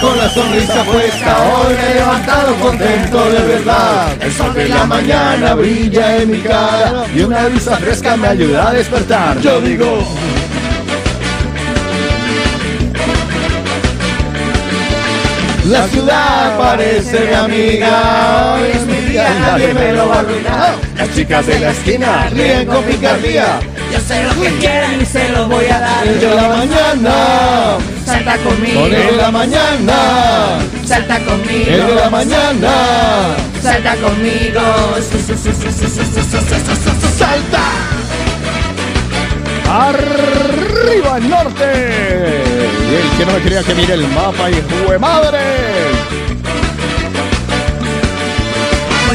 con la sonrisa puesta, hoy me he levantado contento de verdad. El sol de la mañana brilla en mi cara y una brisa fresca me ayuda a despertar. Yo digo, La ciudad parece mi amiga, hoy es mi día, nadie me lo va a arruinar. Chicas de la esquina ríen con picardía. Yo sé lo que quieran y se lo voy a dar. El la mañana, salta conmigo. El de la mañana, salta conmigo. El de la mañana, salta conmigo. Salta. Arriba el norte. Y el que no me quería que mire el mapa, y de madre.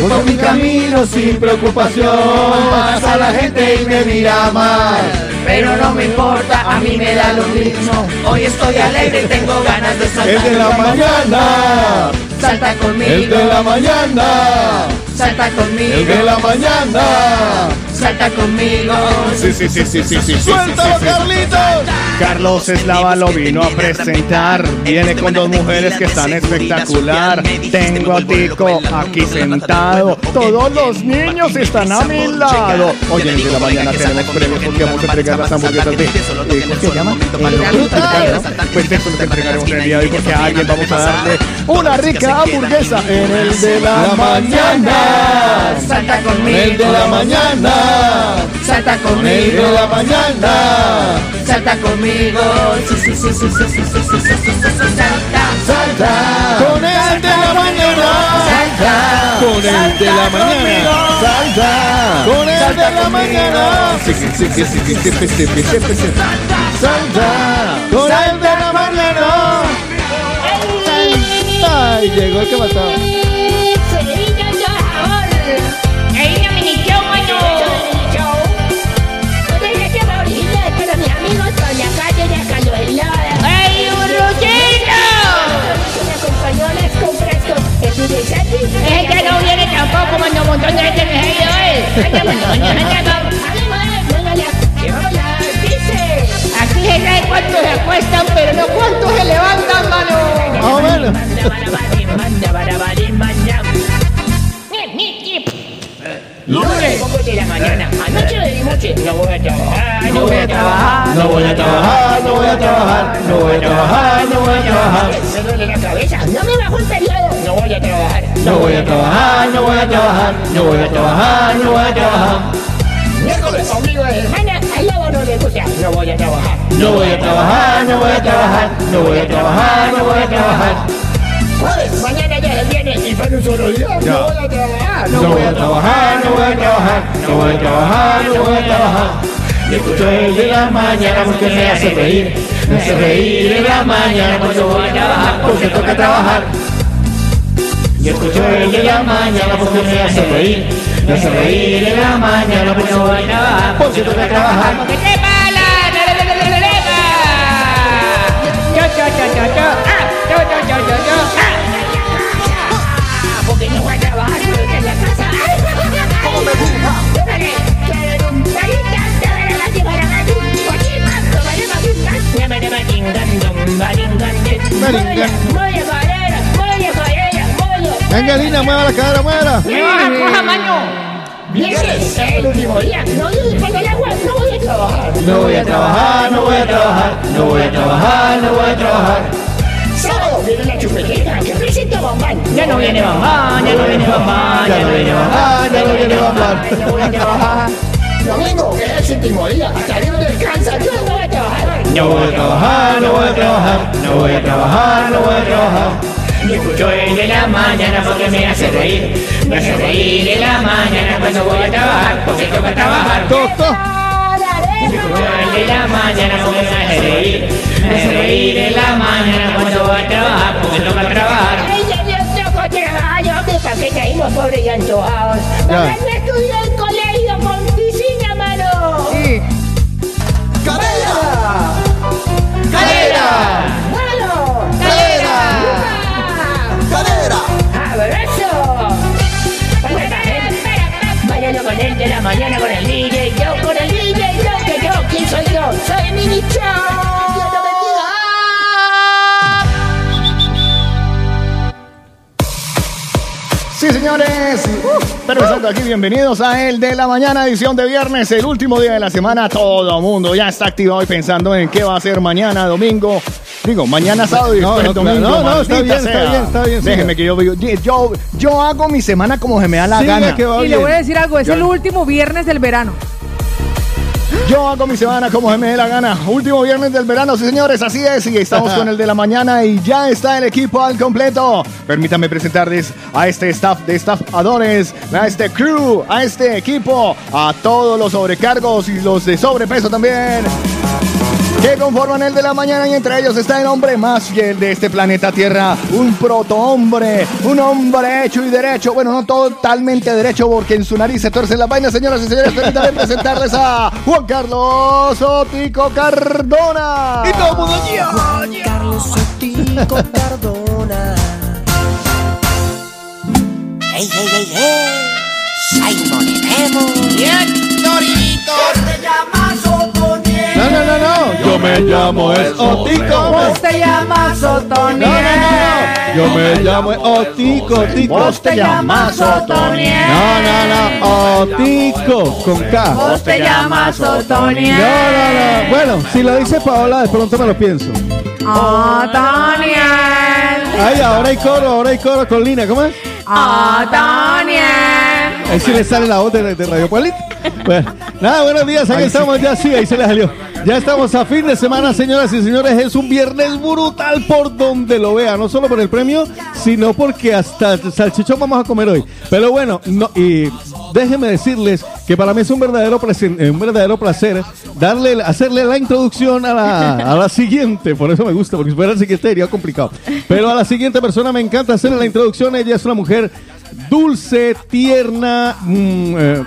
Voy por mi camino sin preocupación. Pasa la gente y me mira mal. Pero no me importa, a mí me da lo mismo. Hoy estoy alegre y tengo ganas de saltar. El de la mañana. Salta conmigo, El de la mañana. Salta conmigo, El de la mañana. salta conmigo. Sí, sí, sí, sí, sí, sí. ¡Suéltalo, Carlitos! Carlos Eslava lo vino a presentar. Viene con dos mujeres que están espectacular. Tengo a Tico aquí sentado. Todos los niños están a mi lado. Oye, desde la mañana tenemos premios porque vamos a entregar las hamburguesas de. eh, ¿Cómo se llama? Pues eso es lo que entregaremos el día de hoy porque a alguien vamos a darle una rica hamburguesa en el de la mañana. Salta conmigo. El de la mañana. Salta conmigo. El de la mañana. Salta conmigo. Salta. Salta. Con el de la mañana. Salta. Con el de la mañana. Salta. Con el de la mañana. Salta. Con el de la mañana. Salta. Ay, llegó el que mataba. Es que no viene tampoco cuando un montón de gente me ha ido Aquí se sabe cuántos se acuestan, pero no cuántos se levantan, mano. Más o menos. Lunes, de la mañana. Anoche le di noche. No voy a trabajar, no voy a trabajar. No voy a trabajar, no voy a trabajar, no voy a trabajar, no voy a trabajar. Me duele la cabeza. No me bajó el periodo. No voy a trabajar. No voy a trabajar, no voy a trabajar, no voy a trabajar, no voy a trabajar. Miércoles, ombligo de no. No voy a trabajar. No voy a trabajar, no voy a trabajar, no voy a trabajar, no voy a trabajar. Mañana ya es y para un solo. No voy a trabajar. No voy a trabajar, no voy a trabajar, no voy a trabajar, no voy a trabajar. Y escucho el de la mañana porque me hace reír, me hace reír en la mañana cuando voy a trabajar porque toca trabajar. Y escucho el de la mañana porque me hace reír, me hace reír en la mañana porque voy a trabajar porque toca trabajar. ¡Que te! Yo, yo, yo, yo, yo. Ah, yo, yo, yo, yo, yo. Ah. Porque no voy a trabajar, estoy en la casa. ¿Cómo me gusta? Venga, Lina, mueva la cadera, mueva. ¡Me baja, coja, mano! Viernes, el último día. No, después del agua no voy a trabajar. No voy a trabajar, no voy a trabajar, no voy a trabajar, no voy a trabajar. Sábado viene la chupetita que presenta Bambán. Ya no viene Bambán, ya no viene Bambán, Ya no viene Bambán, ya no viene Bambán. No voy a trabajar. Domingo, que es el último día. Hasta que no descansa, yo no voy a trabajar. No voy a trabajar, no voy a trabajar, no voy a trabajar, no voy a trabajar. Y escucho el de la mañana porque me hace reír. Me hace reír de la mañana cuando voy a trabajar, porque toca trabajar. Toco. El de la mañana porque me hace reír. Me hace reír en la mañana cuando voy a trabajar porque no va a trabajar. Ay, ya, yo toco trabajo, que que caímos pobres y antojados. Mañana con el DJ, yo con el DJ, yo que yo, ¿quién soy yo? Soy Mini Chao. Sí, señores. Pero estando aquí, bienvenidos a el de la mañana, edición de viernes, el último día de la semana. Todo el mundo ya está activado y pensando en qué va a ser mañana, domingo. Digo, mañana sábado y No, después no, domingo. No, no, está bien, está bien, está bien. Déjeme que yo, yo, yo, yo hago mi semana como se me da la Siga, gana. que va Y le voy a decir algo, es el último viernes del verano. Yo hago mi semana como se me dé la gana. Último viernes del verano, sí señores, así es. Y estamos con el de la mañana y ya está el equipo al completo. Permítanme presentarles a este staff de staffadores, a este crew, a este equipo, a todos los sobrecargos y los de sobrepeso también. Que conforman el de la mañana y entre ellos está el hombre más fiel de este planeta Tierra, un protohombre, un hombre hecho y derecho, bueno, no totalmente derecho porque en su nariz se tuercen las vainas, señoras y señores, permítanme presentarles a Juan Carlos Otico Cardona. Y todo el mundo Juan Carlos Sotico Cardona. ¡Ey, ey, ey, ey! ¡Simon Emo! ¡Bien, Torito! ¡Te llamas! No, no, no, no. Yo me llamo es Otico. Vos te llamas No, no, Otoniel. no. Yo me llamo Otico, Otico. Vos te llamas Otoniel. No, no, no. Otico, con K. Vos te llamas No, Otoniel. no, no. Bueno, si lo dice Paola, de pronto me lo pienso. Otoniel. Ay, ahora hay coro, ahora hay coro con Lina. ¿Cómo es? Otoniel. Ahí sí le sale la voz de, de Radio Pueblito. Bueno, nada, buenos días, aquí estamos ya, sí, ahí se le salió. Ya estamos a fin de semana, señoras y señores. Es un viernes brutal por donde lo vea, no solo por el premio, sino porque hasta salchichón vamos a comer hoy. Pero bueno, no, y déjenme decirles que para mí es un verdadero, eh, un verdadero placer darle, hacerle la introducción a la, a la siguiente. Por eso me gusta, porque si fuera el siguiente sería complicado. Pero a la siguiente persona me encanta hacerle la introducción. Ella es una mujer dulce, tierna, mm, eh,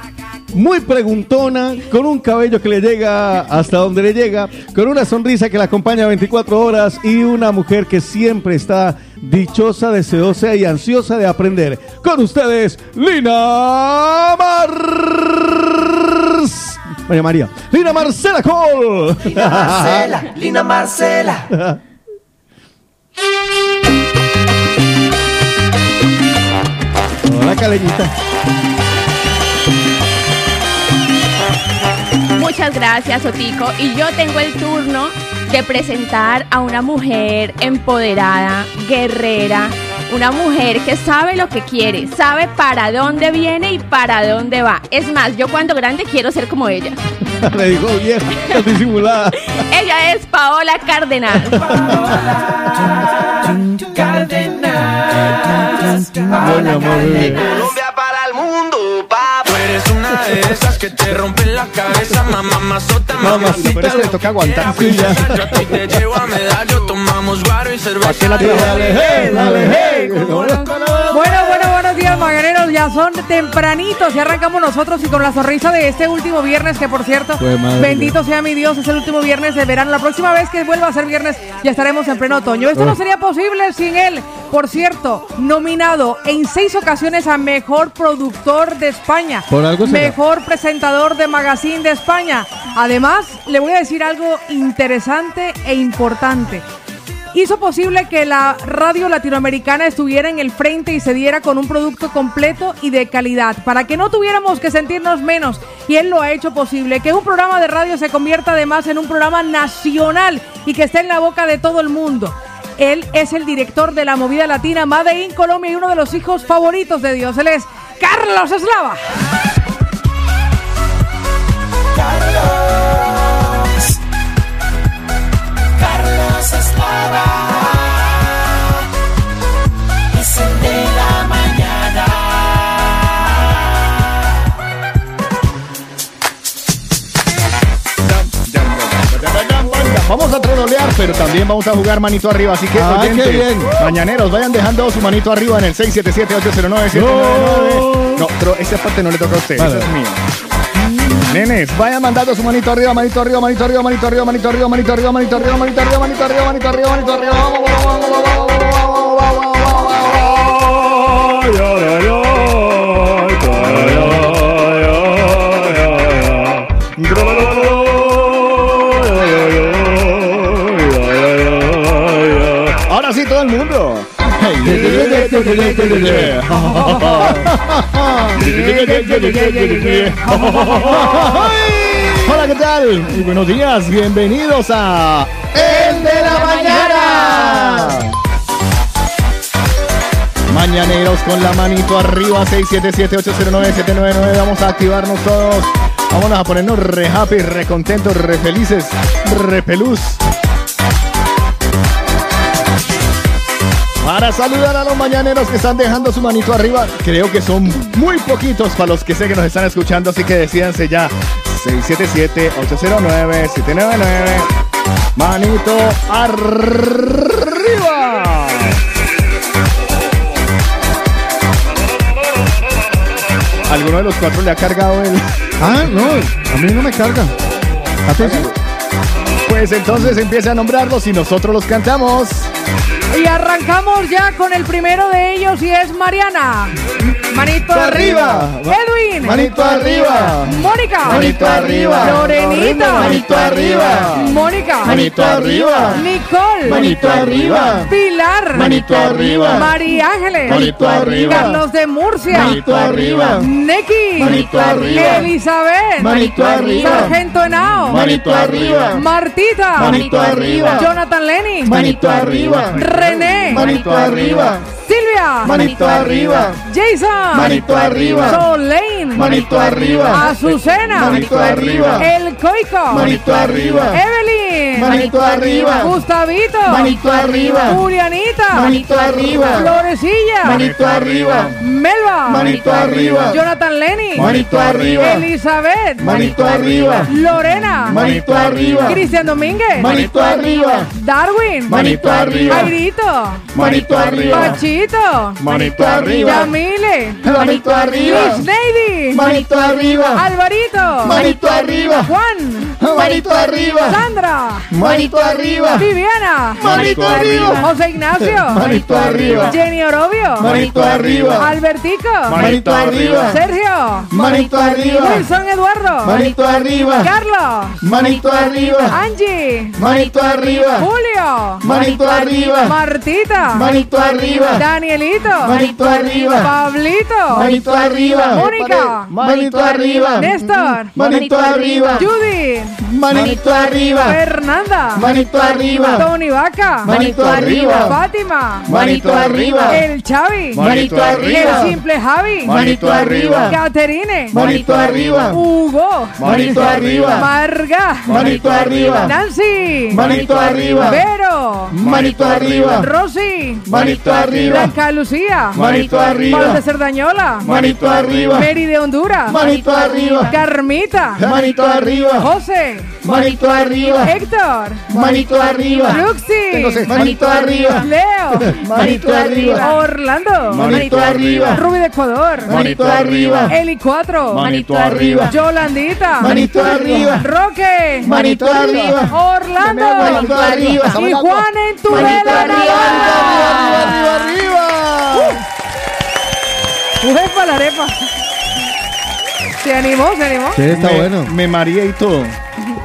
muy preguntona, con un cabello que le llega hasta donde le llega, con una sonrisa que la acompaña 24 horas y una mujer que siempre está dichosa, deseosa y ansiosa de aprender. Con ustedes, Lina Mar... María María. Lina Marcela Cole. Lina Marcela, Lina Marcela. Hola, caleñita. Muchas gracias, Otico. Y yo tengo el turno de presentar a una mujer empoderada, guerrera, una mujer que sabe lo que quiere, sabe para dónde viene y para dónde va. Es más, yo cuando grande quiero ser como ella. Le dijo vieja, disimulada. Ella es Paola Cardenal. Bebé. Colombia para el mundo, papá. Tú eres una de esas que te rompen la cabeza, mamá, mazota, Mamacita. Pero es que le toca aguantar. Sí. Yo a ti te llevo a medallo, tomamos guaro y cerveza. qué la Sí, dale, hey, dale, hey. Días, mañaneros. Ya son tempranitos y arrancamos nosotros y con la sonrisa de este último viernes, que por cierto, Pues, bendito sea mi Dios, es el último viernes de verano. La próxima vez que vuelva a ser viernes ya estaremos en pleno otoño. Esto no sería posible sin él. Por cierto, nominado en seis ocasiones a Mejor Productor de España. Por algo será. Mejor Presentador de Magazine de España. Además, le voy a decir algo interesante e importante hizo posible que la radio latinoamericana estuviera en el frente y se diera con un producto completo y de calidad, para que no tuviéramos que sentirnos menos. Y él lo ha hecho posible, que un programa de radio se convierta además en un programa nacional y que esté en la boca de todo el mundo. Él es el director de la movida latina Made in Colombia y uno de los hijos favoritos de Dios. Él es Carlos Eslava. Carlos Vamos a trolear, pero también vamos a jugar manito arriba. Así que, bien. mañaneros, vayan dejando su manito arriba en el 677-809-799. No, pero esta parte no le toca a usted. Esa es mía. Nenes, vayan mandando su manito arriba, manito arriba, manito arriba, manito arriba, manito arriba, manito arriba, manito arriba, manito arriba, manito arriba, manito arriba, manito arriba. Vamos, vamos, vamos, vamos, vamos, Ahora sí, todo el mundo. Hola, ¿qué tal? Muy buenos días, bienvenidos a El de la Mañana. Mañaneros con la manito arriba, 677-809-799. Vamos a activarnos todos. Vámonos a ponernos re happy, re contentos, re felices, re pelús. Para saludar a los mañaneros que están dejando su manito arriba, creo que son muy poquitos para los que sé que nos están escuchando, así que decídanse ya. 677-809-799. Manito arriba. ¿Alguno de los cuatro le ha cargado el...? Ah, no, a mí no me carga. ¿A? Pues entonces empiece a nombrarlos y nosotros los cantamos. Y arrancamos ya con el primero de ellos y es Mariana. Manito arriba. Edwin. Manito arriba. Mónica. Manito arriba. Lorenita. Manito arriba. Mónica. Manito arriba. Nicole. Manito arriba. Pilar. Manito arriba. María Ángeles. Manito arriba. Carlos de Murcia. Manito arriba. Neki. Manito arriba. Elizabeth. Manito arriba. Sargento Henao. Manito arriba. Martita. Manito arriba. Jonathan Lenny. Manito arriba. René. Manito arriba. Silvia. Manito arriba. Jason. Manito arriba. Solane. Manito arriba. Azucena. Manito arriba. El Coico. Manito arriba. Evelyn. Manito arriba. Gustavito. Manito arriba. Julianita. Manito arriba. Florecilla. Manito arriba. Melba. Manito arriba. Jonathan Lenny. Manito arriba. Elizabeth. Manito arriba. Lorena. Manito arriba. Cristian Domínguez. Manito arriba. Darwin. Manito arriba. Jairito. Manito arriba. Pachito. Manito arriba. Yamile. Manito arriba. Luis Neidy. Manito arriba. Alvarito. Manito arriba. Juan. Manito arriba. Sandra. Manito arriba. Viviana. Manito arriba. José Ignacio. Manito arriba. Jenny Orobio. Manito arriba. Albertico. Manito arriba. Sergio. Manito arriba. Wilson Eduardo. Manito arriba. Carlos. Manito arriba. Angie. Manito arriba. Julio. Manito arriba. Martita. Manito arriba. Danielito. Manito arriba. Pablito. Manito arriba. Mónica. Manito arriba. Néstor. Manito arriba. Judy. Manito arriba. Fernanda. Manito arriba. Tony Vaca. Manito arriba. Fátima. Manito arriba. El Chavi. Manito arriba. El Simple Javi. Manito arriba. Caterine. Manito arriba. Hugo. Manito arriba. Marga. Manito arriba. Nancy. Manito arriba. Vero. Manito arriba. Rosy. Manito arriba. Blanca Lucía. Manito arriba. Manito arriba. Mary de Honduras. Manito arriba. Carmita. Manito arriba. José. Manito arriba. Héctor. Manito arriba. Luxi. Manito arriba. Leo. Manito arriba. Orlando. Manito arriba. Rubí de Ecuador. Manito arriba. Eli 4. Manito arriba. Yolandita. Manito arriba. Roque. Manito arriba. Orlando. Manito arriba. Y Juan en tu arriba, arriba, arriba, arriba. Ujefa la arepa. Se animó, se animó. Sí, está me, bueno. Me mareé y todo.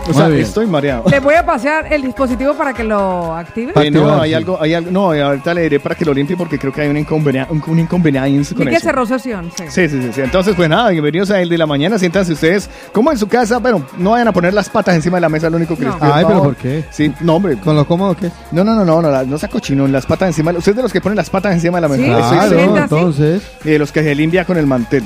O sea, bien. estoy mareado. Les voy a pasear el dispositivo para que lo active. Eh, no, hay algo, hay algo, no, ahorita le diré para que lo limpie porque creo que hay un inconveniente, un, un inconveniente Vi con que eso. cerró sesión. Sí. Sí, sí, sí, sí. Entonces, pues nada, bienvenidos a El de la Mañana. Siéntanse ustedes como en su casa, pero no vayan a poner las patas encima de la mesa, lo único que No. les pido. Ay, pero. ¿por qué? Sí, no, hombre. ¿Con lo cómodo es? No, no, no, no, no, no sea cochino, las patas encima. Ustedes de los que ponen las patas encima de la mesa. Sí, Claro, entonces. Y de los que se limpia con el mantel.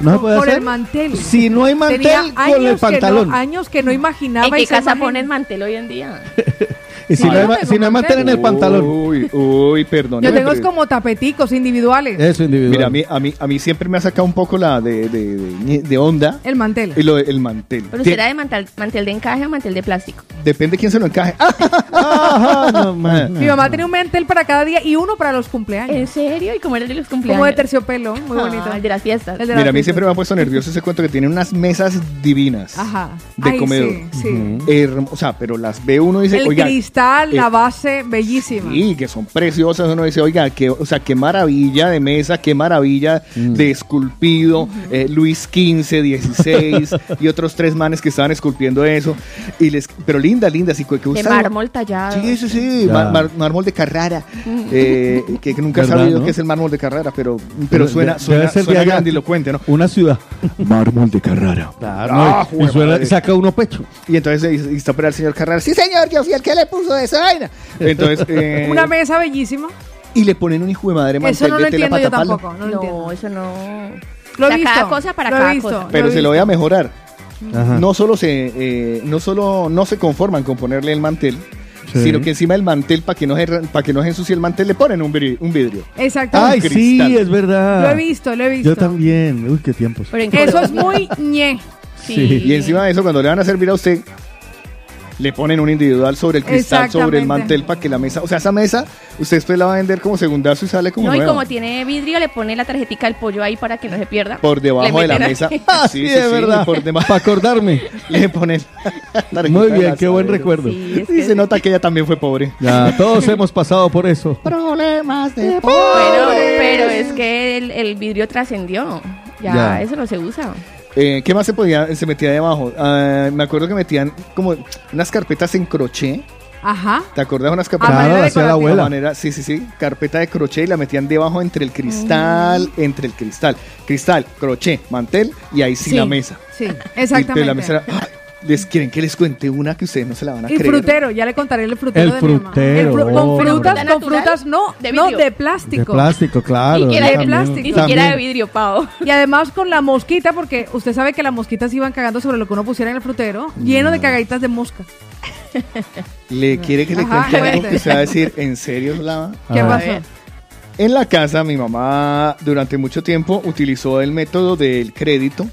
¿No se puede Por hacer? el mantel. Si no hay mantel, Tenía con el años que, pantalón. no, años que no imaginaba ¿En qué casa imagen. ponen mantel hoy en día? Y si Sí, no yo hay, ma- tengo si no hay mantel en el pantalón. Uy, uy, perdón. Yo tengo es como tapeticos individuales. Eso individual. Mira, a mí, a, mí, a mí siempre me ha sacado un poco la de, de, de, de onda El mantel. y lo, el mantel. Pero será de mantel, mantel de encaje o mantel de plástico. Depende quién se lo encaje. Ajá, no, man. Mi mamá tenía un mantel para cada día y uno para los cumpleaños. ¿En serio? ¿Y cómo era el de los cumpleaños? Como de terciopelo, muy bonito. Ah, el de las fiestas. Mira, las a mí fiestas. siempre me ha puesto nervioso ese cuento que tiene unas mesas divinas Ajá. de Ay, comedor. Sí, sí. Hermo- o sea, pero las ve uno y dice, El oiga, eh, la base, bellísima. Sí, que son preciosas. Uno dice, oiga, qué, o sea, qué maravilla de mesa, qué maravilla de esculpido. eh, Luis XV, XVI y otros tres manes que estaban esculpiendo eso. Y les, pero linda, linda, así que que De mármol tallado. Sí, sí, sí, Ya. mar- mar- mármol de Carrara. eh, que, que nunca he ¿Verdad, sabido no? qué es el mármol de Carrara, pero, pero suena, suena, suena allá. grandilocuente, ¿no? Una ciudad. Mármol de Carrara. Claro, Ah, no, y- suena- saca uno pecho. Y entonces y- y está por el señor Carrara. Sí, señor, yo fui el que le puso esa vaina. Entonces, eh, Una mesa bellísima. y le ponen un hijo de madre mantel Eso no de lo tela entiendo yo patapalo. tampoco. No lo No, eso no. Lo O he sea, visto. cada cosa para lo he cada visto, cosa. Pero lo he se lo voy visto. a mejorar. Ajá. No solo se, eh, no solo no se conforman con ponerle el mantel, Sí. sino que encima del mantel para que no se para que no se ensucie el mantel le ponen un, vidri- un vidrio. Exactamente. Ay, cristal. sí, es verdad. Lo he visto, lo he visto. Yo también. Uy, qué tiempos. Pero en Eso es Colombia- muy ñe. Sí. Y encima de eso cuando le van a servir a usted le ponen un individual sobre el cristal, sobre el mantel para que la mesa, o sea, esa mesa usted después la va a vender como segundazo y sale como No, y como tiene vidrio, le pone la tarjetica del pollo ahí para que no se pierda. por debajo de la mesa. Ah, sí, es verdad. Por debajo Para acordarme. le ponen la Muy bien, qué buen recuerdo. Sí, es Y se nota que ella también fue pobre. Ya, todos hemos pasado por eso. Problemas de Pero, pero es que el, el vidrio trascendió. Ya, Ya. eso no se usa. Eh, ¿Qué más se podía, se metía debajo? Ah, me acuerdo que metían como unas carpetas en crochet. Ajá. ¿Te de unas A carpetas? Claro, hacía la abuela. manera, sí, sí, sí, carpeta de crochet y la metían debajo entre el cristal, entre el cristal, cristal, crochet, mantel y ahí sí, Sí, la mesa. Sí, Y, pero exactamente. la mesa era, ¡ay! ¿Les quieren que les cuente una que ustedes no se la van a Y creer? frutero, ya le contaré el frutero El de mi mamá. frutero, El fru- oh. con ¿Pero frutas, fruta con frutas, no, ¿De no, vidrio? de De plástico. plástico, claro. Ni siquiera yo de también- plástico. Ni siquiera de vidrio, pavo. Y además con la mosquita, porque usted sabe que las mosquitas iban cagando sobre lo que uno pusiera en el frutero, lleno de cagaditas de mosca. ¿Le quiere que le Ajá, cuente algo que se va a decir en serio, Lava? ¿Qué Ah. pasó? En la casa, mi mamá durante mucho tiempo utilizó el método del crédito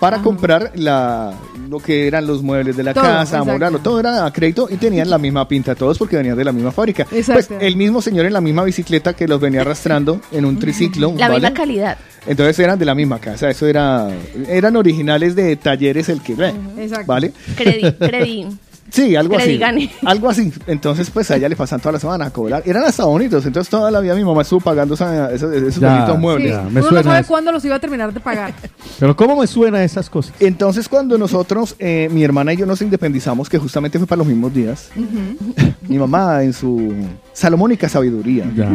para comprar la, lo que eran los muebles de la Todo, casa, amorarlo, todo era a crédito y tenían la misma pinta todos porque venían de la misma fábrica. Exacto. Pues el mismo señor en la misma bicicleta que los venía arrastrando en un triciclo. La ¿vale? misma calidad. Entonces eran de la misma casa, eso era, eran originales de talleres el que, Exacto. ¿vale? Credi, credi. Sí, algo así. Algo así. Entonces, pues a ella le pasan toda la semana a cobrar. Eran hasta bonitos. Entonces, toda la vida mi mamá estuvo pagando esa- esos, esos Ya. bonitos Sí, muebles. Ya, me uno no suena sabe eso. cuándo los iba a terminar de pagar. Pero ¿cómo me suena esas cosas? Entonces, cuando nosotros, eh, mi hermana y yo nos independizamos, que justamente fue para los mismos días, mi mamá en su salomónica sabiduría Ya.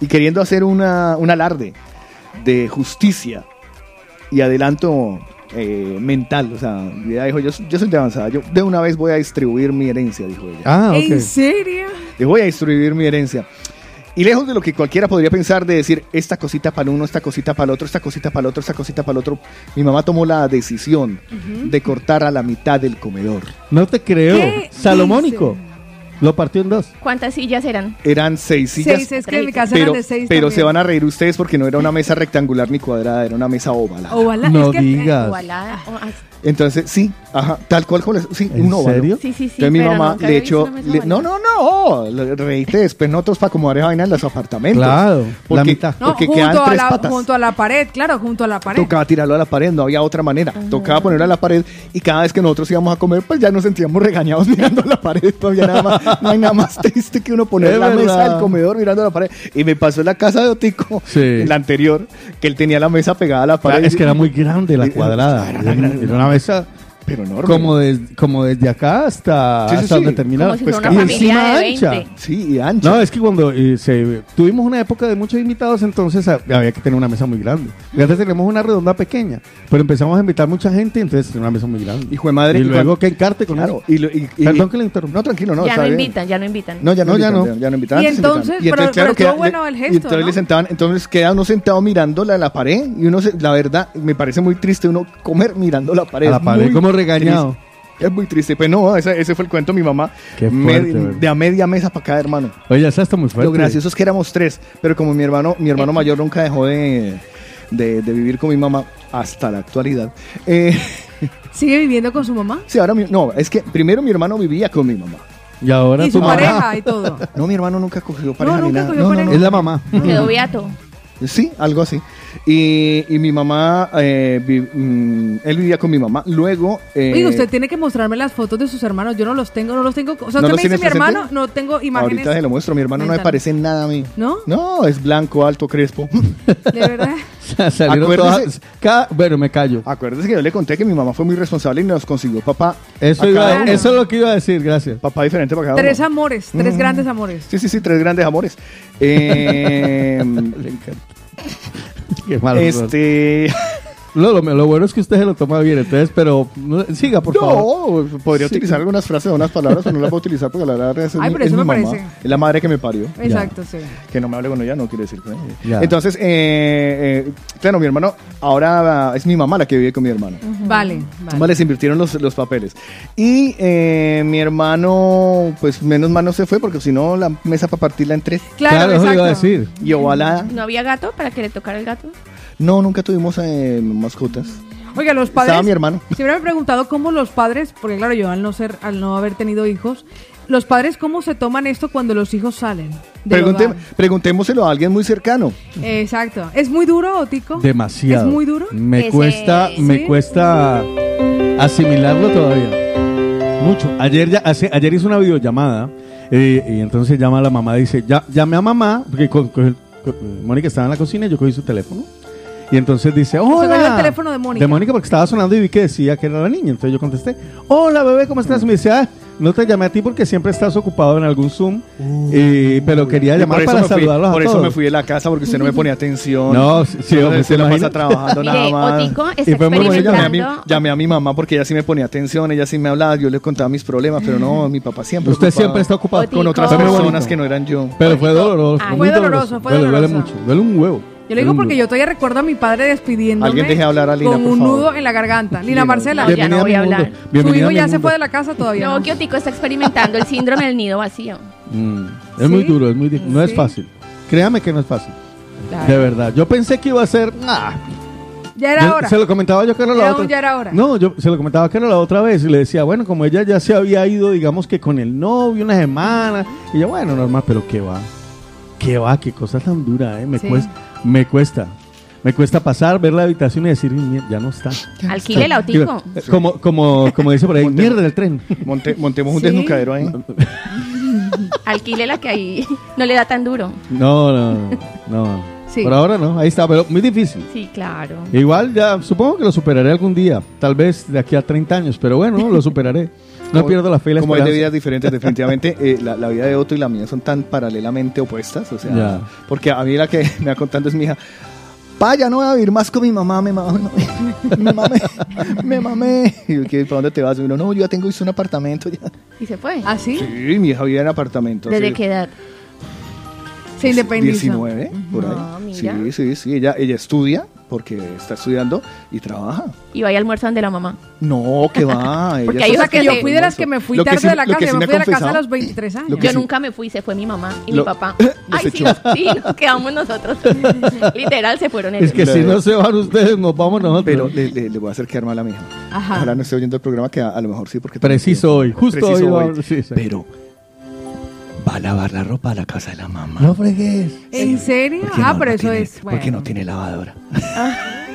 y queriendo hacer una, un alarde de justicia y adelanto eh, mental, o sea, ella dijo, yo, yo soy de avanzada, yo de una vez voy a distribuir mi herencia, dijo ella. Ah, ¿En ok. serio? Le voy a distribuir mi herencia. Y lejos de lo que cualquiera podría pensar de decir esta cosita para uno, esta cosita para el otro, esta cosita para el otro, esta cosita para el otro, mi mamá tomó la decisión de cortar a la mitad del comedor. No te creo. ¿Qué Salomónico. Lo partió en dos. ¿Cuántas sillas eran? Eran seis sillas, Seis, es que en mi casa pero, eran de seis pero también. se van a reír ustedes porque no era una mesa rectangular ni cuadrada, era una mesa ovalada. Ovalada, No es que- eh, digas. Ovalada. Entonces, sí, ajá, tal cual como les- sí, ¿En un óvalo. serio? Sí, sí, sí. Entonces mi pero mamá nunca le había visto echó, una mesa le- no, no, no, le- reíste después nosotros para acomodar esa vaina en los apartamentos. Claro, la porque, mitad. No, porque junto quedan a, tres la, patas. junto a la pared, claro, junto a la pared. Tocaba tirarlo a la pared, no había otra manera. Tocaba ponerlo a la pared y cada vez que nosotros íbamos a comer, pues ya nos sentíamos regañados mirando a la pared. Todavía nada más, no hay nada más triste que uno poner Es la mesa verdad. del comedor mirando a la pared. Y me pasó en la casa de Otico, Sí. en la anterior, que él tenía la mesa pegada a la pared. Claro, es que era muy grande la cuadrada. Era Era, una grande. era una mesa Pero enorme. como, des- como desde acá hasta, Sí, sí, hasta sí. donde terminaba. Como si Pues fuera una y encima de ancha. 20. Sí, y ancha. No, es que cuando eh, se, tuvimos una época de muchos invitados, entonces ah, había que tener una mesa muy grande. Y antes teníamos una redonda pequeña, pero empezamos a invitar mucha gente, entonces tenía una mesa muy grande. Hijo de madre. y y luego que encarte con Claro, eso. y, y- y- Perdón que le interrumpa. No, tranquilo, no. ya está no bien. invitan, ya no invitan. No, ya no, No, ya invitan, no. ya no invitan. Y antes entonces, invitaban. pero- pero que- estuvo bueno el y gesto, entonces ¿no? le sentaban, entonces queda uno sentado mirándola a la pared y uno, se- la verdad, me parece muy triste uno comer mirando la pared. A la pared, Muy regañado. Es muy triste. Pues no, ese, ese fue el cuento de mi mamá. Qué fuerte, de a media mesa para cada hermano. Oye, esa está muy fuerte. Lo gracioso es que éramos tres, pero como mi hermano, mi hermano mayor nunca dejó de, de- de vivir con mi mamá hasta la actualidad. eh, ¿Sigue viviendo con su mamá? sí, ahora mi- no, es que primero mi hermano vivía con mi mamá. Y ahora Y su mamá pareja y todo. No, mi hermano nunca cogió pareja ni nunca nada. cogió No, no, pareja. no. es la mamá. Quedó beato. Sí, algo así. Y, y mi mamá, eh, vi- mm, él vivía con mi mamá. Luego. eh, Oiga, usted tiene que mostrarme las fotos de sus hermanos. Yo no los tengo, no los tengo. O sea, ¿No usted me dice mi presente? hermano, no tengo imágenes. Ahorita se lo muestro. Mi hermano no me parece nada a mí. ¿No? No, es blanco, alto, crespo. De verdad. Salieron Acuérdese- todas- cada- bueno, me callo. Acuérdese que yo le conté que mi mamá fue muy responsable y nos consiguió papá. Eso, iba- eso es lo que iba a decir, gracias. Papá diferente para cada Tres uno. amores, tres grandes amores. Sí, sí, sí, tres grandes amores. Eh, Qué malo. este. No, lo, lo bueno es que usted se lo toma bien, entonces, pero no, siga, por favor. No, podría Sí. utilizar algunas frases o unas palabras, pero no las voy a utilizar porque la verdad es, Ay, mi- pero es eso mi me mamá. parece. Es la madre que me parió. Exacto, sí. Que no me hable con ella no quiere decir con ella. Ya. Entonces, eh, eh, claro, mi hermano, ahora es mi mamá la que vive con mi hermano. Vale, Vale, vale. se invirtieron los, los papeles. Y eh, mi hermano, pues menos mal no se fue, porque si no, la mesa para partirla en tres. Claro, Claro, eso exacto. iba a decir. Y ojalá. ¿No había gato para que le tocara el gato? No, nunca tuvimos eh, mascotas. Oiga, los padres. Estaba mi hermano. Siempre me he preguntado cómo los padres, porque claro, yo al no ser, al no haber tenido hijos, los padres cómo se toman esto cuando los hijos salen. hogar? preguntémoselo a alguien muy cercano. Exacto. ¿Es muy duro, Tico? Demasiado. ¿Es muy duro? Me Ese- cuesta, ¿sí? me cuesta asimilarlo todavía. Mucho. Ayer ya, hace- ayer hice una videollamada eh, y entonces llama a la mamá y dice, ya, llame a mamá, porque co- co- co- Mónica estaba en la cocina y yo cogí su teléfono. Y entonces dice, hola. el teléfono de Mónica. De Mónica porque estaba sonando y vi que decía que era la niña. Entonces yo contesté, hola bebé, ¿cómo estás? Y me dice, ah, no te llamé a ti porque siempre estás ocupado en algún Zoom. y- pero quería llamar por eso para me fui- saludarlos Por eso me fui de la casa porque usted no me ponía atención. No, sí, sí, hombre, se ¿se la pasa trabajando nada más. Otico está Y fue muy bonito. Llamé a, mi, experimentando. llamé a mi mamá porque ella sí me ponía atención, ella sí me hablaba, yo le contaba mis problemas, pero no, mi papá siempre. Usted ocupado siempre está ocupado Otico. con otras personas que no eran yo. Pero fue doloroso. Muy Fue doloroso, fue Duele, duele doloroso. mucho. Duele un huevo. Yo le digo porque yo todavía recuerdo a mi padre despidiéndome Alguien deje hablar a Lina, con por un favor. nudo en la garganta. Lina Marcela, no, ya no voy a hablar. su Bienvenida hijo a ya se fue de la casa todavía. No, que Otico está experimentando el síndrome del nido vacío. Mm, Es ¿Sí? muy duro, es muy difícil. No es Sí. fácil. Créame que no es fácil. Claro. De verdad. Yo pensé que iba a ser. ah, Ya era yo- hora. Se lo comentaba yo que era la Era otra. ya era hora. No, yo se lo comentaba que era la otra vez y le decía, bueno, como ella ya se había ido, digamos que con el novio una semana. Y yo, bueno, normal, pero qué va. Qué va, qué cosa tan dura, ¿eh? Me Sí. cuesta. Me cuesta. Me cuesta pasar, ver la habitación y decir, "Mier- ya no está. Alquile el Otico. Eh, Como, como, como dice por ahí, Monte- mierda del tren. Monte- montemos un Sí. desnucadero ahí. Alquile la que ahí no le da tan duro. No, no, no. no. Sí. Por ahora no, ahí está, pero muy difícil. Sí, claro. Igual ya, supongo que lo superaré algún día, tal vez de aquí a 30 años, pero bueno, lo superaré. No pierdo la fe la Como hay de esperanza. vidas diferentes, definitivamente eh, la, la vida de Otto y la mía son tan paralelamente opuestas. O sea, porque a mí la que me va contando es mi hija. Pa, ya no voy a vivir más con mi mamá, me mamé, me mamé, me mamé. Y yo, ¿qué, ¿para dónde te vas? Y uno, no, yo ya tengo hice un apartamento. Ya. ¿Y se fue? ¿Ah, sí? Sí, mi hija vive en apartamento. ¿Desde qué edad? Se independiza. 19, por ahí. Ah, mira. Sí, sí, sí. Ella, ella estudia porque está estudiando y trabaja. Y vaya al almuerzo donde la mamá. No, que va. ella Porque hay sea que yo fui de las que me fui Lo tarde sí- de la casa. sí Yo me me fui de la casa a los 23 años. Yo sí- nunca me fui, se fue mi mamá y Lo- mi papá. Los Ay, sí, echó. sí, nos quedamos nosotros. Literal, se fueron Es ellos. que si no se van ustedes, nos vamos nosotros. Pero le, le- le voy a hacer quedar mal a mi hija. Ajá. Ojalá no esté oyendo el programa, que a, a lo mejor sí, porque... Preciso hoy, justo Preciso hoy. hoy. va- sí, sí. Pero va a lavar la ropa a la casa de la mamá. No fregues. ¿En serio? Porque Ah, no- pero no eso tiene- es. Bueno. Porque no tiene lavadora.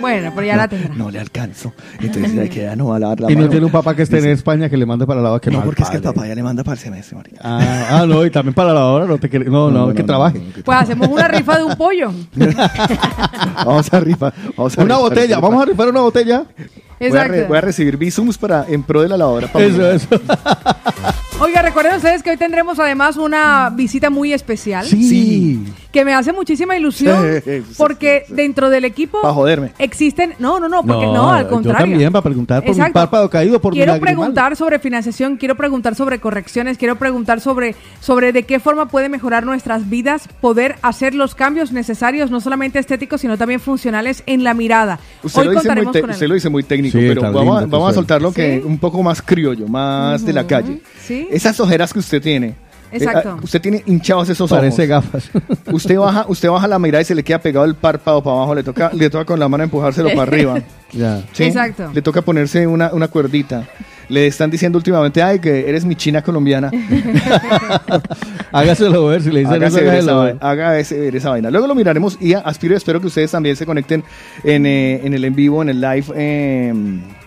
Bueno, pero ya no, la tendrá. no le alcanzo. Entonces hay que ya no va a lavar la Y no mano. tiene un papá que esté en España que le mande para la lava que no. Porque es que el padre. papá ya le manda para el semestre, marica. Ah, ah, no, y también para la hora no te quiere- No, no, que trabaje. no, que Pues hacemos una rifa de un pollo. Vamos a rifar. Vamos a Una rifar, botella, rifar. vamos a rifar una botella. Voy a, re- Exacto. voy a recibir visums para, en pro de la lavadora. para Eso, eso. Oiga, recuerden ustedes que hoy tendremos además una visita muy especial. Sí. Que me hace muchísima ilusión Sí, sí, porque sí, sí. dentro del equipo joderme. existen, no, no, no, porque no, al contrario. Yo también, para preguntar por mi Exacto. párpado caído, por quiero preguntar sobre financiación, quiero preguntar sobre correcciones, quiero preguntar sobre, sobre de qué forma puede mejorar nuestras vidas, poder hacer los cambios necesarios, no solamente estéticos, sino también funcionales en la mirada. Usted, Hoy lo dice, muy con él. usted lo dice muy técnico, Sí, pero vamos, a, lindo que vamos a soltarlo que un poco más criollo, más de la calle. Sí. Esas ojeras que usted tiene. Exacto. eh, ah, usted tiene hinchados esos Parece ojos. gafas. Usted baja, usted baja la mirada y se le queda pegado el párpado para abajo, le toca, le toca con la mano empujárselo para arriba. ya. ¿sí? Exacto. Le toca ponerse una, una cuerdita. Le están diciendo últimamente, ay, que eres mi china colombiana. Hágaselo ver si le dicen eso, Hágase ver esa, hágaselo ver. haga ese- ver esa vaina. Luego lo miraremos y aspiro y espero que ustedes también se conecten en, eh, en el en vivo, en el live, eh,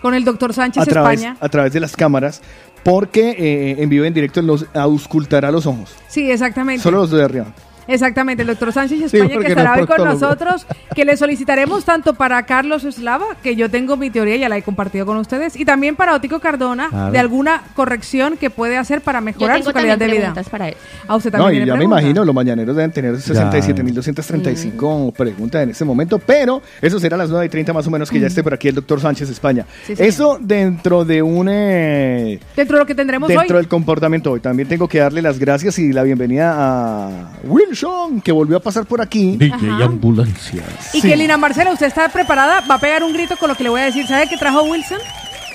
Con el doctor Sánchez a, través, España. a través de las cámaras, porque eh, en vivo y en directo nos auscultará los ojos. Sí, exactamente. Solo los de arriba. Exactamente, el doctor Sánchez España que no estará es hoy con nosotros, que le solicitaremos tanto para Carlos Eslava, que yo tengo mi teoría, ya la he compartido con ustedes, y también para Otico Cardona, Claro. de alguna corrección que puede hacer para mejorar su calidad de vida. para él. A usted No, también y tiene ya me imagino, los mañaneros deben tener 67.235 preguntas en este momento, pero eso será a las 9 y 30 más o menos que ya esté por aquí el doctor Sánchez España. Sí, eso dentro de un... eh, Dentro de lo que tendremos dentro hoy. del comportamiento hoy. También tengo que darle las gracias y la bienvenida a Wilson, que volvió a pasar por aquí. DJ Ajá. Ambulancias. Y sí. que Lina Marcela, ¿usted está preparada? Va a pegar un grito con lo que le voy a decir. ¿Sabe qué trajo Wilson?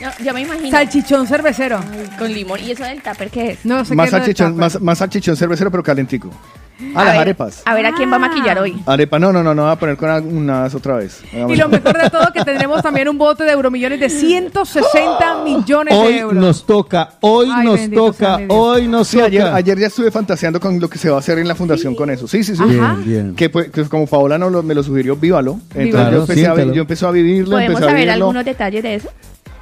No, yo me imagino. Salchichón cervecero. Ay, con limón. ¿Y eso del tupper qué es? No sé Más qué es salchichón, tupper. más, más salchichón cervecero, pero calentico. Ah, A las ver, arepas. A ver a quién va a Ah. maquillar hoy. Arepa, no, no, no, no, voy a poner con unas otra vez. Y lo mejor de todo que tendremos también un bote de euromillones de 160 millones de Hoy euros. nos toca, hoy Ay, nos toca, hoy nos Sí, toca. ayer, ayer ya estuve fantaseando con lo que se va a hacer en la fundación con eso. Sí, sí, sí. Ajá. Bien, bien. Que, pues, que como Paola no lo- me lo sugirió, vívalo. Entonces yo, empecé a, yo empecé a vivirlo, ¿Podemos empecé a saber vivirlo. algunos detalles de eso?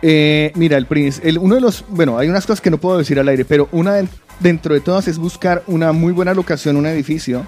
Eh, mira, el príncipe, el- uno de los, bueno, hay unas cosas que no puedo decir al aire, pero una de- dentro de todas es buscar una muy buena locación, un edificio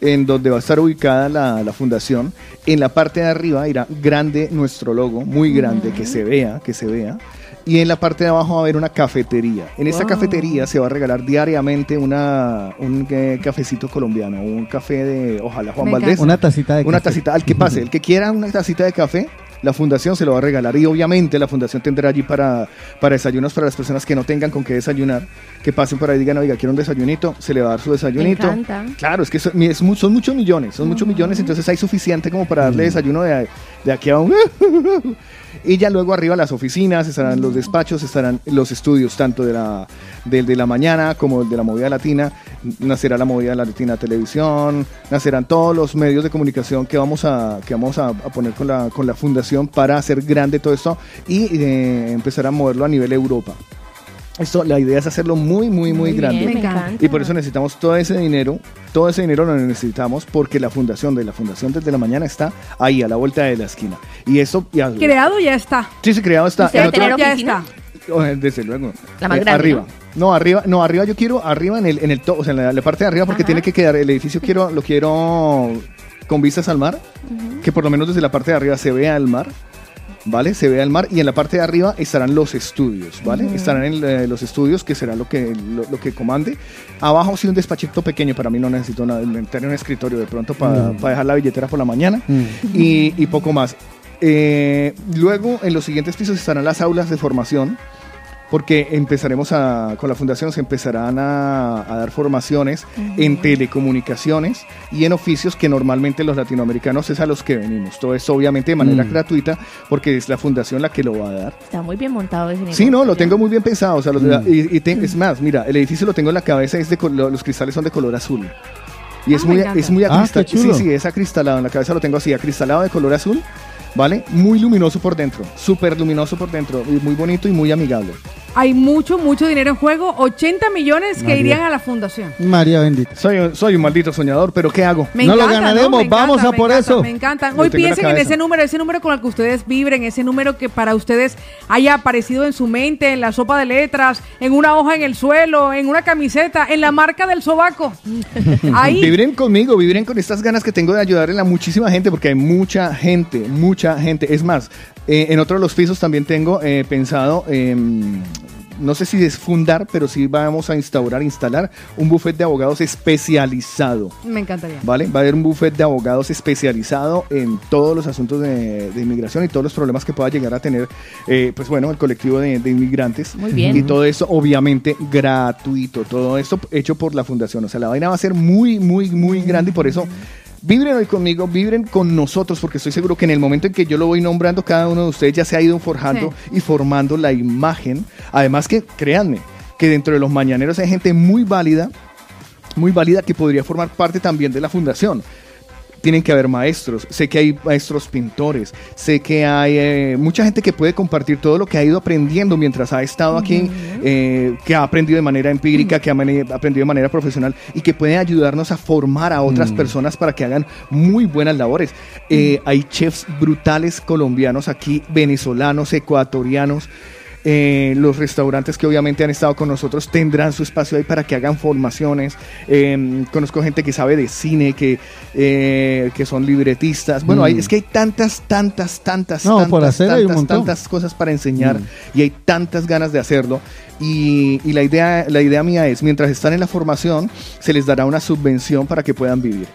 en donde va a estar ubicada la, la fundación. En la parte de arriba irá grande nuestro logo, muy grande, que se vea, que se vea. Y en la parte de abajo va a haber una cafetería. En esta Wow. cafetería se va a regalar diariamente una, un eh, cafecito colombiano, un café de, ojalá Juan Me Valdés. Una tacita de Una café. tacita, al que pase, el que quiera una tacita de café, la fundación se lo va a regalar. Y obviamente la fundación tendrá allí para, para desayunos para las personas que no tengan con qué desayunar, que pasen por ahí y digan, oiga, quiero un desayunito, se le va a dar su desayunito. encanta. Claro, es que son, es mu- son muchos millones, son muchos millones, entonces hay suficiente como para darle desayuno de, de aquí a un... Y ya luego arriba las oficinas, estarán los despachos, estarán los estudios tanto de la, del de la mañana como de la movida latina. Nacerá la movida latina televisión, nacerán todos los medios de comunicación que vamos a, que vamos a, a poner con la, con la fundación para hacer grande todo esto y eh, empezar a moverlo a nivel Europa. Esto, la idea es hacerlo muy, muy, muy, bien, grande. me Me encanta. Y por eso necesitamos todo ese dinero. Todo ese dinero lo necesitamos porque la fundación de la fundación desde la mañana está ahí a la vuelta de la esquina. Y eso ya Creado ya está. sí, sí, creado está. ¿Usted tener ya oficina? está. Oh, desde luego. La más Eh, grande, Arriba. ¿no? arriba, no, arriba yo quiero, arriba en el, en el to- o sea, en la, la parte de arriba porque Ajá. tiene que quedar, el edificio quiero, lo quiero con vistas al mar, que por lo menos desde la parte de arriba se vea el mar. ¿Vale? Se vea el mar y en la parte de arriba estarán los estudios, ¿vale? Estarán en eh, los estudios que será lo que, lo, lo que comande. Abajo sí un despachito pequeño, para mí no necesito nada, tener un escritorio de pronto para, para dejar la billetera por la mañana Mm. y, y poco más. Eh, luego, en los siguientes pisos estarán las aulas de formación, porque empezaremos a, con la fundación se empezarán a, a dar formaciones en telecomunicaciones y en oficios que normalmente los latinoamericanos es a los que venimos. Todo esto obviamente de manera Mm. gratuita, porque es la fundación la que lo va a dar. Está muy bien montado ese negocio. Sí, no, lo tengo muy bien pensado. O sea, los- Mm. y, y te- es más, mira, el edificio lo tengo en la cabeza, es de los cristales son de color azul. Y es Ah, me muy, es muy Ah, acristalado. qué sí, sí, es acristalado. En la cabeza lo tengo así, acristalado de color azul, ¿vale? Muy luminoso por dentro, súper luminoso por dentro, y muy bonito y muy amigable. Hay mucho, mucho dinero en juego. 80 millones que María. irían a la fundación. María bendita. Soy, soy un maldito soñador, pero ¿qué hago? Me No lo ganaremos, Me vamos a me por encanta, eso. Me encantan. Lo Hoy tengo en la piensen en cabeza. ese número, ese número con el que ustedes vibren, ese número que para ustedes haya aparecido en su mente, en la sopa de letras, en una hoja en el suelo, en una camiseta, en la marca del sobaco. Ahí. Vibren conmigo, vibren con estas ganas que tengo de ayudarle a muchísima gente, porque hay mucha gente, mucha gente. Es más, eh, en otro de los pisos también tengo eh, pensado em, no sé si es fundar, pero sí vamos a instaurar, instalar un buffet de abogados especializado. Me encantaría. ¿Vale? Va a haber un buffet de abogados especializado en todos los asuntos de, de inmigración y todos los problemas que pueda llegar a tener, eh, pues bueno, el colectivo de, de inmigrantes. Muy bien. Y todo eso, obviamente, gratuito. Todo esto hecho por la fundación. O sea, la vaina va a ser muy, muy, muy grande y por eso. Vibren hoy conmigo, vibren con nosotros, porque estoy seguro que en el momento en que yo lo voy nombrando, cada uno de ustedes ya se ha ido forjando y formando la imagen. Además que, créanme, que dentro de los mañaneros hay gente muy válida, muy válida que podría formar parte también de la fundación. Tienen que haber maestros, sé que hay maestros pintores, sé que hay eh, mucha gente que puede compartir todo lo que ha ido aprendiendo mientras ha estado aquí, eh, que ha aprendido de manera empírica, que ha aprendido de manera profesional y que puede ayudarnos a formar a otras personas para que hagan muy buenas labores. Eh, hay chefs brutales colombianos aquí, venezolanos, ecuatorianos. Eh, los restaurantes que obviamente han estado con nosotros tendrán su espacio ahí para que hagan formaciones. Eh, conozco gente que sabe de cine, que, eh, que son libretistas. Bueno, hay- es que hay tantas, tantas, tantas, No, tantas, hacer tantas, tantas cosas para enseñar Mm. y hay tantas ganas de hacerlo. Y, y la, idea, la idea mía es, mientras están en la formación, se les dará una subvención para que puedan vivir.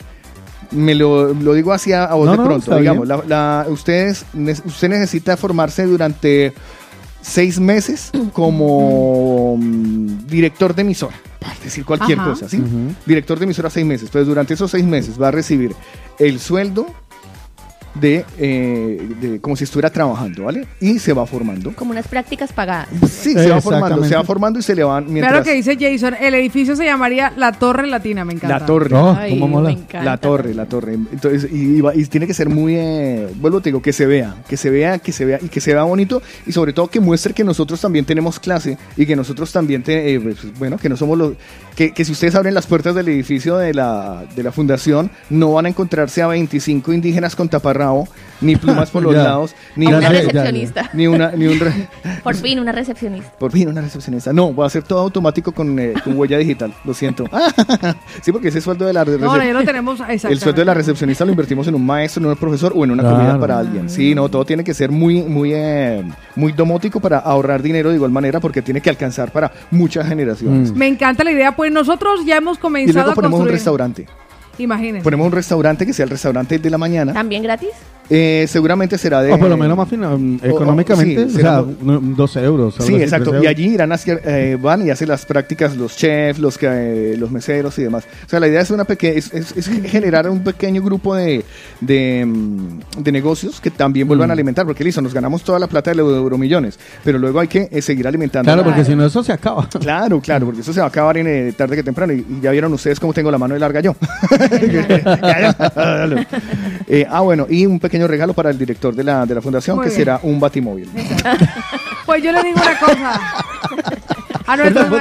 Me lo, lo digo así a, No, de pronto, digamos. bien. La, la- ustedes, usted necesita formarse durante seis meses como mm, director de emisora, para decir cualquier Ajá. cosa, ¿sí? Director de emisora seis meses. Entonces, durante esos seis meses va a recibir el sueldo de, eh, de como si estuviera trabajando, ¿vale? Y se va formando. Como unas prácticas pagadas. Sí, se va formando, se va formando y se le van mientras... Claro que dice Jason, el edificio se llamaría La Torre Latina, me encanta. La torre. No, Ay, ¿cómo mola? me encanta. La torre, la torre. Entonces, y, y va- y tiene que ser muy, eh, vuelvo te digo, que se vea, que se vea, que se vea y que se vea bonito y sobre todo que muestre que nosotros también tenemos clase y que nosotros también, te- eh, pues, bueno, que no somos los, que, que si ustedes abren las puertas del edificio de la, de la fundación, no van a encontrarse a 25 indígenas con taparrabo, ni plumas por los Ya. lados, ni una ya, recepcionista. ni una, ni un, re- Por fin, una recepcionista. por fin una recepcionista. No, voy a hacer todo automático con, eh, con huella digital, lo siento. sí, porque ese sueldo de la No, recep- ahora ya lo tenemos. el sueldo de la recepcionista lo invertimos en un maestro, en un profesor o en una Claro. comida para alguien. Sí, no, todo tiene que ser muy, muy, eh, muy domótico para ahorrar dinero de igual manera porque tiene que alcanzar para muchas generaciones. Mm. Me encanta la idea. Pues nosotros ya hemos Y comenzado luego a ponemos un construir. restaurante. Imagínense. Ponemos un restaurante que sea el restaurante de la mañana. ¿También gratis? Eh, seguramente será de... O por lo menos más fina- mm, o- económicamente, sí, o sea, no, 12 euros. Sí, así, exacto. 13 Y allí irán a hacer, eh, van y hacen las prácticas los chefs, los que, eh, los meseros y demás. O sea, la idea es una peque es, es- es generar un pequeño grupo de, de, mm, de negocios que también vuelvan Mm. a alimentar, porque listo, nos ganamos toda la plata de los euromillones, pero luego hay que eh, seguir alimentando. Claro, la- porque si no eso se acaba. Claro, claro, porque eso se va a acabar en, eh, tarde que temprano. Y, y ya vieron ustedes cómo tengo la mano de larga yo. Eh, ah, bueno, y un pequeño regalo para el director de la, de la fundación, Muy que bien. será un batimóvil. Pues yo le digo una cosa. A nuestros, me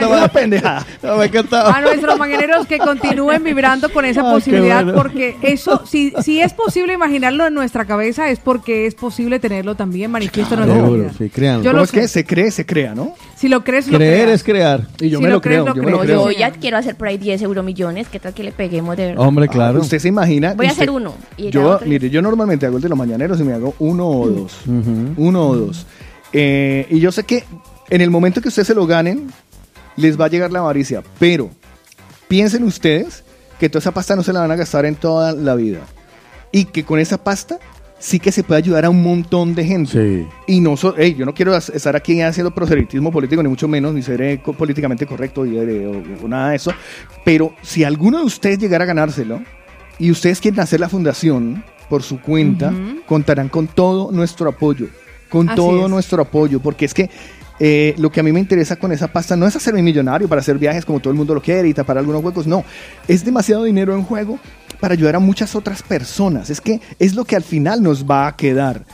a nuestros mañaneros que continúen vibrando con esa Ah, posibilidad, bueno. porque eso, si, si es posible imaginarlo en nuestra cabeza, es porque es posible tenerlo también manifiesto en nuestra sí, créanlo. Yo ¿Cómo lo es que se cree, se crea, no? Si lo crees, lo Creer creas. es crear. Y yo Si me lo lo crees, creo, lo yo me lo crees. creo. Yo ya quiero hacer por ahí 10 euromillones. ¿Qué tal que le peguemos de verdad? Hombre, claro. Ah, Usted se imagina. Voy a hacer uno. Y Yo, mire, yo normalmente hago el de los mañaneros y me hago uno o dos. Uno o dos. Eh, y yo sé que en el momento que ustedes se lo ganen, les va a llegar la avaricia. Pero piensen ustedes que toda esa pasta no se la van a gastar en toda la vida. Y que con esa pasta sí que se puede ayudar a un montón de gente. Sí. Y no, so- ey, yo no quiero estar aquí haciendo proselitismo político, ni mucho menos, ni ser eh, co- políticamente correcto y, eh, o, o nada de eso. Pero si alguno de ustedes llegara a ganárselo y ustedes quieren hacer la fundación por su cuenta, contarán con todo nuestro apoyo. Con Así todo es. nuestro apoyo. Porque es que eh, lo que a mí me interesa con esa pasta no es hacerme millonario para hacer viajes como todo el mundo lo quiere y tapar algunos huecos. No, es demasiado dinero en juego para ayudar a muchas otras personas. Es que es lo que al final nos va a quedar.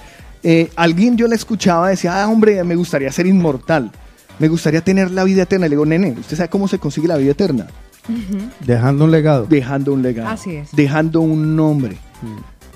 Eh, alguien yo le escuchaba decía, ah, hombre, me gustaría ser inmortal. Me gustaría tener la vida eterna. Le digo, nene, ¿usted sabe cómo se consigue la vida eterna? Dejando un legado. Dejando un legado. Así es. Dejando un nombre.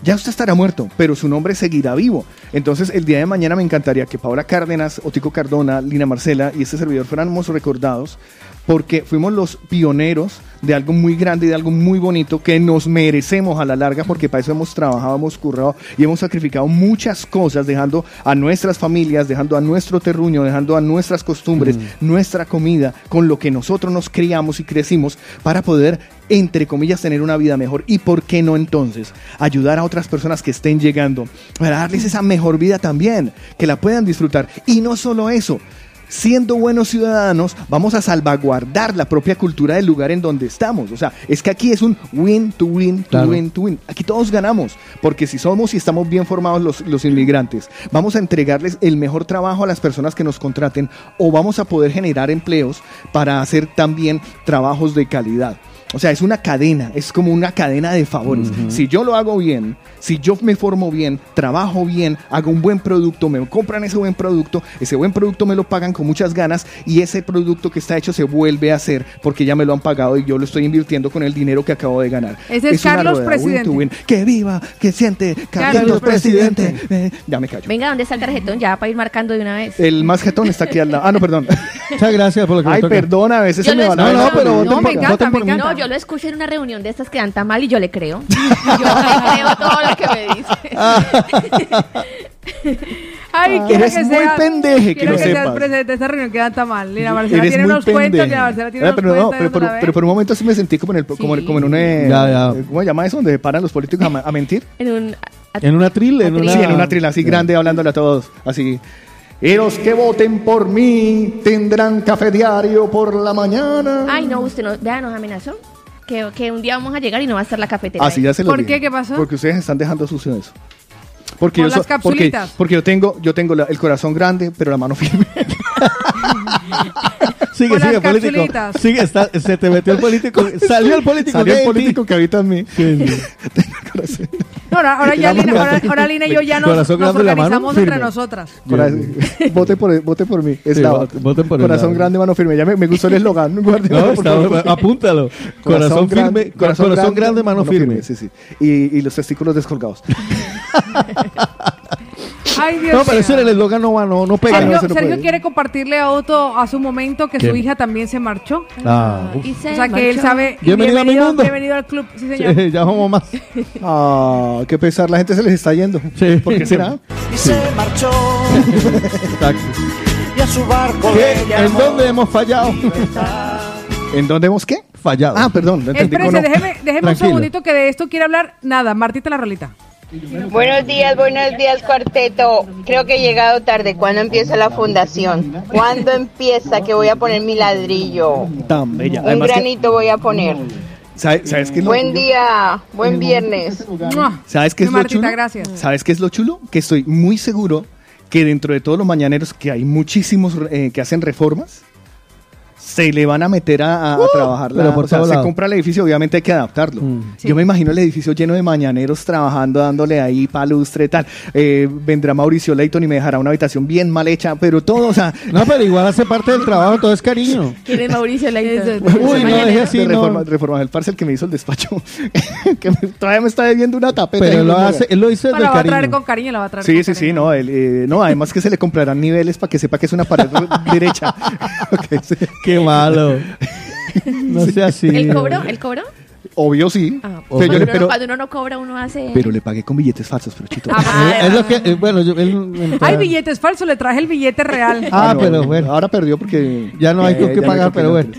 Ya usted estará muerto, pero su nombre seguirá vivo. Entonces, el día de mañana me encantaría que Paola Cárdenas, Otico Cardona, Lina Marcela y este servidor fuéramos recordados porque fuimos los pioneros de algo muy grande y de algo muy bonito que nos merecemos a la larga porque para eso hemos trabajado, hemos currado y hemos sacrificado muchas cosas dejando a nuestras familias, dejando a nuestro terruño, dejando a nuestras costumbres, nuestra comida, con lo que nosotros nos criamos y crecimos para poder entre comillas, tener una vida mejor. ¿Y por qué no entonces ayudar a otras personas que estén llegando para darles esa mejor vida también, que la puedan disfrutar? Y no solo eso, siendo buenos ciudadanos, vamos a salvaguardar la propia cultura del lugar en donde estamos. O sea, es que aquí es un win to win to Claro. win to win. Aquí todos ganamos, porque si somos y estamos bien formados los, los inmigrantes, vamos a entregarles el mejor trabajo a las personas que nos contraten o vamos a poder generar empleos para hacer también trabajos de calidad. O sea, es una cadena, es como una cadena de favores. Si yo lo hago bien, si yo me formo bien, trabajo bien, hago un buen producto, me compran ese buen producto, ese buen producto me lo pagan con muchas ganas y ese producto que está hecho se vuelve a hacer porque ya me lo han pagado y yo lo estoy invirtiendo con el dinero que acabo de ganar. Ese es Carlos rueda, Presidente. win. Que viva, que siente Carlos, Carlos Presidente. Eh, ya me callo. Venga, ¿dónde está el tarjetón? Ya para ir marcando de una vez. El más jetón está aquí al lado. Ah, no, perdón. Muchas gracias por lo que me Ay, toca. perdona, a veces Yo se me va No, no, pero No, voten me encanta, por me encanta. No, yo lo escucho en una reunión de estas que dan tan mal y yo le creo. Yo le creo todo lo que me dice. Ay, quiero Eres que muy sea, pendeje, que quiero lo que sepas. presidente de esta reunión que dan tan mal. Lina Marcela Eres tiene unos cuentos, pendejo. Lina Marcela tiene Ah, unos pero, no, cuentos. pero, ¿no pero- la pero por un momento sí me sentí como en, el, como, Sí. como en un... eh, Ya, ya. ¿Cómo se llama eso? Donde paran los políticos a, a mentir. En un. En una tril, en una... Sí, en una trila así grande hablándole a todos. Así. Y los que voten por mí tendrán café diario por la mañana. Ay, no, usted no. Vea, nos amenazó. Que, que un día vamos a llegar y no va a estar la cafetera. Así ahí. ya se lo ¿Por dije. qué? ¿Qué pasó? Porque ustedes están dejando sucio eso. Porque Con yo, las so- porque, capsulitas. porque yo tengo, yo tengo la- el corazón grande, pero la mano firme. Sigue, Con sigue, las político. capsulitas. Sigue, está- se te metió el político. Salió el político. Salió que el político que habita en mí. Sí, sí. No, ahora, ahora ya La Lina, ahora, ahora Lina y yo ya nos, Corazón organizamos entre nosotras. Corazón- vote, por, vote por mí. Es Sí, voten por el Corazón lado. grande, mano firme. Ya me, me gustó el eslogan. No, está, apúntalo. Corazón, firme, corazón, grande, mano firme. Sí, sí. Y, y los testículos descolgados. Ay, Dios No, pero ese era el eslogan no va, no, no pega. Sergio, no Sergio quiere compartirle a Otto a su momento que ¿Qué? su hija también se marchó. Ah. Y se O sea que él marchó. sabe. Bienvenido a mi mundo. Bienvenido al club, sí señor. ya vamos más. Ah, qué pesar. La gente se les está yendo. Sí. ¿Por qué será? Y se marchó Exacto. y a su barco ¿Qué? le ¿En llamó dónde hemos fallado? ¿En dónde hemos qué? Fallado. Ah, perdón. no entendí Espérese, déjeme, déjeme un segundito que de esto quiere hablar. Nada, Martita la rolita. Buenos días, buenos días, cuarteto. Creo que he llegado tarde. ¿Cuándo empieza la fundación? ¿Cuándo empieza que voy a poner mi ladrillo? Tan bella. Un Además que- granito voy a poner. ¿sabes, ¿Sabes qué es lo Buen día, buen viernes. ¿Sabes qué es lo chulo? gracias. ¿Sabes qué es lo chulo? Que estoy muy seguro que dentro de todos los mañaneros, que hay muchísimos eh, que hacen reformas, se le van a meter a, a- a trabajar. la- pero por o sea, todo se compra el edificio, obviamente hay que adaptarlo. Mm. Sí. Yo me imagino el edificio lleno de mañaneros trabajando, dándole ahí palustre, tal. Eh, vendrá Mauricio Leighton y me dejará una habitación bien mal hecha, pero todo, o sea, No, pero igual hace parte del trabajo, entonces cariño. ¿Quién es Mauricio Leighton? Uy, no deje así, de no. reforma, reforma del parcel que me hizo el despacho, que me- todavía me está debiendo una tapeta. Pero él lo hace, él lo No, desde la el va a traer con cariño, la va a traer Sí, con sí, sí, no, el, eh, no, además que se le comprarán niveles para que sepa que es una pared derecha. Ok, sí. Qué malo. No sea así. ¿El cobro? ¿El cobro? Obvio sí, Ah, yo cuando, le, uno, pero, cuando uno no cobra, uno hace. pero le pagué con billetes falsos, pero chito. Ah, Eh, Es lo que, eh, bueno, yo, él, Hay billetes falsos, le traje el billete real. Ah, no, pero bueno. Ahora perdió porque... Ya no hay con qué pagar, pero no, bueno.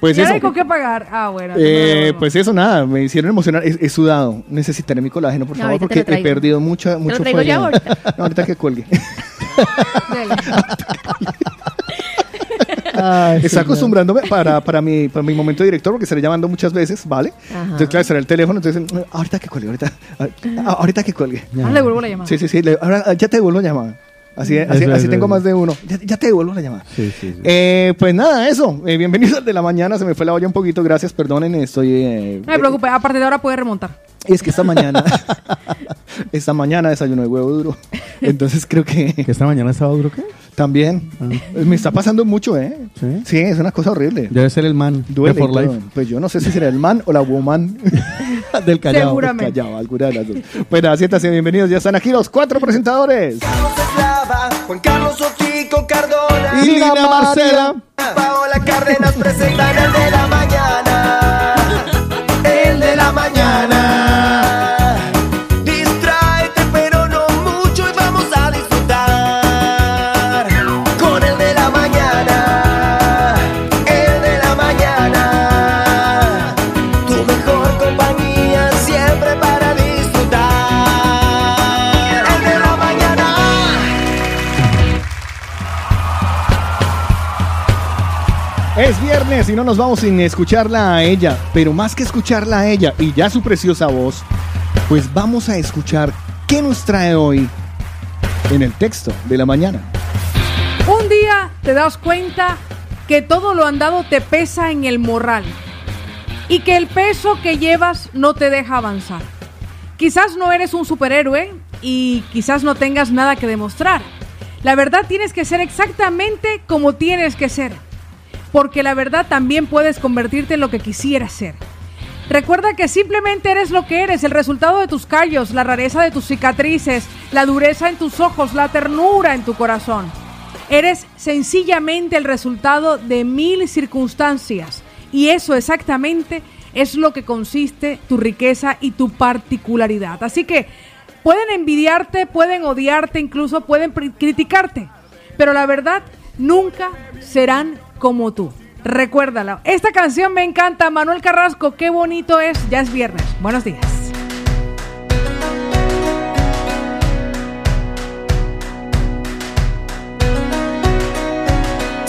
Pues ya eso. no hay con qué pagar. Ah, bueno. Eh, no, pues eso, nada, me hicieron emocionar. He, he sudado. Necesitaré mi colágeno, por No, favor, te porque lo he perdido mucha, lo mucho traigo ya ahorita. No, ahorita que cuelgue. Ay, Está señor. acostumbrándome para, para, mi, para mi momento de director, porque estaré llamando muchas veces, ¿vale? Ajá. Entonces, claro, será el teléfono, entonces, "Mm, ahorita que cuelgue, ahorita, ah, ahorita que cuelgue. Ah, le vuelvo la llamada. Sí, sí, sí, le- ahora ah, ya te devuelvo la llamada. Así, así, Eso, así tengo eso. más de uno. Ya, ya te devuelvo la llamada. Sí, sí, sí. Eh, pues nada, eso. Eh, bienvenidos al de la mañana. Se me fue la olla un poquito. Gracias, perdonen. Estoy. eh, No me preocupe, a partir de ahora puede remontar. Es que esta mañana. esta mañana desayuno de huevo duro. Entonces creo ¿Que que esta mañana es sábado, creo también. Me está pasando mucho, ¿eh? Sí. Sí, es una cosa horrible. Debe ser el man Duele. de For y todo. Life. Pues yo no sé si será el man o la woman. Del Callao. Seguramente. Del Callao, alguna de las dos. Bueno, siéntase bienvenidos. Ya están aquí los cuatro presentadores. Eslava, Juan Carlos Otico Cardona Y Lina Marcela. Paola Cárdenas presentan el de la y no nos vamos sin escucharla a ella, pero más que escucharla a ella y ya su preciosa voz, pues vamos a escuchar qué nos trae hoy en el texto de la mañana. Un día te das cuenta que todo lo andado te pesa en el morral y que el peso que llevas no te deja avanzar. Quizás no eres un superhéroe y quizás no tengas nada que demostrar. La verdad tienes que ser exactamente como tienes que ser, porque la verdad también puedes convertirte en lo que quisieras ser. Recuerda que simplemente eres lo que eres, el resultado de tus callos, la rareza de tus cicatrices, la dureza en tus ojos, la ternura en tu corazón. Eres sencillamente el resultado de mil circunstancias y eso exactamente es lo que consiste tu riqueza y tu particularidad. Así que pueden envidiarte, pueden odiarte, incluso pueden criticarte, pero la verdad nunca serán como tú. Recuérdalo. Esta canción me encanta, Manuel Carrasco, qué bonito es. Ya es viernes. Buenos días.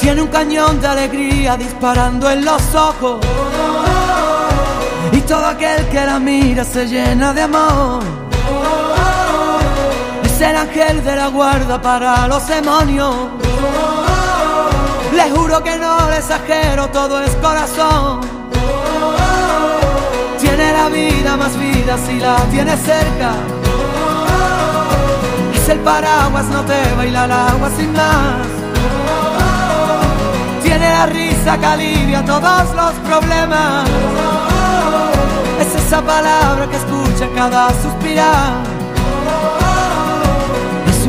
Tiene un cañón de alegría disparando en los ojos. Y todo aquel que la mira se llena de amor. Es el ángel de la guarda para los demonios. Le juro que no le exagero, todo es corazón. Tiene la vida más vida si la tiene cerca. Es el paraguas, no te baila el agua sin más. Tiene la risa que alivia todos los problemas. Es esa palabra que escucha cada suspirar.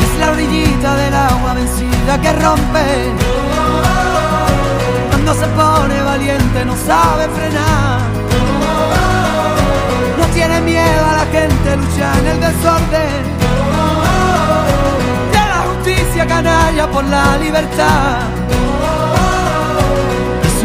Es la orillita del agua vencida que rompe. Cuando se pone valiente no sabe frenar. No tiene miedo a la gente, lucha en el desorden. De la justicia canalla por la libertad.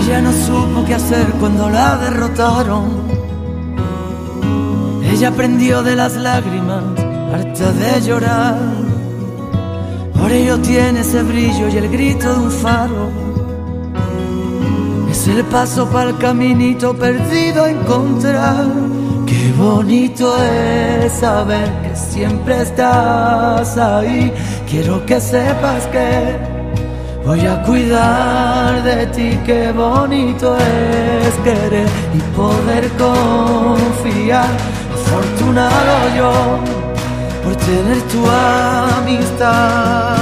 Ella no supo qué hacer cuando la derrotaron. Ella aprendió de las lágrimas, harta de llorar. Por ello tiene ese brillo y el grito de un faro. Es el paso para el caminito perdido a encontrar. Qué bonito es saber que siempre estás ahí. Quiero que sepas que voy a cuidar de ti. Qué bonito es querer y poder confiar. Afortunado yo por tener tu amistad.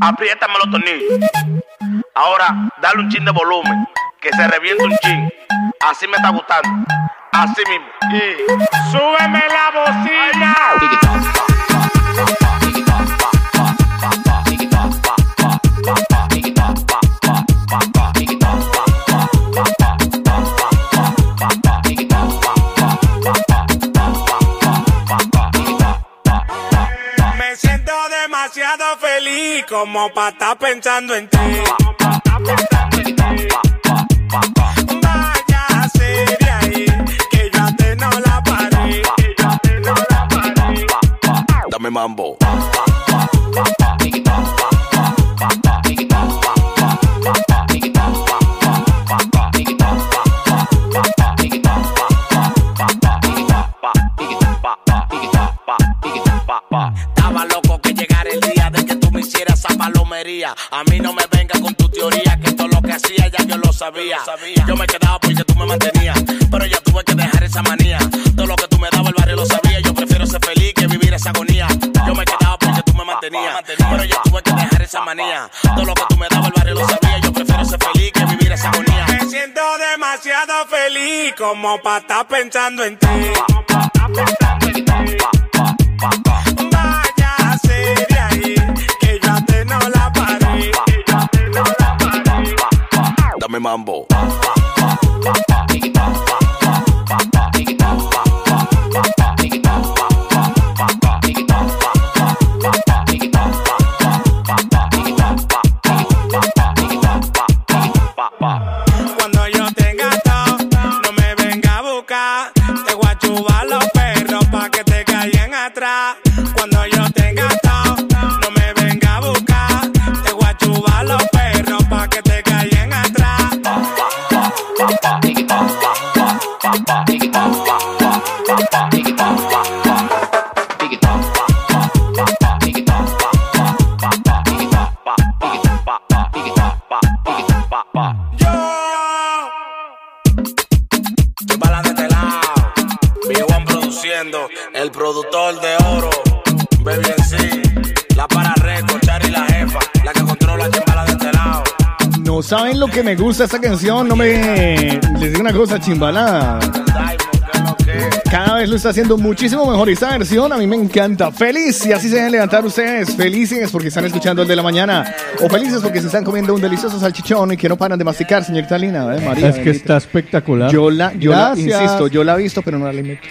Apriétame los tornillos. Ahora, dale un chin de volumen, que se reviente un chin. Así me está gustando. Así mismo. Y súbeme la bocina. Como para estar pensando en ti. Váyase de ahí, que yo a ti no la paré. Que yo a ti no la paré. Dame mambo. Como para estar pensando en ti. Váyase de ahí, que yo a ti no la paré. Dame mambo. Me gusta esta canción. No me. Les digo una cosa, chimbalada. Vez lo está haciendo muchísimo mejor. Y esta versión a mí me encanta. Feliz. Y así se deben levantar ustedes. Felices porque están escuchando el de la mañana. O felices porque se están comiendo un delicioso salchichón y que no paran de masticar, señorita Lina. ¿eh, María, Es que bendita. está espectacular. Yo la, yo la, insisto, yo la he visto, pero no la limito.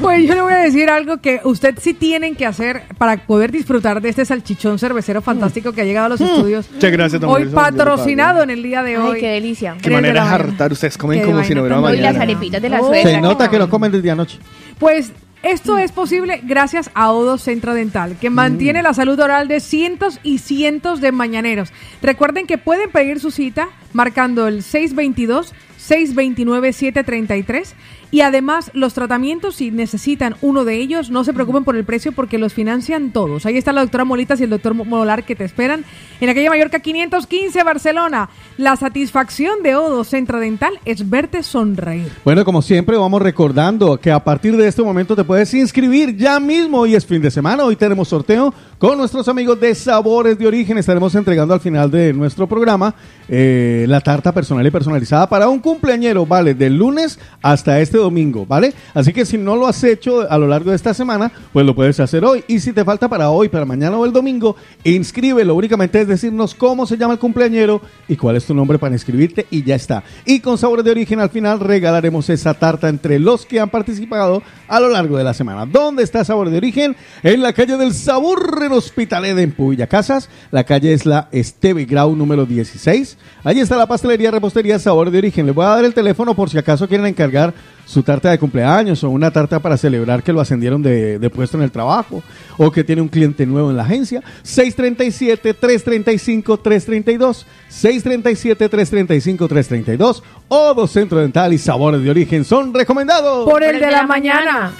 Pues yo le voy a decir algo que usted sí tienen que hacer para poder disfrutar de este salchichón cervecero fantástico que ha llegado a los estudios. Muchas gracias, Hoy patrocinado en el día de Ay, hoy. qué delicia. Qué manera de hartar. Ustedes comen Qué como si no hubiera tan Y las mañana. arepitas de la Oh. suegra. Se nota que lo comen desde anoche. Pues esto es posible gracias a Odo Centro Dental, que mantiene la salud oral de cientos y cientos de mañaneros. Recuerden que pueden pedir su cita marcando el 622 629 733 y además los tratamientos si necesitan uno de ellos no se preocupen por el precio porque los financian todos. Ahí está la doctora Molitas y el doctor Molar que te esperan en la calle Mallorca 515 Barcelona. La satisfacción de Odo Centro Dental es verte sonreír. Bueno, como siempre, vamos recordando que a partir de este momento te puedes inscribir ya mismo. Hoy es fin de semana, hoy tenemos sorteo con nuestros amigos de Sabores de Origen. Estaremos entregando al final de nuestro programa eh, la tarta personal y personalizada para un cumpleañero, ¿vale? Del lunes hasta este domingo, ¿vale? Así que si no lo has hecho a lo largo de esta semana, pues lo puedes hacer hoy. Y si te falta para hoy, para mañana o el domingo, inscríbelo. Únicamente es decirnos cómo se llama el cumpleañero y cuál es tu nombre para inscribirte y ya está. Y con Sabores de Origen al final regalaremos esa tarta entre los que han participado a lo largo de la semana. ¿Dónde está Sabores de Origen? En la calle del Sabor en Hospitalet en Puya Casas. La calle es la Esteve Grau número 16. Allí está la pastelería, repostería Sabor de Origen. Les voy a dar el teléfono por si acaso quieren encargar su tarta de cumpleaños o una tarta para celebrar que lo ascendieron de, de puesto en el trabajo o que tiene un cliente nuevo en la agencia. 637-335-332. 637-335-332. Odo Centro Dental y Sabores de Origen son recomendados. Por el de la mañana.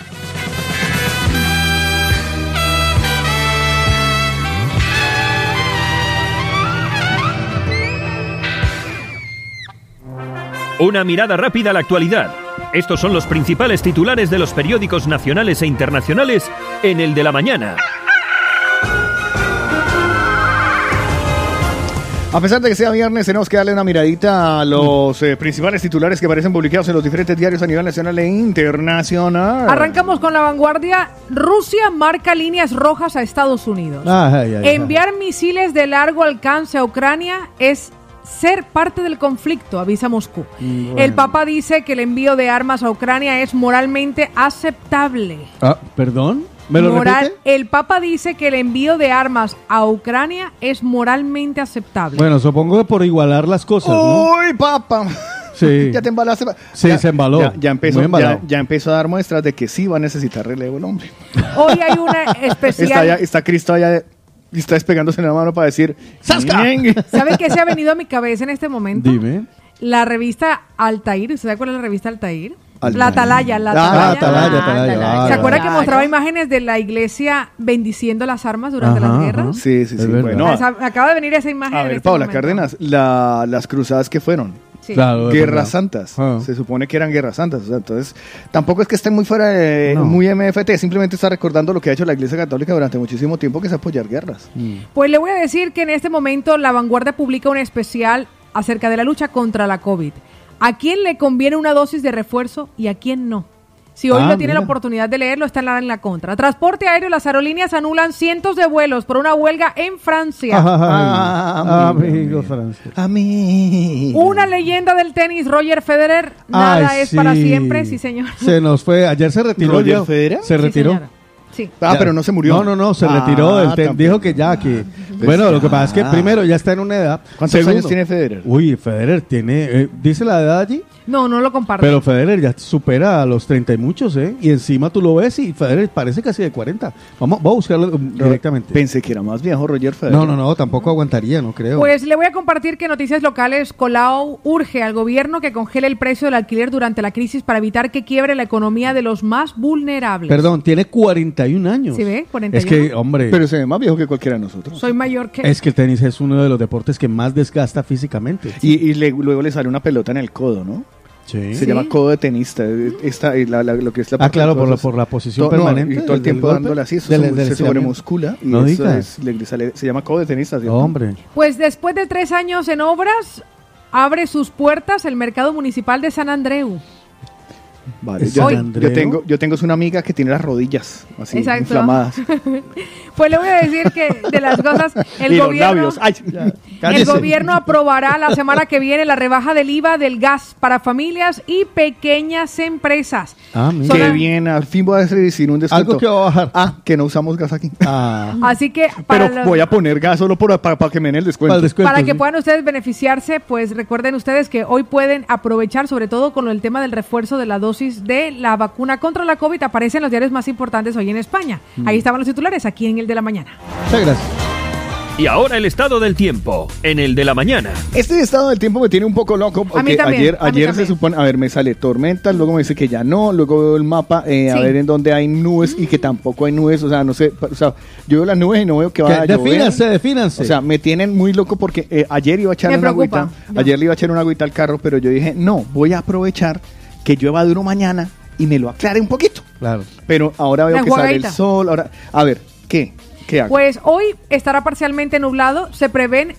Una mirada rápida a la actualidad. Estos son los principales titulares de los periódicos nacionales e internacionales en el de la mañana. A pesar de que sea viernes, tenemos que darle una miradita a los eh, principales titulares que aparecen publicados en los diferentes diarios a nivel nacional e internacional. Arrancamos con la vanguardia. Rusia marca líneas rojas a Estados Unidos. Ay, ay, ay. Enviar misiles de largo alcance a Ucrania es ser parte del conflicto, avisa Moscú. Bueno. El Papa dice que el envío de armas a Ucrania es moralmente aceptable. Ah, ¿Perdón? ¿Me lo Moral- el Papa dice que el envío de armas a Ucrania es moralmente aceptable. Bueno, supongo que por igualar las cosas, ¿no? ¡Uy, papa! Sí. Ya te embalaste. Sí, Ya- se embaló. Ya, ya empezó, ya, ya empezó a dar muestras de que sí va a necesitar relevo el hombre. Hoy hay una Está, especial. ya, está Cristo allá y está despegándose en la mano para decir ¡Sasca! ¿Sabe qué se ha venido a mi cabeza en este momento? Dime. La revista Altair. ¿Usted sabe cuál es la revista Altair? Altair. La Atalaya, la Ah, Atalaya. Atalaya, Atalaya. ¿Se Ah, acuerda que mostraba imágenes de la iglesia bendiciendo las armas durante Ajá, las ajá. guerras? Sí, sí, sí. Bueno, Esa- acaba de venir esa imagen. a ver, este Paula momento. Cárdenas, la- las cruzadas que fueron. Sí. Claro, es Guerras santas. Ah. Se supone que eran guerras santas. o sea, entonces, tampoco es que estén muy fuera de. No. muy MFT, simplemente está recordando lo que ha hecho la Iglesia Católica durante muchísimo tiempo, que es apoyar guerras. Pues le voy a decir que en este momento La Vanguardia publica un especial acerca de la lucha contra la COVID. ¿A quién le conviene una dosis de refuerzo y a quién no? Si hoy Ah, no tiene la oportunidad de leerlo, está en la, en la contra. Transporte aéreo, las aerolíneas anulan cientos de vuelos por una huelga en Francia. Ah, Ay, amigo amigo Francia. A mí. Una leyenda del tenis, Roger Federer, nada Ay, es para siempre, sí señor. Se nos fue. Ayer se retiró. ¿Roger. Federer? Se retiró. Sí. Ah, Ya. pero no se murió. No, no, no, se Ah, retiró del tenis. tampoco. Dijo que ya, que. bueno, lo que pasa es que ah. primero ya está en una edad. ¿Cuántos años tiene Federer? Uy, Federer tiene. eh, ¿Dice la edad allí? No, no lo comparto. Pero Federer ya supera a los 30 y muchos, ¿eh? Y encima tú lo ves y Federer parece casi de 40. Vamos, voy a buscarlo um, directamente. Pensé que era más viejo Roger Federer. No, no, no, tampoco aguantaría, no creo. Pues le voy a compartir que Noticias Locales Colau urge al gobierno que congele el precio del alquiler durante la crisis para evitar que quiebre la economía de los más vulnerables. Perdón, tiene 41 años. ¿Sí ve? 41. Es que, hombre, Pero se ve más viejo que cualquiera de nosotros. Soy mayor que... es que el tenis es uno de los deportes que más desgasta físicamente. Y, y le- luego le sale una pelota en el codo, ¿no? Sí. Se llama codo de tenista. Esta, eh, la- la- lo que es la Ah, claro, por la, por la posición no, permanente. y todo el tiempo dándole así, eso del- se, del se sobremuscula y No eso digas. es- le sale- se llama codo de tenista. ¿cierto? Hombre. Pues después de tres años en obras, abre sus puertas el mercado municipal de San Andreu. Vale, ¿Es yo, yo tengo, yo tengo una amiga que tiene las rodillas así Exacto. inflamadas. Pues le voy a decir que de las cosas, el y gobierno... Ay, El gobierno aprobará la semana que viene la rebaja del IVA del gas para familias y pequeñas empresas. Ah, mira. Qué bien, al fin voy a recibir un descuento. Algo que va a bajar. Ah, que no usamos gas aquí. Ah, Así que para, Pero los- voy a poner gas solo por- para, para que me den el descuento. para el descuento, para que sí. puedan ustedes beneficiarse, pues recuerden ustedes que hoy pueden aprovechar, sobre todo con el tema del refuerzo de la dosis de la vacuna contra la COVID, aparece en los diarios más importantes hoy en España. Mm. Ahí estaban los titulares, aquí en el de la mañana. Muchas gracias. Y ahora el estado del tiempo, en el de la mañana. Este estado del tiempo me tiene un poco loco. A mí porque también, Ayer, a mí ayer se supone, a ver, me sale tormenta, luego me dice que ya no, luego veo el mapa, eh, a Sí. ver en dónde hay nubes y que tampoco hay nubes, o sea, no sé, o sea, yo veo las nubes y no veo que va a llover. defínanse, defínanse. O sea, me tienen muy loco porque eh, ayer iba a echar Me una preocupa. agüita, Yo. ayer le iba a echar una agüita al carro, pero yo dije, no, voy a aprovechar que llueva duro mañana y me lo aclare un poquito. claro. Pero ahora veo La que sale el sol, ahora, a ver, ¿qué? ¿Qué hago? Pues hoy estará parcialmente nublado, se prevén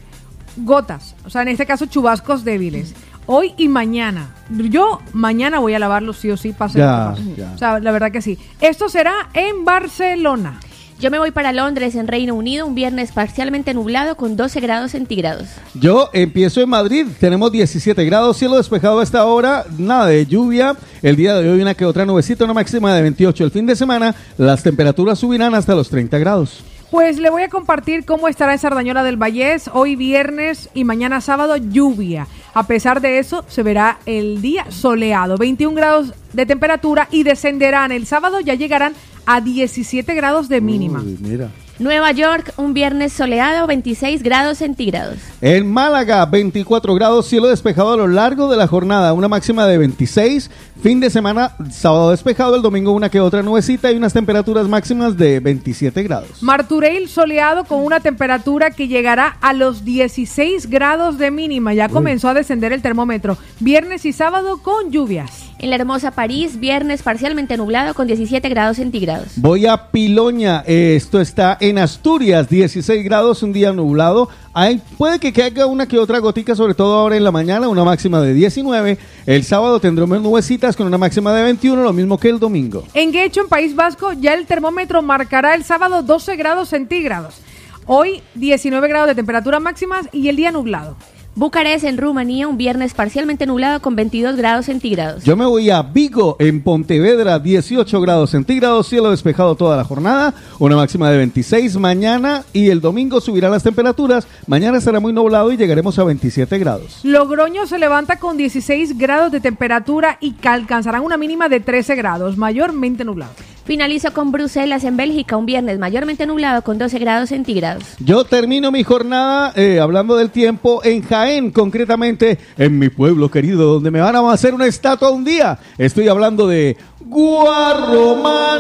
gotas, o sea, en este caso chubascos débiles. Hoy y mañana. Yo mañana voy a lavarlos sí o sí, pase Ya, lo que pase. ya. O sea, la verdad que sí. Esto será en Barcelona. Yo me voy para Londres, en Reino Unido, un viernes parcialmente nublado con 12 grados centígrados. Yo empiezo en Madrid, tenemos 17 grados, cielo despejado a esta hora, nada de lluvia. El día de hoy una que otra nubecita, una máxima de 28. El fin de semana las temperaturas subirán hasta los 30 grados. Pues le voy a compartir cómo estará en Sardañola del Vallés hoy viernes y mañana sábado lluvia. A pesar de eso, se verá el día soleado, 21 grados de temperatura y descenderán el sábado, ya llegarán a 17 grados de mínima. Mira. Nueva York, un viernes soleado, 26 grados centígrados. En Málaga, 24 grados, cielo despejado a lo largo de la jornada, una máxima de 26. Fin de semana, sábado despejado, el domingo una que otra nubecita y unas temperaturas máximas de 27 grados. Martureil soleado con una temperatura que llegará a los 16 grados de mínima. Ya comenzó a descender el termómetro. Viernes y sábado con lluvias. En la hermosa París, viernes parcialmente nublado con 17 grados centígrados. Voy a Piloña, esto está en Asturias, 16 grados, un día nublado. Hay, puede que caiga una que otra gotica, sobre todo ahora en la mañana, una máxima de 19. El sábado tendremos nubecitas con una máxima de 21, lo mismo que el domingo. En Guecho, en País Vasco, ya el termómetro marcará el sábado 12 grados centígrados. Hoy 19 grados de temperatura máximas y el día nublado. Bucarest, en Rumanía, un viernes parcialmente nublado con 22 grados centígrados. Yo me voy a Vigo, en Pontevedra, 18 grados centígrados, cielo despejado toda la jornada, una máxima de 26 mañana y el domingo subirán las temperaturas. Mañana será muy nublado y llegaremos a 27 grados. Logroño se levanta con 16 grados de temperatura y que alcanzarán una mínima de 13 grados, mayormente nublado. Finalizo con Bruselas, en Bélgica, un viernes mayormente nublado con 12 grados centígrados. Yo termino mi jornada eh, hablando del tiempo en Jaén, concretamente en mi pueblo querido, donde me van a hacer una estatua un día. Estoy hablando de Guarromán.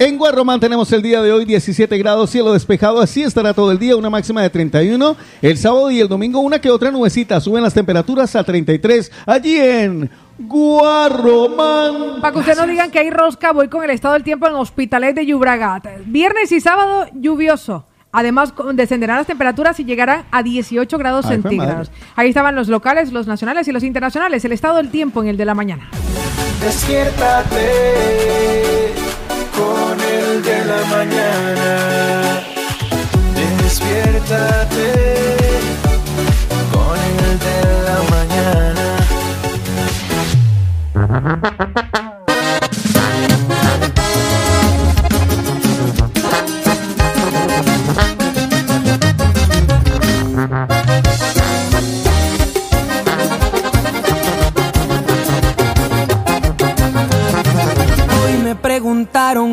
En Guarromán tenemos el día de hoy 17 grados, cielo despejado, así estará todo el día, una máxima de 31. El sábado y el domingo una que otra nubecita, suben las temperaturas a 33. Allí en Guarromán. Para que ustedes no digan que hay rosca, voy con el estado del tiempo en Hospitalet de Llobregat. Viernes y sábado lluvioso. Además, descenderán las temperaturas y llegarán a 18 grados Ay, centígrados. Ahí estaban los locales, los nacionales y los internacionales. El estado del tiempo en el de la mañana. Despiértate con el de la mañana. Despiértate con el de la mañana.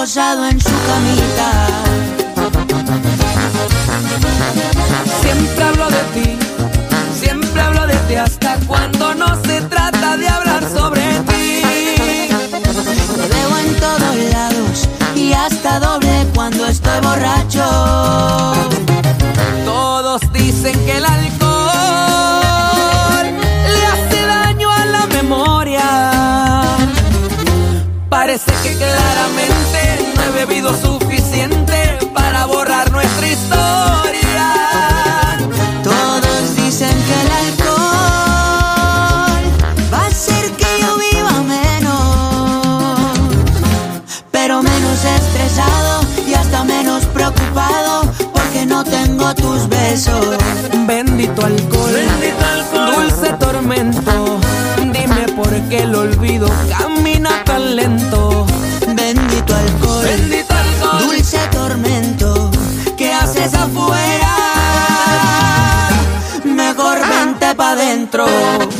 pero reposado en su camita. Siempre hablo de ti, siempre hablo de ti hasta cuando no se trata de hablar sobre ti. Te veo en todos lados y hasta doble cuando estoy borracho. Todos dicen que el alcohol le hace daño a la memoria. Parece que claramente suficiente para borrar nuestra historia. Todos dicen que el alcohol va a hacer que yo viva menos, pero menos estresado y hasta menos preocupado porque no tengo tus besos. Bendito alcohol, dulce tormento. Dime por qué el olvido camina tan lento. Pa'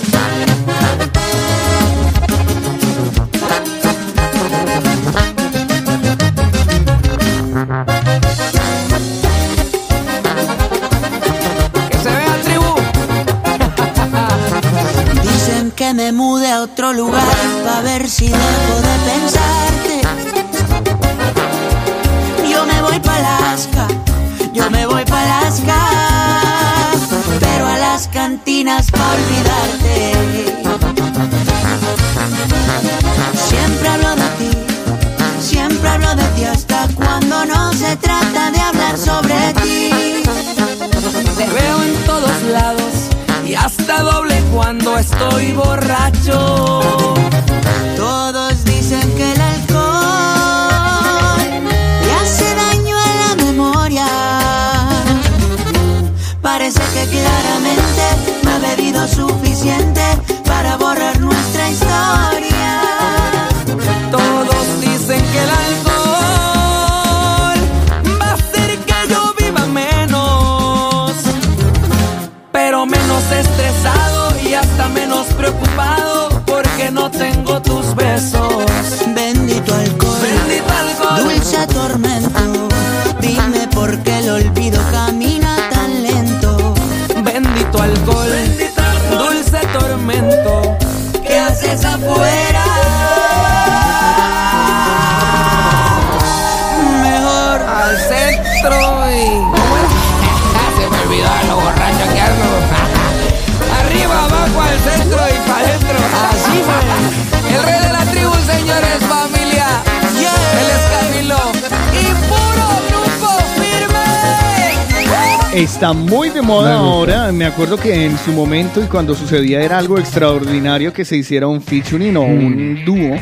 Está muy de moda ahora. Me acuerdo que en su momento y cuando sucedía era algo extraordinario que se hiciera un featuring o un dúo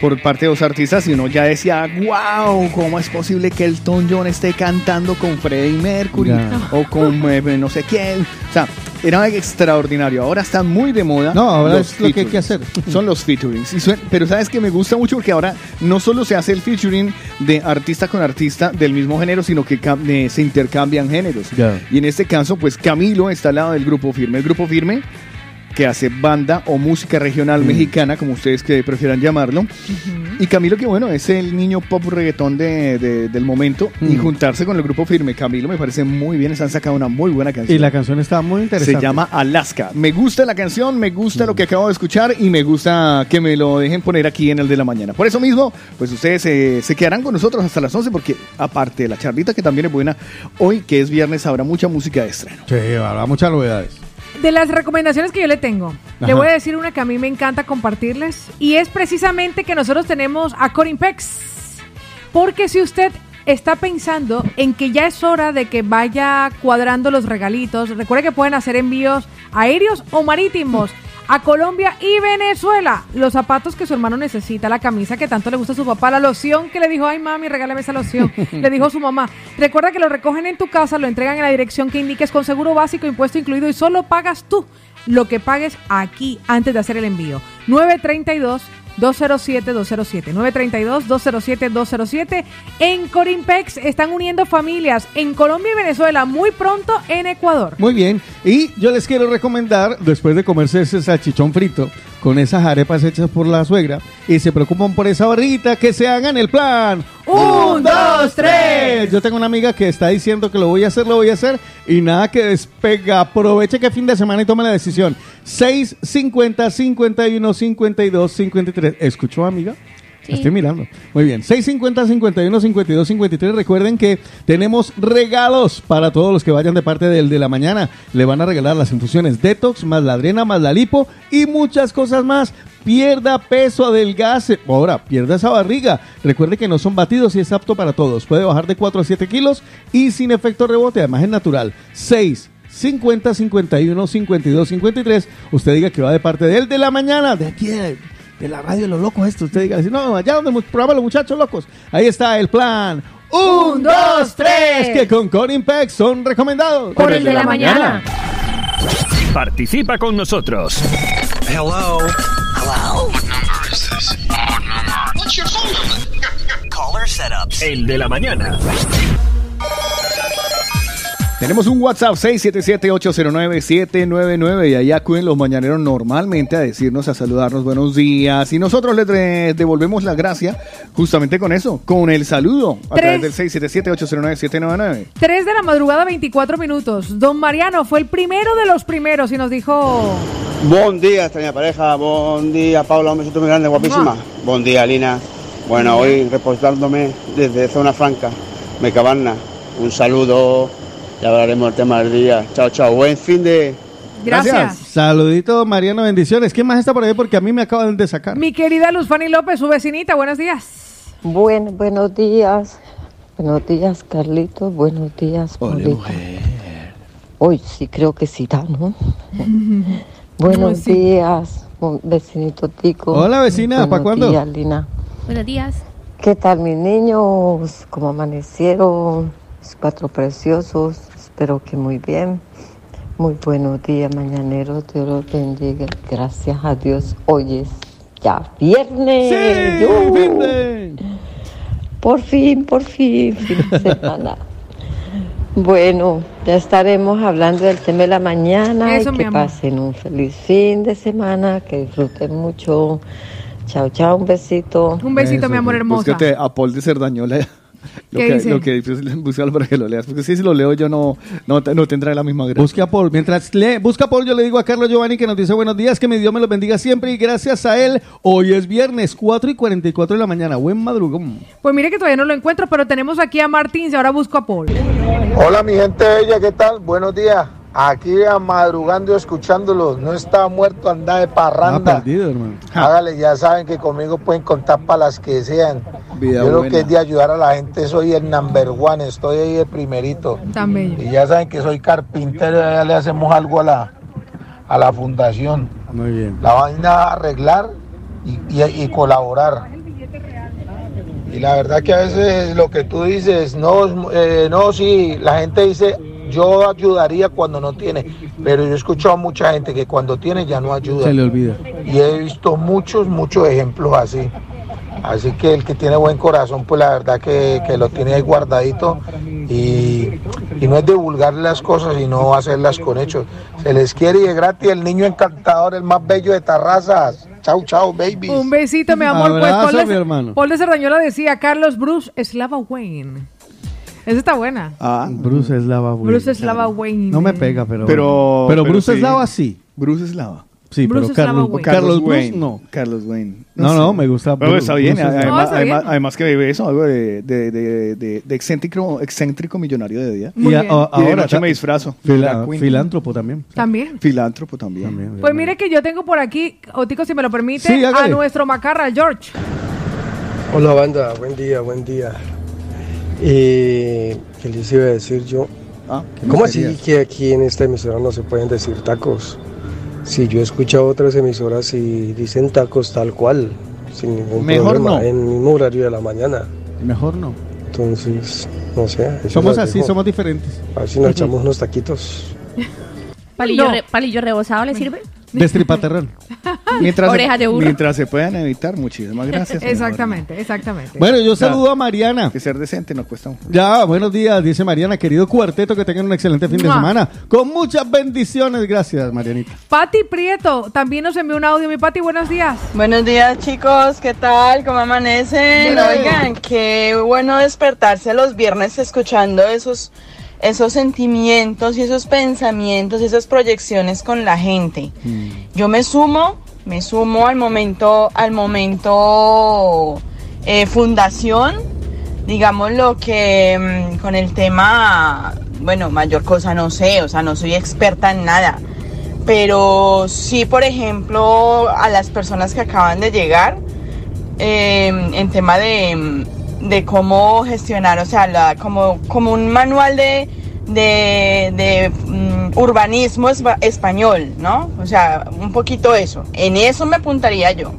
por parte de dos artistas y uno ya decía, wow, ¿cómo es posible que Elton John esté cantando con Freddie Mercury o con eh, no sé quién? O sea, era extraordinario. Ahora está muy de moda. No, ahora es lo que hay que hacer. Son los featurings. Y pero sabes que me gusta mucho porque ahora no solo se hace el featuring de artista con artista del mismo género, sino que eh, se intercambian géneros. Ya. Y en este caso, pues Camilo está al lado del grupo firme. El grupo firme que hace banda o música regional mexicana, como ustedes que prefieran llamarlo. Y Camilo, que bueno, es el niño pop reggaetón de- de- del momento. Y Mm. juntarse con el grupo firme, Camilo, me parece muy bien. Se han sacado una muy buena canción. Y la canción está muy interesante. Se llama Alaska. Me gusta la canción, me gusta lo que acabo de escuchar y me gusta que me lo dejen poner aquí en el de la mañana. Por eso mismo, pues ustedes eh, se quedarán con nosotros hasta las 11 porque aparte de la charlita que también es buena, hoy que es viernes habrá mucha música de estreno. Sí, habrá muchas novedades. De las recomendaciones que yo le tengo, le voy a decir una que a mí me encanta compartirles y es precisamente que nosotros tenemos a Corimpex. Porque si usted está pensando en que ya es hora de que vaya cuadrando los regalitos, recuerde que pueden hacer envíos aéreos o marítimos a Colombia y Venezuela. Los zapatos que su hermano necesita, la camisa que tanto le gusta a su papá, la loción que le dijo, ay mami, regálame esa loción. le dijo su mamá. Recuerda que lo recogen en tu casa, lo entregan en la dirección que indiques con seguro básico, impuesto incluido y solo pagas tú lo que pagues aquí antes de hacer el envío. 932 207-207. 932-207-207. En Corimpex están uniendo familias en Colombia y Venezuela, muy pronto en Ecuador. Muy bien. Y yo les quiero recomendar, después de comerse ese salchichón frito con esas arepas hechas por la suegra y se preocupan por esa barrita, que se hagan el plan. Un, dos, tres. Yo tengo una amiga que está diciendo que lo voy a hacer, lo voy a hacer y nada que despega. Aproveche que fin de semana y tome la decisión. 6, 50, 51, 52, 53. ¿Escuchó, amiga? Estoy mirando. Muy bien. 650 51 52 53. Recuerden que tenemos regalos para todos los que vayan de parte del de la mañana. Le van a regalar las infusiones Detox, más la adrena, más la lipo y muchas cosas más. Pierda peso, adelgace. Ahora, pierda esa barriga. Recuerde que no son batidos y es apto para todos. Puede bajar de 4 a 7 kilos y sin efecto rebote. Además es natural. 6 50 51 52 53. Usted diga que va de parte de él de la mañana. De aquí de, la radio de los locos esto. Usted diga, no, allá donde mu- programa los muchachos locos. Ahí está el plan. Un, dos, tres. Que con Corin Peck son recomendados. Por el de la mañana. Participa con nosotros. Hello. Hello? What number is this? Number. What's your phone number? Caller setups. El de la mañana. Tenemos un WhatsApp 677-809-799 y ahí acuden los mañaneros normalmente a decirnos, a saludarnos buenos días y nosotros les de- devolvemos la gracia justamente con eso, con el saludo a Tres. través del 677-809-799. 3 de la madrugada, 24 minutos. Don Mariano fue el primero de los primeros y nos dijo... Buen día, extraña pareja. Buen día, Paula. Un besito muy grande, guapísima. Buen día, Lina. Bueno, hoy reportándome desde Zona Franca, Mecabarna. Un saludo. Ya hablaremos del tema del día. Chao, chao. Buen fin de. Gracias. Saludito, Mariano, bendiciones. ¿Quién más está por ahí? Porque a mí me acaban de sacar. Mi querida Luz Fanny López, su vecinita, buenos días. Bueno, buenos días. Buenos días, Carlitos. Buenos días, Paulita. Hoy sí creo que sí da, ¿no? Buenos sí? días, un vecinito Tico. Hola, vecina, ¿pa' Buenos cuándo? días, Lina. Buenos días. ¿Qué tal, mis niños? ¿Cómo amanecieron? Mis cuatro preciosos. Espero que muy bien. Muy buenos días, mañaneros. Dios los bendiga. Gracias a Dios. Hoy es ya viernes. ¡Yujú! Por fin, por fin, fin de semana. Bueno, ya estaremos hablando del tema de la mañana Eso, y que pasen un feliz fin de semana, que disfruten mucho. Chao, chao, un besito. Un besito, mi amor hermosa. Búscate a Paul de Cerdañola. Lo ¿Qué que, dice? lo que búscalo para que lo leas. Porque si, si lo leo yo no, no, te- no tendrá la misma gracia. Busque a Paul. Mientras lee, busca a Paul, yo le digo a Carlos Giovanni que nos dice buenos días, que mi Dios me los bendiga siempre y gracias a él, hoy es viernes, 4 y 44 de la mañana. Buen madrugón. Pues mire que todavía no lo encuentro, pero tenemos aquí a Martín y ahora busco a Paul. Hola mi gente bella, ¿qué tal? Buenos días. Aquí madrugando y escuchándolo. No está muerto, anda de Ah, parranda. perdido, hermano. Hágale, ya saben que conmigo pueden contar para las que sean. Vida Yo lo que es de ayudar a la gente soy el number one, estoy ahí el primerito. Bello. Y ya saben que soy carpintero, ya le hacemos algo a la, a la fundación. Muy bien. La vaina a arreglar y, y- y colaborar. Y la verdad que a veces lo que tú dices, no, eh, no, sí, la gente dice, yo ayudaría cuando no tiene, pero yo he escuchado a mucha gente que cuando tiene ya no ayuda. Se le olvida. Y he visto muchos, muchos ejemplos así. Así que el que tiene buen corazón, pues la verdad que, que lo tiene ahí guardadito y, y no es divulgar las cosas, sino hacerlas con hechos. Se les quiere y es gratis el niño encantador, el más bello de Tarrazas. Chau, chau, baby. Un besito, mi amor. Pues, Abrazo, Paul, mi de, hermano. Paul de Cerdañola decía Carlos Bruce Slava Wayne. Esa está buena. Ah, Bruce Eslava, güey. Bruce Slava Wayne. No me pega, pero. Pero, Pero Bruce sí. Eslava sí. Bruce Eslava. Sí, Bruce pero Carlos, güey. Carlos, Bruce Wayne. no. Carlos Wayne. No, no, me gusta Bruce- está bien. Bruce. Además, No, está además, bien. además que bebe eso, algo de, de, de, de, de excéntrico, excéntrico millonario de día. Y a- a- Y de ahora noche me disfrazo. fila- filántropo también. También. Filántropo también. Pues mire que yo tengo por aquí, Otico, si me lo permite, Sí, a nuestro macarra, George. Hola banda, buen día, buen día. Eh, ¿Qué les iba a decir yo? Ah, ¿qué ¿Cómo así que aquí en esta emisora no se pueden decir tacos? Si yo he escuchado otras emisoras y dicen tacos tal cual, sin ningún Mejor problema, no. en el mismo horario de la mañana. Mejor no. Entonces, no sé. Somos así, somos diferentes. A ver si nos echamos unos taquitos. Palillo, No. re- palillo rebozado le sirve. Destripaterrón. Mientras, Oreja de burro. mientras se puedan evitar, muchísimas gracias. Exactamente, exactamente. Bueno, yo saludo a Mariana. Que ser decente no cuesta. Ya, buenos días, dice Mariana, querido cuarteto, que tengan un excelente fin de Mua. semana. Con muchas bendiciones, gracias, Marianita. Pati Prieto también nos envió un audio. Mi Pati, buenos días. Buenos días chicos, ¿qué tal? ¿Cómo amanecen? Bien. Oigan, qué bueno despertarse los viernes escuchando esos, esos sentimientos y esos pensamientos y esas proyecciones con la gente. Yo me sumo, me sumo al momento, al momento eh, fundación, digamos lo que mm, con el tema, bueno, mayor cosa no sé, o sea, no soy experta en nada. Pero sí, por ejemplo, a las personas que acaban de llegar, eh, en tema de, de cómo gestionar, o sea, la- como, como un manual de, de, mm, urbanismo espa- español, ¿no? O sea, un poquito eso. En eso me apuntaría yo.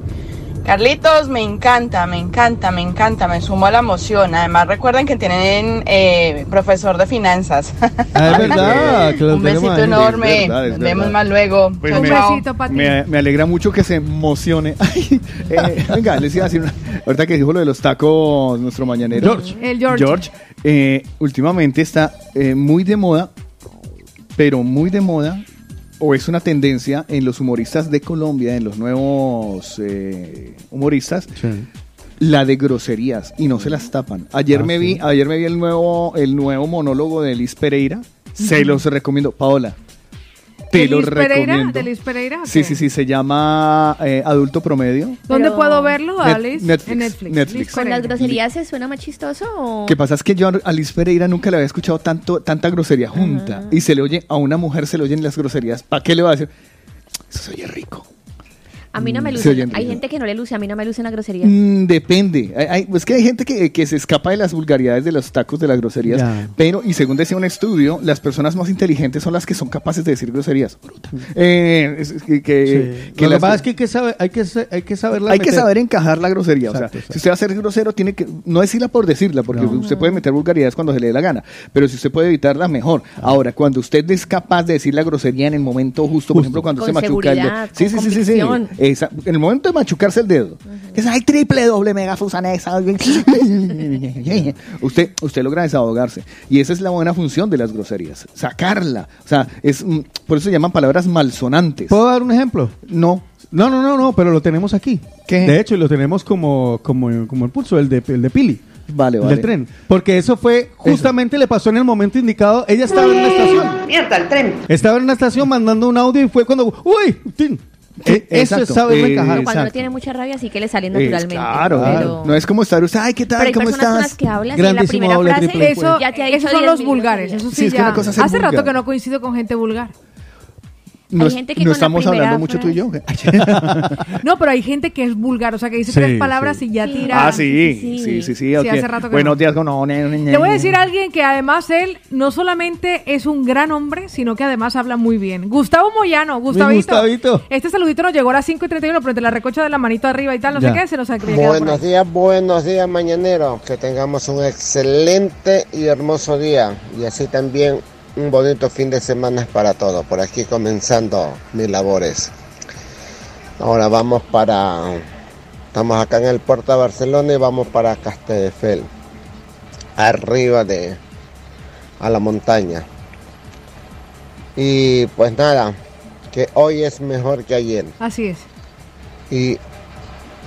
Carlitos, me encanta, me encanta, me encanta, me sumo a la emoción. Además, recuerden que tienen eh, profesor de finanzas. Ah, es verdad, que lo Un besito ahí. enorme. Es verdad, es Nos vemos verdad. más luego. Pues Chao, me, chao. me, me alegra mucho que se emocione. Ay, eh, venga, les iba a decir una- ahorita que dijo lo de los tacos nuestro mañanero. George. El George. eh, últimamente está eh, muy de moda, pero muy de moda, o es una tendencia en los humoristas de Colombia, en los nuevos eh, humoristas, la de groserías y no se las tapan. Ayer Ah, me sí. vi, ayer me vi el nuevo, el nuevo monólogo de Liz Pereira. Se los recomiendo, Paola. Te ¿De lo Pereira? recomiendo. ¿De Liz Pereira? Sí, sí, sí, se llama eh, Adulto Promedio. ¿Dónde Pero- puedo verlo, Net- Alice? Netflix, En Netflix. Netflix. ¿Con las groserías se suena más chistoso o...? Que pasa es que yo a Liz Pereira nunca le había escuchado tanto, tanta grosería junta. Y se le oye, a una mujer se le oyen las groserías. ¿Para qué le va a decir? Eso se oye rico. A mí no me Se luce. Hay gente que no le luce, a mí no me luce una grosería. Mm, depende. Hay- hay- es que hay gente que, que se escapa de las vulgaridades, de los tacos, de las groserías. Ya. Pero, y según decía un estudio, las personas más inteligentes son las que son capaces de decir groserías. Bruta. Eh, es- es que, que- Sí. que Lo que las- pasa es que hay que saber, hay que, hay que saberla hay que saber encajar la grosería. Exacto, o sea, exacto. si usted va a ser grosero, tiene que no decirla por decirla, porque No. usted puede meter vulgaridades cuando se le dé la gana. Pero si usted puede evitarla, mejor. Ahora, cuando usted es capaz de decir la grosería en el momento justo, por ejemplo, cuando Con se machuca el sí, sí, sí. Esa- en el momento de machucarse el dedo. que es, ay, triple, doble, mega fusanesa. usted, usted logra desahogarse. Y esa es la buena función de las groserías. Sacarla. O sea, es mm, por eso se llaman palabras malsonantes. ¿Puedo dar un ejemplo? No. No, no, no, no, pero lo tenemos aquí. ¿Qué? De hecho, lo tenemos como, como, como el pulso, el de, el de Pili. Vale, el vale. del tren. Porque eso fue, justamente le pasó en el momento indicado. Ella estaba en una estación. Mierda, el tren. Estaba en una estación mandando un audio y fue cuando, uy, tin, Eh, eso es Eh, encajar. Cuando uno exacto. tiene mucha rabia, sí que le sale Eh, naturalmente. claro, pero, no es como estar usted, ay, ¿qué pero tal? hay ¿Cómo personas con estás? las que hablas y en la primera frase Eso, ya te ha dicho esos son 10 los vulgares. Eso sí, Sí, es que ya. una cosa Hace rato vulgar. que no coincido con gente vulgar. No, Hay gente que no estamos hablando mucho tú y yo. No, pero hay gente que es vulgar, o sea, que dice Sí, tres palabras sí. y ya tira. Ah, sí, sí, sí, sí. ok. hace rato que Buenos no. días, no, ne, ne, ne, Le voy a decir a alguien que además él no solamente es un gran hombre, sino que además habla muy bien. Gustavo Moyano, Gustavito. Gustavito. Este saludito nos llegó a las 5 y 31, pero entre la recocha de la manito arriba y tal, no Ya. sé qué, se nos por Buenos días, buenos días, mañaneros. Que tengamos un excelente y hermoso día. Y así también un bonito fin de semana para todos. Por aquí comenzando mis labores. Ahora vamos para. Estamos acá en el puerto de Barcelona y vamos para Castelldefels. Arriba de. a la montaña. Y pues nada, que hoy es mejor que ayer. Así es. Y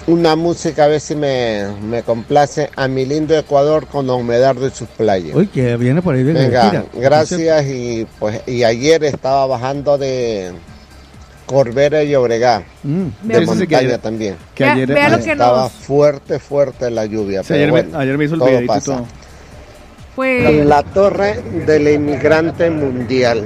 una música a ver si me, me complace a mi lindo Ecuador con la humedad de sus playas. Uy, que viene por ahí de Venga, Mira, gracias y pues y ayer estaba bajando de Corbera y Obregá, Mm, de que montaña ayer- también. que ayer- vea lo que estaba nos- fuerte, fuerte la lluvia, Sí, pero ayer, bueno, me, ayer me hizo el todo videito pasa. todo. Pues La torre del inmigrante mundial.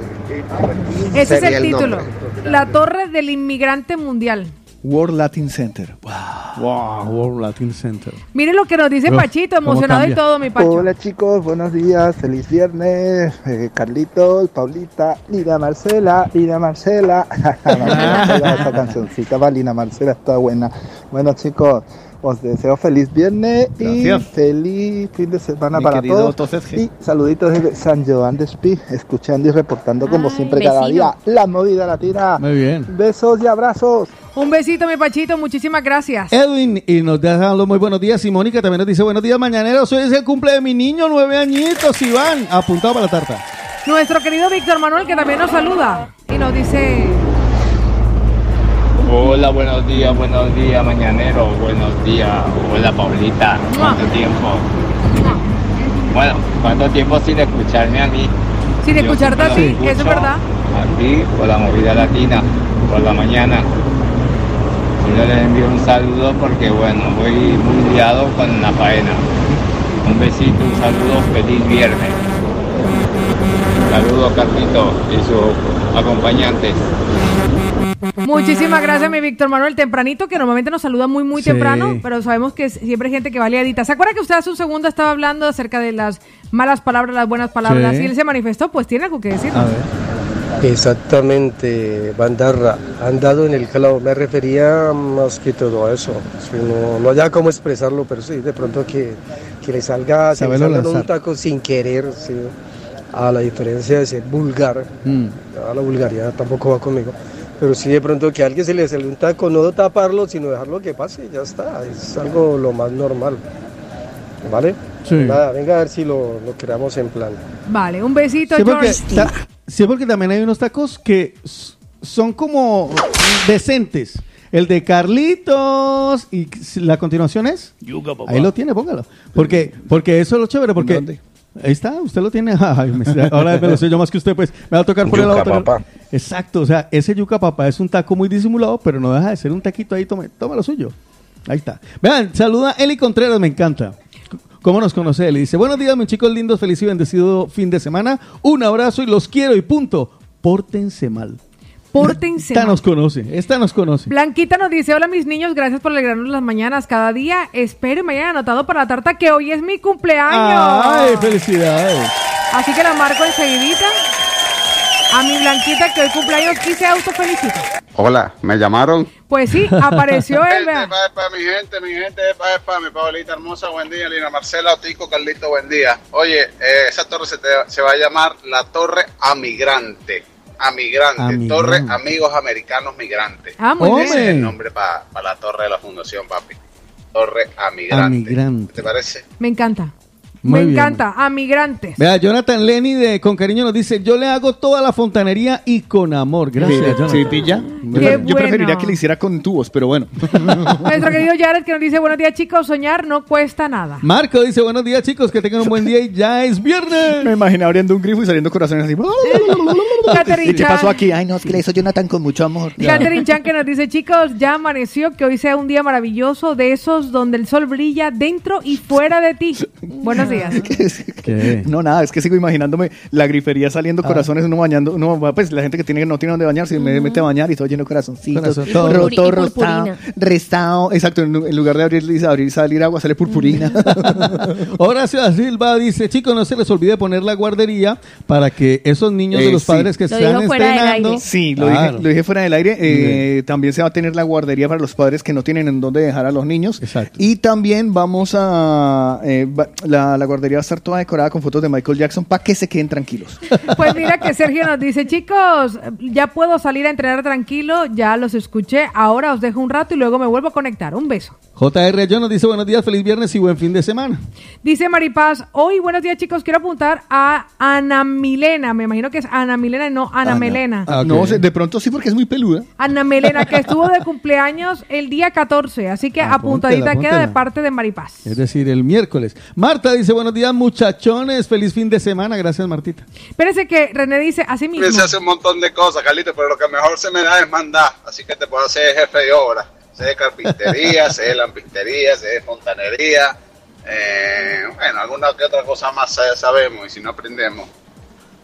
ese es el el título. nombre. La torre del inmigrante mundial. World Latin Center. Wow, World Latin Center. Mire lo que nos dice Uf, Pachito, emocionado y todo, mi Pacho. Hola chicos, buenos días, feliz viernes, eh, Carlitos, Paulita, Lina Marcela, Lina Marcela, Vamos a pegar esa cancioncita va Lina Marcela, está buena. Bueno chicos, os deseo feliz viernes y feliz fin de semana Mi para todos. Y saluditos desde San Joan de Espí, escuchando y reportando como Ay, siempre cada día la movida latina. Muy bien. Besos y abrazos. Un besito, mi Pachito, muchísimas gracias. Edwin, y nos deja los muy buenos días. Y Mónica también nos dice buenos días, mañaneros. Hoy es el cumple de mi niño, nueve añitos, Iván. Apuntado para la tarta. Nuestro querido Víctor Manuel, que también nos saluda y nos dice... Hola, buenos días, buenos días, mañanero, buenos días. Hola, Paulita, ¿cuánto tiempo? Bueno, ¿cuánto tiempo sin escucharme a mí? Sin Yo escucharte así, los eso es verdad. Aquí, por la movida latina, por la mañana. Yo les envío un saludo porque, bueno, voy muy liado con la faena. Un besito, un saludo, feliz viernes. Saludos, Carlito y sus acompañantes. Muchísimas gracias, mi Víctor Manuel. Tempranito, que normalmente nos saluda muy, muy Sí. temprano, pero sabemos que siempre hay gente que va liadita. ¿Se acuerda que usted hace un segundo estaba hablando acerca de las malas palabras, las buenas palabras? Sí. Y él se manifestó, pues tiene algo que decir. Exactamente, Bandarra, han dado en el clavo, me refería más que todo a eso, no, no cómo expresarlo, pero sí, de pronto que, que le salga, se le salga un taco sin querer, sí, a la diferencia de ser vulgar, Mm. a la vulgaridad tampoco va conmigo, pero sí de pronto que a alguien se le sale un taco, no taparlo, sino dejarlo que pase, ya está, es algo lo más normal, ¿vale? Sí. Nada, venga a ver si lo, lo creamos en plan. Vale, un besito, Sí porque, ta- sí, porque también hay unos tacos que son como decentes. El de Carlitos y la continuación es. Papá. Ahí lo tiene, póngalo. Porque, porque eso es lo chévere, porque. ¿Dónde? Ahí está, usted lo tiene. Ay, me- ahora me lo sé yo más que usted, pues me va a tocar por el pero- papá. Exacto, o sea, ese yuca papá es un taco muy disimulado, pero no deja de ser un taquito ahí, tome, tome lo suyo. Ahí está. Vean, saluda Eli Contreras, me encanta. ¿Cómo nos conoce Eli? Dice, buenos días, mis chicos lindos, feliz y bendecido fin de semana. Un abrazo y los quiero y punto. Pórtense mal. Pórtense Esta mal. nos conoce, esta nos conoce. Blanquita nos dice, hola mis niños, gracias por alegrarnos las mañanas cada día. Espero y me hayan anotado para la tarta que hoy es mi cumpleaños. Ay, felicidades. Así que la marco enseguidita. A mi Blanquita que hoy cumpleaños y se autofelicita. Hola, ¿me llamaron? Pues sí, apareció él, vea. Epa, epa, mi gente, mi gente, epa, epa, mi Paulita hermosa, buen día, Lina Marcela, Otico, Carlito, buen día. Oye, eh, esa torre se, te- se va a llamar la Torre Amigrante. Amigrante, Amigrante. Torre Amigos Americanos Migrantes. Ah, muy bien. Ese es el nombre para la torre de la fundación, papi. Torre Amigrante. Amigrante. ¿Te parece? Me encanta. Muy Me bien. encanta. A migrantes. Vea, Jonathan Lenny de Con Cariño nos dice, yo le hago toda la fontanería y con amor. Gracias, Mira, Jonathan. ¿Sí, pilla? Yo, Qué yo bueno. preferiría que le hiciera con tubos, pero bueno. Nuestro querido Jared que nos dice, buenos días chicos, soñar no cuesta nada. Marco dice, buenos días chicos, que tengan un buen día y ya es viernes. Me imaginé abriendo un grifo y saliendo corazones así. Catherine ¿Y qué pasó aquí? Ay, no, es que le hizo Jonathan con mucho amor. Catherine Chan que nos dice, chicos, ya amaneció, que hoy sea un día maravilloso, de esos donde el sol brilla dentro y fuera de ti. Buenos días. ¿Qué? No, nada, es que sigo imaginándome la grifería saliendo Ah. corazones, uno bañando, uno, pues la gente que tiene no tiene donde bañarse, me mete a bañar y todo lleno de corazoncitos, Corazón, todo. roto, rostado, restado, exacto, en, en lugar de abrir, abrir salir agua, sale purpurina. Horacio Silva dice, chicos, no se les olvide poner la guardería para que esos niños de Eh, los sí. padres que Lo están dijo fuera del estrenando... aire. Sí, lo, Claro. dije, lo dije fuera del aire. eh, También se va a tener la guardería para los padres que no tienen en dónde dejar a los niños. Exacto. Y también vamos a... eh, la, la guardería va a estar toda decorada con fotos de Michael Jackson para que se queden tranquilos. Pues mira que Sergio nos dice, chicos, ya puedo salir a entrenar tranquilo, ya los escuché, ahora os dejo un rato y luego me vuelvo a conectar. Un beso. JR John nos dice, buenos días, feliz viernes y buen fin de semana. Dice Maripaz, hoy buenos días chicos, quiero apuntar a Ana Milena, me imagino que es Ana Milena y no Ana Melena. Ah. No, de pronto sí porque es muy peluda. Ana Melena, que estuvo de cumpleaños el día 14, así que Apúntela, apuntadita queda de parte de Maripaz. Es decir, el miércoles. Marta dice, buenos días, muchachones, feliz fin de semana. Gracias, Martita. Espérese que René dice así mismo. Se hace un montón de cosas, Carlito, pero lo que mejor se me da es mandar. Así que te puedo hacer jefe de obra. Sé de carpintería, sé de lampistería, sé de fontanería. Eh, bueno, alguna que otra cosa más sa- sabemos y si no aprendemos.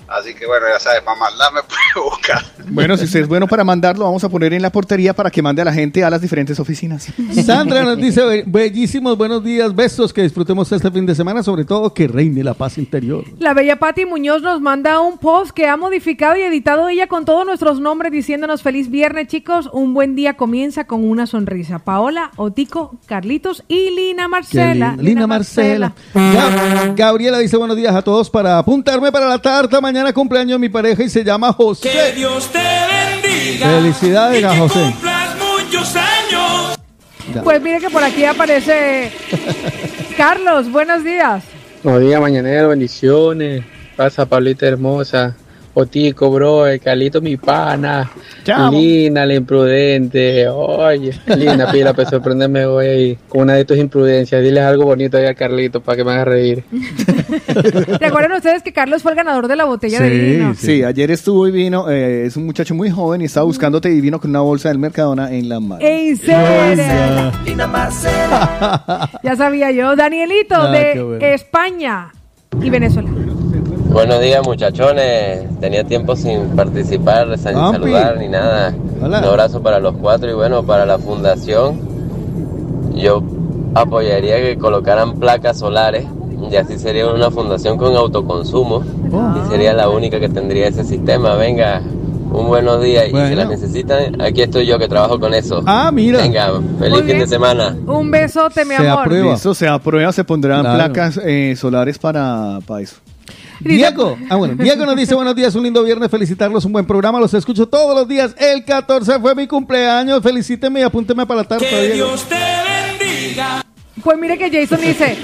Así que bueno, ya sabes, para mandar me puede buscar. Bueno, si usted es bueno para mandarlo, vamos a poner en la portería para que mande a la gente a las diferentes oficinas. Sandra nos dice, "Be- bellísimos buenos días, besos, que disfrutemos este fin de semana, sobre todo que reine la paz interior. La bella Patti Muñoz nos manda un post que ha modificado y editado ella con todos nuestros nombres diciéndonos feliz viernes chicos, un buen día comienza con una sonrisa. Paola, Otico, Carlitos y Lina Marcela. Lina Marcela. Gab- Gabriela dice buenos días a todos para apuntarme para la tarta. Mañana cumpleaños mi pareja y se llama José. Que Dios te bendiga. Felicidades, y que José. cumplas muchos años. Pues mire que por aquí aparece Carlos, buenos días. Buenos días, mañanero, bendiciones. Pasa, Pablita hermosa. Otico, bro, el Calito, mi pana. Chao. Lina, la imprudente. Oye, Lina, pila, para sorprenderme hoy ahí con una de tus imprudencias. Diles algo bonito ahí a Carlito para que me haga reír. ¿Recuerdan ustedes que Carlos fue el ganador de la botella de vino? Sí, ayer estuvo y vino, eh, es un muchacho muy joven y estaba buscándote y vino con una bolsa del Mercadona en la mano. ¿En serio? Lina Marcela. Ya sabía yo. Danielito Ah, de bueno. España y Venezuela. Buenos días muchachones, tenía tiempo sin participar, sin Ampi. saludar ni nada. Hola. Un abrazo para los cuatro y bueno, para la fundación yo apoyaría que colocaran placas solares y así sería una fundación con autoconsumo y sería la única que tendría ese sistema. Venga, un buenos días y si Bueno. las necesitan, aquí estoy yo que trabajo con eso. Ah, mira. Venga, feliz Muy fin de semana. Un besote, mi se amor. aprueba. Eso se aprueba, se pondrán Claro. placas eh, solares para, para eso. Diego, ah bueno, Diego nos dice buenos días, un lindo viernes, felicitarlos, un buen programa, los escucho todos los días. El 14 fue mi cumpleaños, felicíteme y apúnteme para la tarta, Que Diego. Dios te bendiga. Pues mire que Jason dice,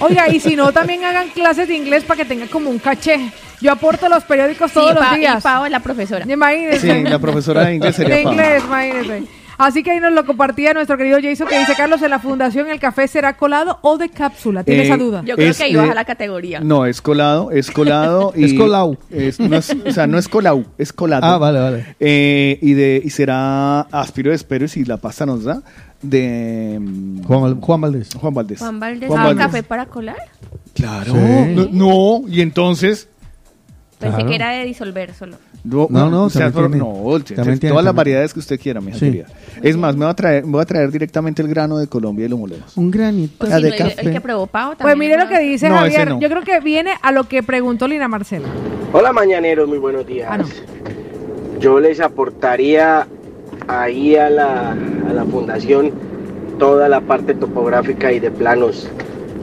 oiga, y si no, también hagan clases de inglés para que tengan como un caché. Yo aporto los periódicos todos Sí, los y días. Pao es la profesora. Imagínense. Sí, la profesora de inglés sería De inglés, imagínense. Así que ahí nos lo compartía nuestro querido Jason que dice, Carlos, en la fundación el café será colado o de cápsula. ¿Tiene Eh, esa duda? Yo creo Es, que ahí baja la categoría. No, es colado, es colado. y Es colau. es- no es- o sea, no es colau, es colado. Ah, vale, vale. Eh, y, de, y será aspiro de espero si la pasta nos da de mm, Juan, Juan Valdés. Juan Valdés. Juan Valdés, Juan ¿ah, Valdés. café para colar? Claro. Sí. No, no, y entonces Pensé Claro. que era de disolver solo. No, No, no, o sea, también pero- tiene- no, tiene, todas las variedades que usted quiera, mi Sí. querida. Es más, me voy a traer, voy a traer directamente el grano de Colombia y lo molemos. Un granito Pues de no, el- el, café. que probó Pau también. Pues mire lo que dice No, Javier. no. Yo creo que viene a lo que preguntó Lina Marcela. Hola mañaneros, muy buenos días. Ah, no. Yo les aportaría ahí a la, a la fundación toda la parte topográfica y de planos.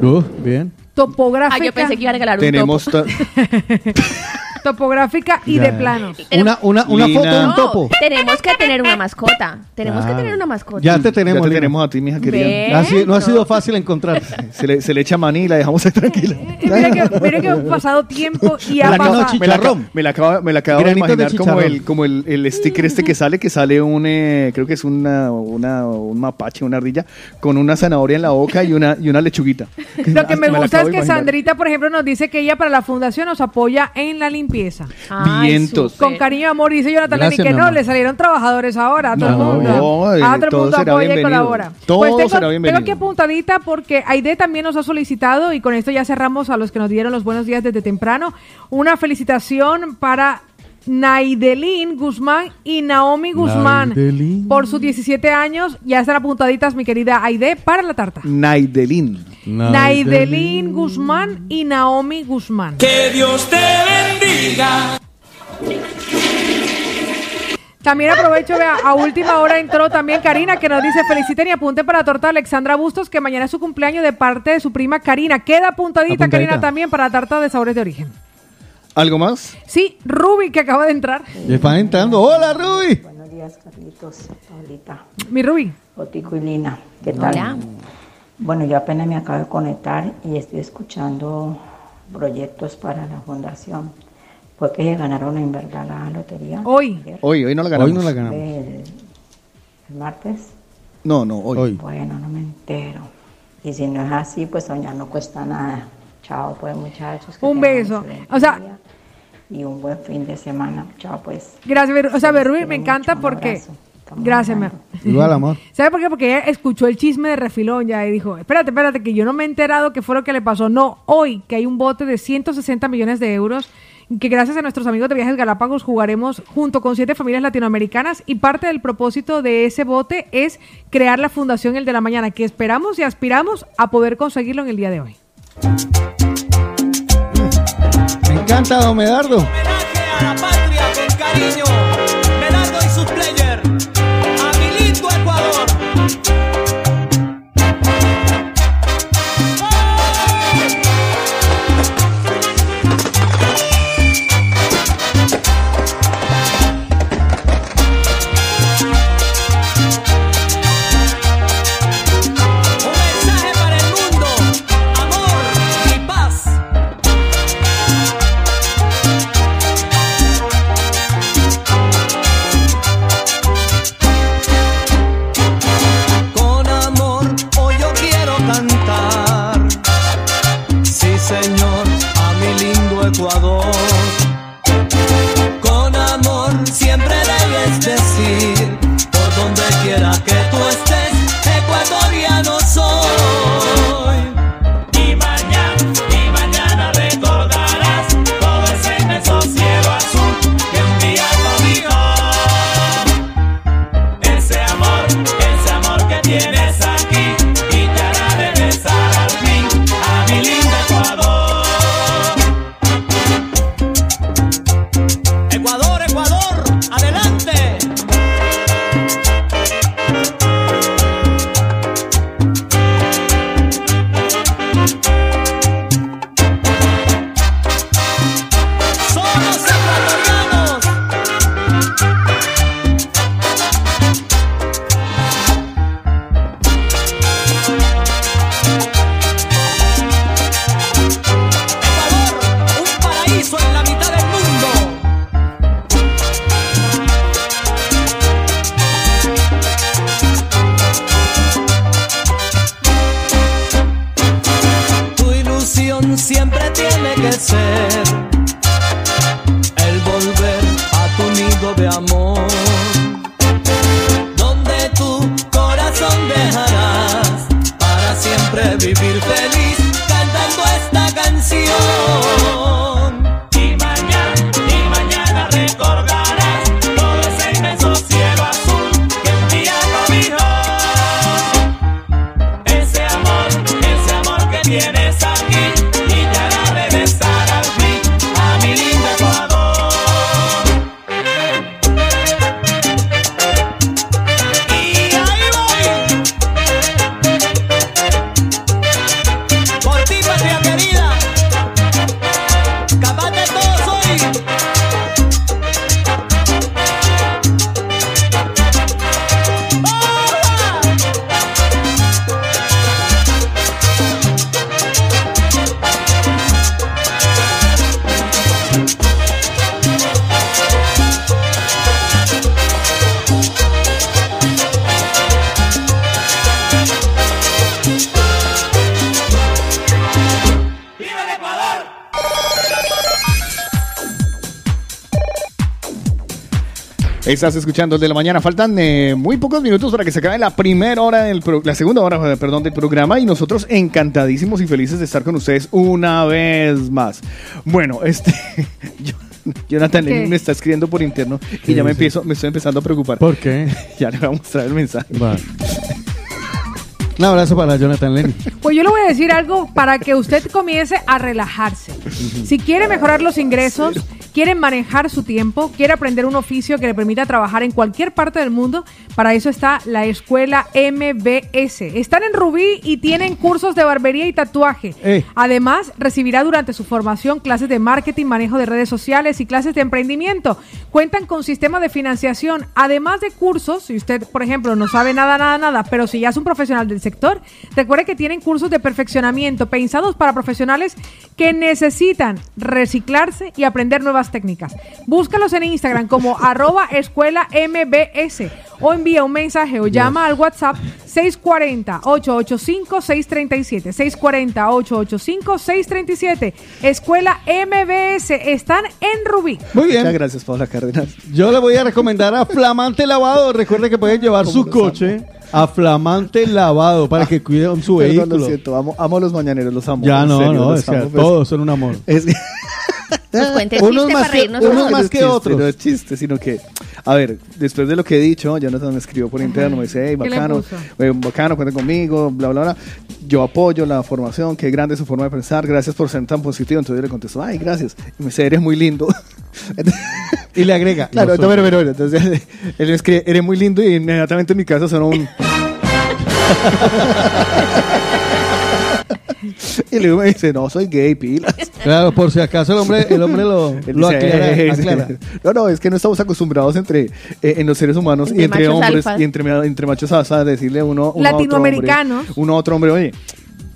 Uh, bien. Topográfica. Ah, yo pensé que iba a regalar un Tenemos topo. to- topográfica y de planos. Una, una, una Lina. foto de un No, topo. tenemos que tener una mascota. Tenemos Claro. que tener una mascota. Ya te tenemos, Ya te Lina. tenemos a ti, mija querida. Ve. Ha sido- no ha sido fácil encontrar. Se le, se le echa maní y la dejamos ahí tranquila. Mire que, mire que ha pasado tiempo y ha la, pasado. me, la acabo, me la acabo- me la acabo de Granitos de imaginar como, chicharrón. el, como el, el sticker este que sale, que sale un, eh, creo que es una, una, un mapache, una ardilla, con una zanahoria en la boca y una, y una lechuguita. Lo que me la gusta acabo es de que imaginar. Sandrita, por ejemplo, nos dice que ella para la fundación nos apoya en la limpieza. Ay, Vientos. Con cariño y amor, dice Jonathan Gracias, que mi no, amor. le salieron trabajadores ahora, a todo el No, mundo. no, eh, a todo el todo mundo será apoya y bienvenido. colabora. Todo pues tengo, será tengo bienvenido. aquí apuntadita porque Aide también nos ha solicitado, y con esto ya cerramos a los que nos dieron los buenos días desde temprano, una felicitación para Naidelin Guzmán y Naomi Guzmán Naidelin. por sus 17 años. Ya están apuntaditas, mi querida Aide, para la tarta. Naidelin. Naidelin Guzmán y Naomi Guzmán. Que Dios te bendiga. También aprovecho, vea, a última hora entró también Karina que nos dice feliciten y apunten para la torta de Alexandra Bustos que mañana es su cumpleaños de parte de su prima Karina. Queda apuntadita, Apuntadita. Karina también para la tarta de sabores de origen. ¿Algo más? Sí, Ruby que acaba de entrar. Ya están entrando. Hola, Ruby. Buenos días, Carlitos, Paulita, Mi Ruby. Otico y Lina. ¿Qué tal? Hola. Bueno, yo apenas me acabo de conectar y estoy escuchando proyectos para la fundación. Fue que se ganaron en verdad la lotería. Hoy. ayer, Hoy, hoy no la ganamos. Hoy no la ganamos. El, el martes. No, no, hoy. Hoy. Bueno, no me entero. Y si no es así, pues soñar no cuesta nada. Chao, pues, muchachos. que Un beso. O sea- día y un buen fin de semana. Chao, pues. Gracias, mi Ru- o sea, quiero me encanta mucho, porque... Gracias, mi hablando. Igual, amor. ¿Sabe por qué? Porque ella escuchó el chisme de refilón ya y dijo, espérate, espérate, que yo no me he enterado qué fue lo que le pasó. No, hoy que hay un bote de 160 millones de euros que gracias a nuestros amigos de Viajes Galápagos jugaremos junto con siete familias latinoamericanas y parte del propósito de ese bote es crear la Fundación El de la Mañana, que esperamos y aspiramos a poder conseguirlo en el día de hoy. Encanta, don Medardo. Quiera que Estás escuchando el de la mañana. Faltan eh, muy pocos minutos para que se acabe la primera hora del pro- la segunda hora, eh, perdón, del programa y nosotros encantadísimos y felices de estar con ustedes una vez más. Bueno, este yo- Jonathan ¿Qué? Lenin me está escribiendo por interno y ¿Qué ya me dice? empiezo, me estoy empezando a preocupar. ¿Por qué? ya le voy a mostrar el mensaje. Un abrazo para Jonathan Lenny. Pues yo le voy a decir algo para que usted comience a relajarse. Si quiere mejorar los ingresos, quiere manejar su tiempo, quiere aprender un oficio que le permita trabajar en cualquier parte del mundo, para eso está la escuela MBS. Están en Rubí y tienen cursos de barbería y tatuaje. Además, recibirá durante su formación clases de marketing, manejo de redes sociales y clases de emprendimiento. Cuentan con sistema de financiación, además de cursos. Si usted, por ejemplo, no sabe nada, nada, nada, pero si ya es un profesional del sector, recuerde que tienen cursos de perfeccionamiento pensados para profesionales que necesitan reciclarse y aprender nuevas técnicas. Búscalos en Instagram como arroba escuela MBS o envía un mensaje o llama al WhatsApp 640-885-637. 640-885-637. Escuela MBS. Están en Rubí. Muy bien. Muchas gracias, Paula Cárdenas. Yo le voy a recomendar a Flamante Lavado. Recuerde que pueden llevar su coche a Flamante Lavado para que cuiden su Perdón, vehículo. lo siento, amo, amo a los mañaneros, los amo. Ya no, serio, no, es que amo, todos son un amor. Es que- Nos cuente el unos más para que, reírnos unos todos. más que que otros. No es chiste, sino que, a ver, después de lo que he dicho, Jonathan me escribió por interno, me dice, hey, ¿Qué le bacano, eh, bacano, cuenten conmigo, bla, bla, bla. Yo apoyo la formación, qué grande su forma de pensar, gracias por ser tan positivo. Entonces yo le contesto, ay, gracias. Y me dice, eres muy lindo. Y le agrega. Claro, no pero, pero, entonces él me escribe, eres muy lindo y inmediatamente en mi casa sonó un... y luego me dice, no, soy gay, pilas. Claro, por si acaso el hombre, el hombre lo, aclara, "Eh, aclara. No, no, es que no estamos acostumbrados entre eh, en los seres humanos Entre y entre hombres alfas. y entre, entre machos alfa a decirle uno, uno Latinoamericanos. A otro hombre, uno a otro hombre, oye,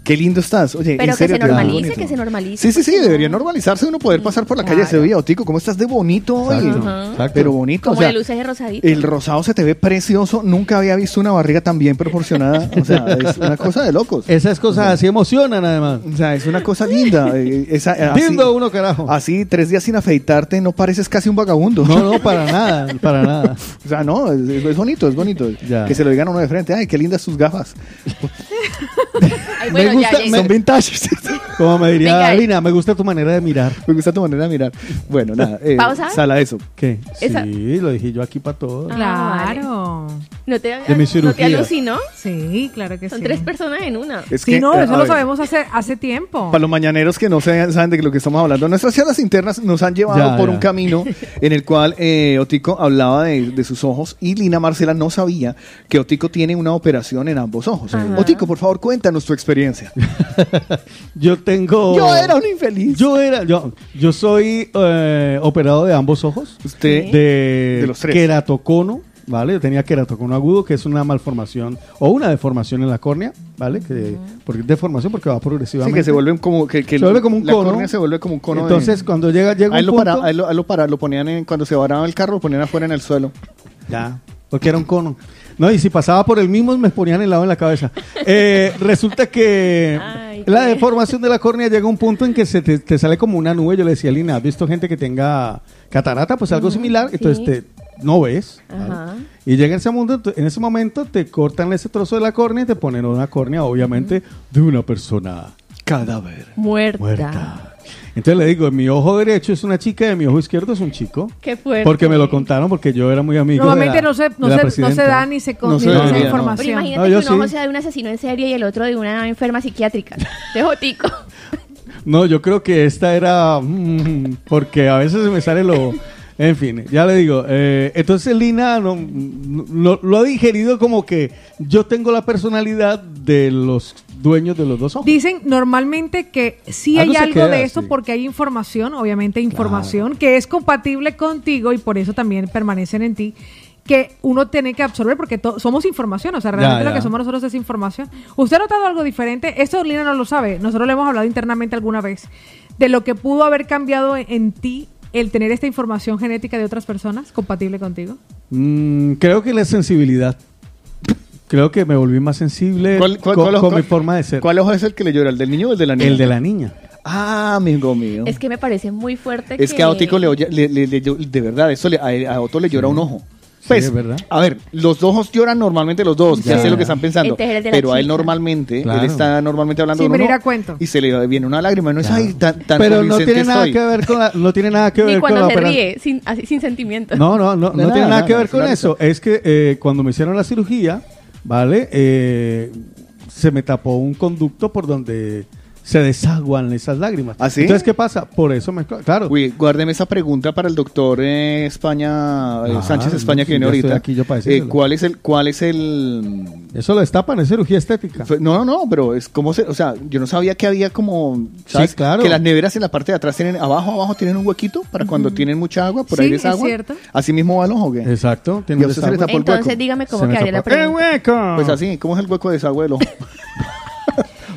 qué lindo estás. Oye, Pero en que serio, se ves muy normalice, que se normalice. Sí, sí, sí, ¿por qué no? debería normalizarse uno poder pasar por la calle y se veía, Otico, ¿cómo estás de bonito hoy? Exacto. Pero bonito, Como o sea, de luces de rosadito. el rosado se te ve precioso. Nunca había visto una barriga tan bien proporcionada. O sea, es una cosa de locos. Esas cosas así emocionan además. O sea, es una cosa linda. eh, esa- así- Lindo uno, carajo. Así, tres días sin afeitarte, no pareces casi un vagabundo. No, no, para nada, para nada. O sea, no, es, es- es bonito, es bonito. Ya. Que se lo digan a uno de frente. Ay, qué lindas sus gafas. Ay, bueno, me gusta- ya, ya- me- Son vintage. Como me diría Venga, Alina, me gusta tu manera de mirar. Me gusta tu manera de mirar. Bueno, nada. Eh, ¿Pausa? Sala eso. ¿Qué? Esa- Sí, lo dije yo aquí para todos. Ah, Claro. ¿No te, De mi ¿No te alucinó? Sí, claro que Son sí. tres personas en una. Es Sí, que, no, eh, eso lo ver, sabemos hace, hace tiempo. Para los mañaneros que no se- saben de lo que estamos hablando, nuestras charlas internas nos han llevado Ya, por ya. un camino en el cual eh, Otico hablaba de, de sus ojos y Lina Marcela no sabía que Otico tiene una operación en ambos ojos. Ajá. Otico, por favor, cuéntanos tu experiencia. Yo tengo. Yo era un infeliz. Yo era. Yo, yo soy eh, operado de ambos ojos. Usted De, De los tres. queratocono. ¿Vale? Yo tenía queratocono agudo, que es una malformación o una deformación en la córnea, ¿vale? Que, porque deformación porque va Sí, progresivamente. que se vuelve como que, que Se vuelve como un la cono. córnea se vuelve como un cono. de- Entonces, cuando llega, llega a él un lo, punto... a él lo, lo para- lo ponían en- cuando se varaba el carro, lo ponían afuera en el suelo. Ya, porque era un cono. No, y si pasaba por el mismo, me ponían helado en la cabeza. Eh, resulta que Ay, la deformación de la córnea llega a un punto en que se te, te sale como una nube. Yo le decía a Lina, ¿has visto gente que tenga catarata? Pues algo similar. Entonces te, no ves. ¿vale? Ajá. Y llega ese mundo, en ese momento te cortan ese trozo de la córnea y te ponen una córnea, obviamente, de una persona Cadáver. Muerta. muerta. Entonces le digo, mi ojo derecho es una chica y mi ojo izquierdo es un chico. Qué fuerte. Porque me lo contaron, porque yo era muy amigo Normalmente de la, no se, no, de la se, no se da ni se, con, No ni se se da debería, no. Pero información. imagínate que un ojo sí. sea de un asesino en serie y el otro de una enferma psiquiátrica. De jotico. No, yo creo que esta era mm, porque a veces me sale lo... En fin, ya le digo. eh, entonces Lina no, no- lo ha digerido como que yo tengo la personalidad de los dueños de los dos ojos. Dicen normalmente que sí Algo hay algo queda, de esto sí. porque hay información, obviamente información que es compatible contigo y por eso también permanecen en ti que uno tiene que absorber porque somos información, o sea, realmente Ya, lo que somos nosotros es información. ¿Usted ha notado algo diferente? Esto Lina no lo sabe, nosotros le hemos hablado internamente alguna vez de lo que pudo haber cambiado en, en ti el tener esta información genética de otras personas compatible contigo. Mm, creo que la sensibilidad. Creo que me volví más sensible ¿Cuál- cuál- con, cuál- con cuál- mi forma de ser. ¿Cuál ojo es el que le llora? ¿El del niño o el de la niña? El de la niña. Ah, amigo mío. Es que me parece muy fuerte Es que a Otico le, oye- le- le- le de verdad, eso le- a, a Otto le llora un ojo. Pues, es verdad. a ver, los ojos lloran normalmente los dos, ya Ya. sé lo que están pensando, Este es pero a él normalmente, Claro. él está normalmente hablando Sin a cuento. y se le viene una lágrima, no es ahí tan, tan Pero no tiene nada estoy. que ver con la, no tiene nada que Ni ver con cuando la se ríe, sin, así, sin sentimientos. No, no, no, no Nada, tiene nada nada, que ver con eso. Es que eh, cuando me hicieron la cirugía, ¿vale? Eh, se me tapó un conducto por donde se desaguan esas lágrimas. ¿Ah, sí? Entonces, ¿qué pasa? Por eso me... Claro. Uy, guárdeme esa pregunta para el doctor eh, España, eh, Ah, Sánchez España no, que viene sí, ahorita. aquí yo para Eh. ¿Cuál es el, cuál es el? Eso lo destapan, es cirugía estética. No, no, no, pero es como se, o sea, yo no sabía que había como, ¿sabes? claro. Que las neveras en la parte de atrás tienen, abajo, abajo tienen un huequito para cuando tienen mucha agua, por Sí, ahí es desagua. cierto. Así mismo va el ojo, ¿o qué? Exacto. Tiene Entonces hueco. dígame cómo quedaría la tapó. ¡Qué pregunta. hueco! Pues así, ¿cómo es el hueco de desagüe del ojo?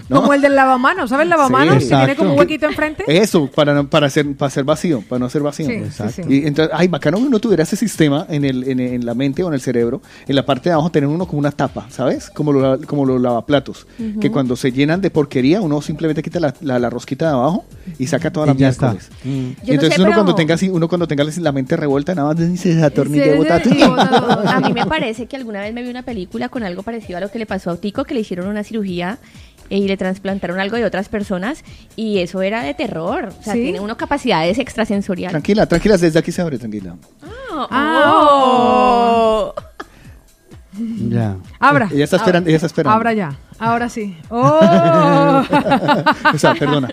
¿No? Como el del lavamanos, ¿sabes el lavamanos? Sí, que tiene como un huequito enfrente. Eso, para, no- para, hacer, para hacer vacío, para no ser vacío. Sí, Exacto. sí, sí. Y entonces, ay, bacano que uno tuviera ese sistema en, el, en, en la mente o en el cerebro, en la parte de abajo tener uno como una tapa, ¿sabes? Como, lo, como los lavaplatos, que cuando se llenan de porquería, uno simplemente quita la, la, la rosquita de abajo y saca toda la Y ya está. miércoles. Mm. Y no entonces sé, uno pero- cuando tenga así, uno cuando tenga la mente revuelta, nada más se desatornilla Sí, y bota. A mí me parece que alguna vez me vi una película con algo parecido a lo que le pasó a Tico, que le hicieron una cirugía y le trasplantaron algo de otras personas y eso era de terror. O sea, ¿Sí? tiene uno capacidades extrasensoriales. Tranquila, tranquila, desde aquí se abre, tranquila. Ah, Ah, oh. Ya. Abra. Ella está esperando, ella está esperando. Abra ya. Ahora sí. ¡Oh! O sea, perdona.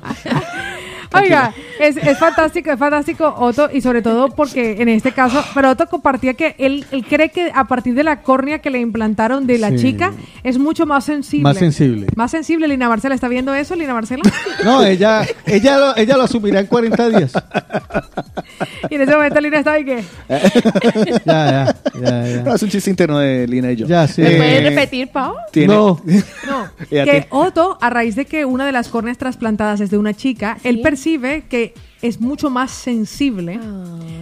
Oiga, es, es fantástico, es fantástico, Otto, y sobre todo porque en este caso, pero Otto compartía que él, él cree que a partir de la córnea que le implantaron de la Sí. chica es mucho más sensible. Más sensible. Más sensible, Lina Marcela, ¿está viendo eso, Lina Marcela? No, ella, ella, lo, ella lo asumirá en 40 días. y en ese momento Lina estaba y que... Ya, ya, ya, ya. No, es un chiste interno de Lina y yo. Ya, sí. ¿Me Eh, puedes repetir, Pau? tiene- No. No, que Otto, a raíz de que una de las córneas trasplantadas es de una chica, él percibe que es mucho más sensible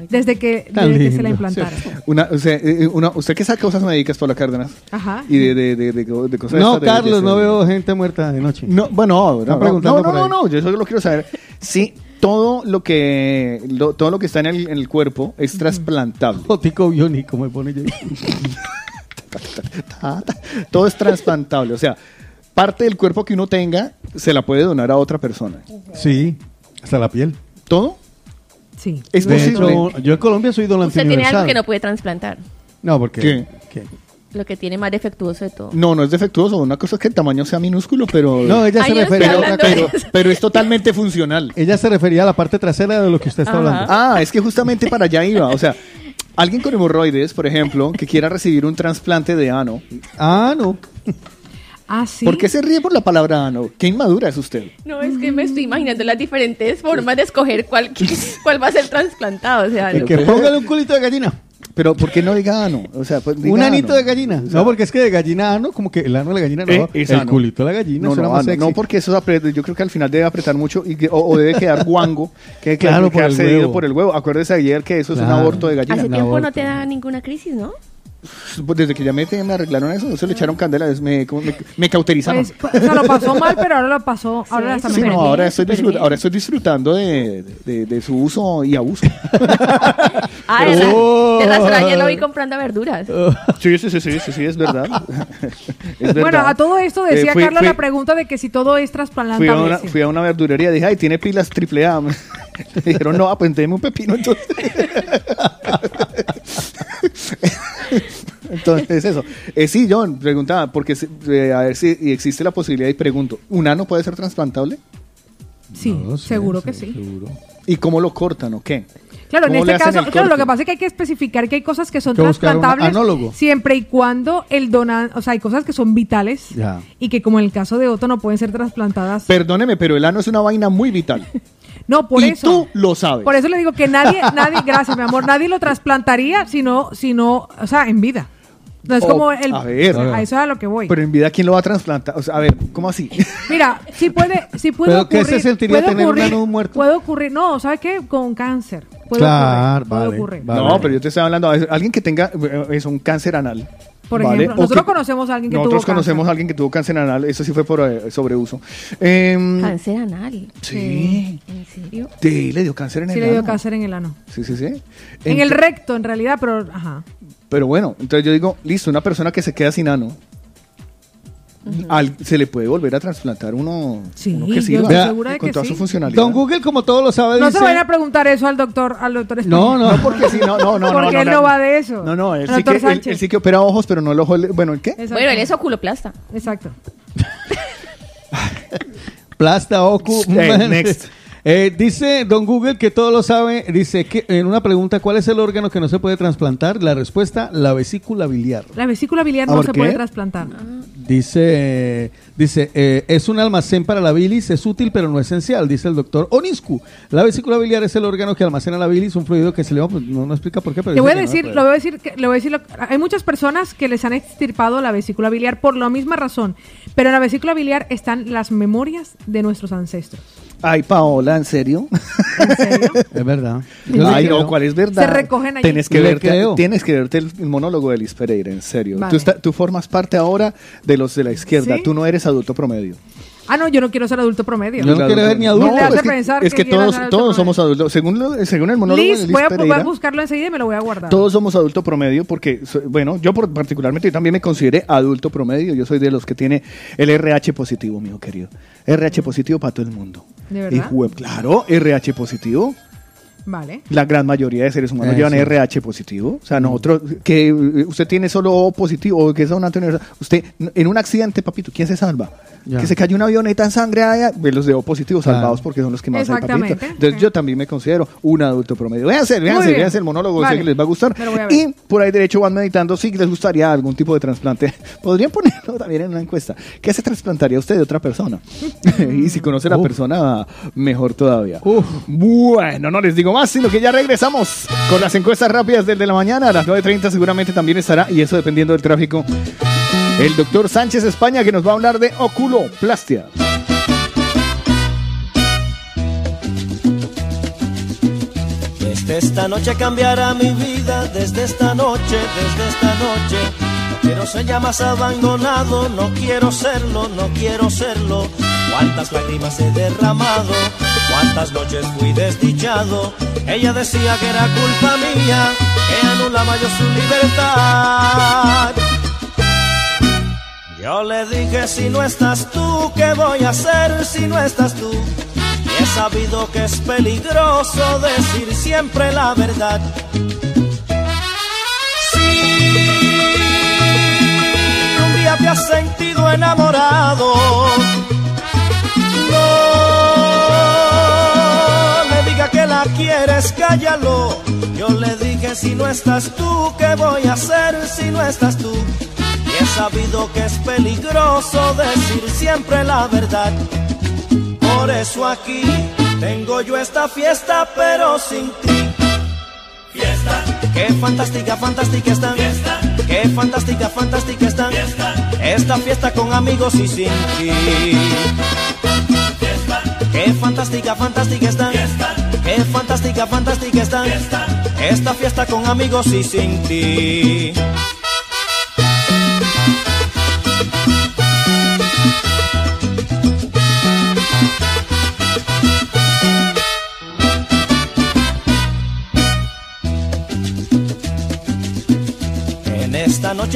desde que, desde que se la implantaron. Una, o sea, eh, una, ¿Usted qué sabe cosas médicas por la Cárdenas? Ajá. Y de, de, de, de, de cosas No, estas Carlos, no veo gente muerta de noche. No, bueno, no, no, preguntando no, no, por no, yo solo quiero saber si todo lo que lo- todo lo que está en el, en el cuerpo es trasplantable. Botico biónico me pone yo. todo es trasplantable, o sea, parte del cuerpo que uno tenga se la puede donar a otra persona. Sí, hasta la piel. ¿Todo? Sí. Es De posible. hecho, yo en Colombia soy donante Usted tiene universal. algo que no puede trasplantar. No, porque... ¿Qué? ¿Qué? Lo que tiene más defectuoso de todo. No, no es defectuoso. Una cosa es que el tamaño sea minúsculo, pero. No, ella se yo no refería a pero, otra hablando cosa. de pero, pero es totalmente funcional. Ella se refería a la parte trasera de lo que usted está Ajá. hablando. Ah, es que justamente para allá iba. O sea, alguien con hemorroides, por ejemplo, que quiera recibir un trasplante de ano. Ah, no. Ah, sí. ¿Por qué se ríe por la palabra ano? ¿Qué inmadura es usted? No, es que me estoy imaginando las diferentes formas de escoger cuál, cuál va a ser trasplantado. O sea, que póngale un culito de gallina. Pero ¿por qué no diga ano? O sea, pues, diga Un anito ano. de gallina. No, porque es que de gallina ano, como que el ano de la gallina no. Eh, es el ano. culito de la gallina No, suena no, más ano. sexy. no, porque eso apre- yo creo que al final debe apretar mucho y que- o, o debe quedar guango, que Claro, que por el cedido huevo. por el huevo. Acuérdese ayer que eso es un Claro. aborto de gallina. Hace tiempo no te da ninguna crisis, ¿no? Pues Desde que ya me, me arreglaron eso, se le echaron candela, me, como me, me cauterizaron. Pues, pues, o sea, lo pasó mal, pero ahora lo pasó. Ahora está Sí, Sí, mejor. no, ahora, estoy ahora estoy disfrutando de, de- de su uso y abuso. Ah, de, Oh. de razón ayer lo vi comprando verduras. Sí, sí, sí, sí, sí, sí, es verdad. Es Bueno, a todo esto Eh, decía fui- fui- la pregunta de que si todo es Fui a, trasplantable. una, sí. fui a una verdulería y dije, ay, tiene pilas triple A. Me dijeron, no, ah, pues deme un pepino entonces. entonces, eso. Eh, sí, John, preguntaba, porque eh, a ver si existe la posibilidad y pregunto, ¿un ano puede ser trasplantable? Sí, No seguro que sí, seguro. ¿Y cómo lo cortan o qué? Claro, en ¿Cómo le este caso, claro, lo que pasa es que hay que especificar que hay cosas que son Que trasplantables siempre y cuando el donante, o sea, hay cosas que son vitales Ya. y que como en el caso de Otto no pueden ser trasplantadas. Perdóneme, pero el ano es una vaina muy vital. no, por y eso. tú lo sabes. Por eso le digo que nadie, nadie, gracias, mi amor, nadie lo trasplantaría sino, sino, o sea, en vida. No es Oh, como el. a ver. a eso es a lo que voy. Pero en vida, ¿quién lo va a trasplantar? O sea, a ver, ¿cómo así? Mira, sí puede, sí puede Pero ¿qué se ocurrir. sentiría puede tener un ocurrir, ano muerto? Puede ocurrir, no, ¿sabe qué? Con cáncer. Puede Claro, ocurrir. Puede vale, ocurrir. vale. no, pero yo te estoy hablando a alguien que tenga eh, eso, un cáncer anal. Por ¿vale? ejemplo, nosotros que- conocemos a alguien que Nosotros tuvo conocemos cáncer. a alguien que tuvo cáncer anal, eso sí fue por eh, sobreuso. Em, Cáncer anal. sí. ¿En serio? Sí, le dio cáncer en Sí el le dio ano. cáncer en el ano. Sí, sí, sí. En el recto, en realidad, pero ajá. Pero bueno, entonces yo digo, listo, una persona que se queda sin ano, al- se le puede volver a trasplantar uno, uno que sirva de con que toda sí. su funcionalidad. Don Google, como todo lo sabe, No dice... se vayan a preguntar eso al doctor, al doctor. No, no. No, porque sí, no, no, no. Porque no, él no, no va de eso. No, no, él El sí, que, él, Sánchez. él sí que opera ojos, pero no el ojo. Bueno, ¿el qué? Exacto. Bueno, él es oculoplasta. Exacto. Plasta, Ocu. Eh, next. Eh, dice Don Google que todo lo sabe. Dice que en una pregunta, ¿cuál es el órgano que no se puede trasplantar? La respuesta, la vesícula biliar. La vesícula biliar ¿Ah, no se qué? puede trasplantar. Dice, dice eh, es un almacén para la bilis, es útil pero no esencial, dice el doctor Oniscu. La vesícula biliar es el órgano que almacena la bilis, un fluido que se le va, pues, no, no explica por qué, pero Te voy a no decir, lo voy a decir, que- le voy a decir, lo- hay muchas personas que les han extirpado la vesícula biliar por la misma razón, pero en la vesícula biliar están las memorias de nuestros ancestros. Ay, Paola, ¿en serio? Es verdad. Ay, no, ¿cuál es verdad? Se recogen allí. Tienes que, Le verte, creo. tienes que verte el, monólogo de Liz Pereira, en serio. Vale. Tú, está- tú formas parte ahora de los de la izquierda. ¿Sí? Tú no eres adulto promedio. Ah, no, yo no quiero ser adulto promedio. Yo no quiero ver ni adulto. ¿Quién le hace es que, pensar es que todos, ser adulto todos somos adultos. Según, lo- según el monólogo de Liz, Liz voy a, Pereira, voy a buscarlo enseguida y me lo voy a guardar. Todos somos adulto promedio porque, bueno, yo por- particularmente yo también me consideré adulto promedio. Yo soy de los que tiene el RH positivo, mío querido. RH positivo para todo el mundo. ¿De verdad? Y claro, RH positivo. Vale. La gran mayoría de seres humanos Eh, llevan sí. RH positivo. O sea, nosotros, que eh, usted tiene solo O positivo o que es una Usted, n- en un accidente, papito, ¿quién se salva? Ya. Que se cayó una avioneta en ay, ve los de O positivo Claro. salvados porque son los que más hay, papito. Exactamente. Entonces, yo también me considero un adulto promedio. Véanse, véanse, véanse el monólogo, sé Vale. que les va a gustar. A ver. Y por ahí derecho van meditando si les gustaría algún tipo de trasplante. Podrían ponerlo también en una encuesta. ¿Qué se trasplantaría usted de otra persona? y si conoce a la Uf. persona, mejor todavía. Bueno, no les digo más, sino que ya regresamos con las encuestas rápidas del de la mañana. A las 9.30 seguramente también estará, y eso dependiendo del tráfico, el doctor Sánchez España que nos va a hablar de oculoplastia. Desde esta noche cambiará mi vida, desde esta noche, desde esta noche. No quiero ser ya más abandonado, no quiero serlo, no quiero serlo. Cuántas lágrimas he derramado, cuántas noches fui desdichado. Ella decía que era culpa mía, que anulaba yo su libertad. Yo le dije si no estás tú, ¿qué voy a hacer si no estás tú? Y he sabido que es peligroso decir siempre la verdad. Si un día te has sentido enamorado, no me diga que la quieres, cállalo. Yo le dije si no estás tú, ¿qué voy a hacer si no estás tú? He sabido que es peligroso decir siempre la verdad. Por eso aquí tengo yo esta fiesta, pero sin ti. Fiesta. Qué fantástica, fantástica están. Fiesta. Qué fantástica, fantástica están. Fiesta. Esta fiesta con amigos y sin ti. Fiesta. Qué fantástica, fantástica están. Fiesta. Qué fantástica, fantástica están. Fiesta. Esta fiesta con amigos y sin ti.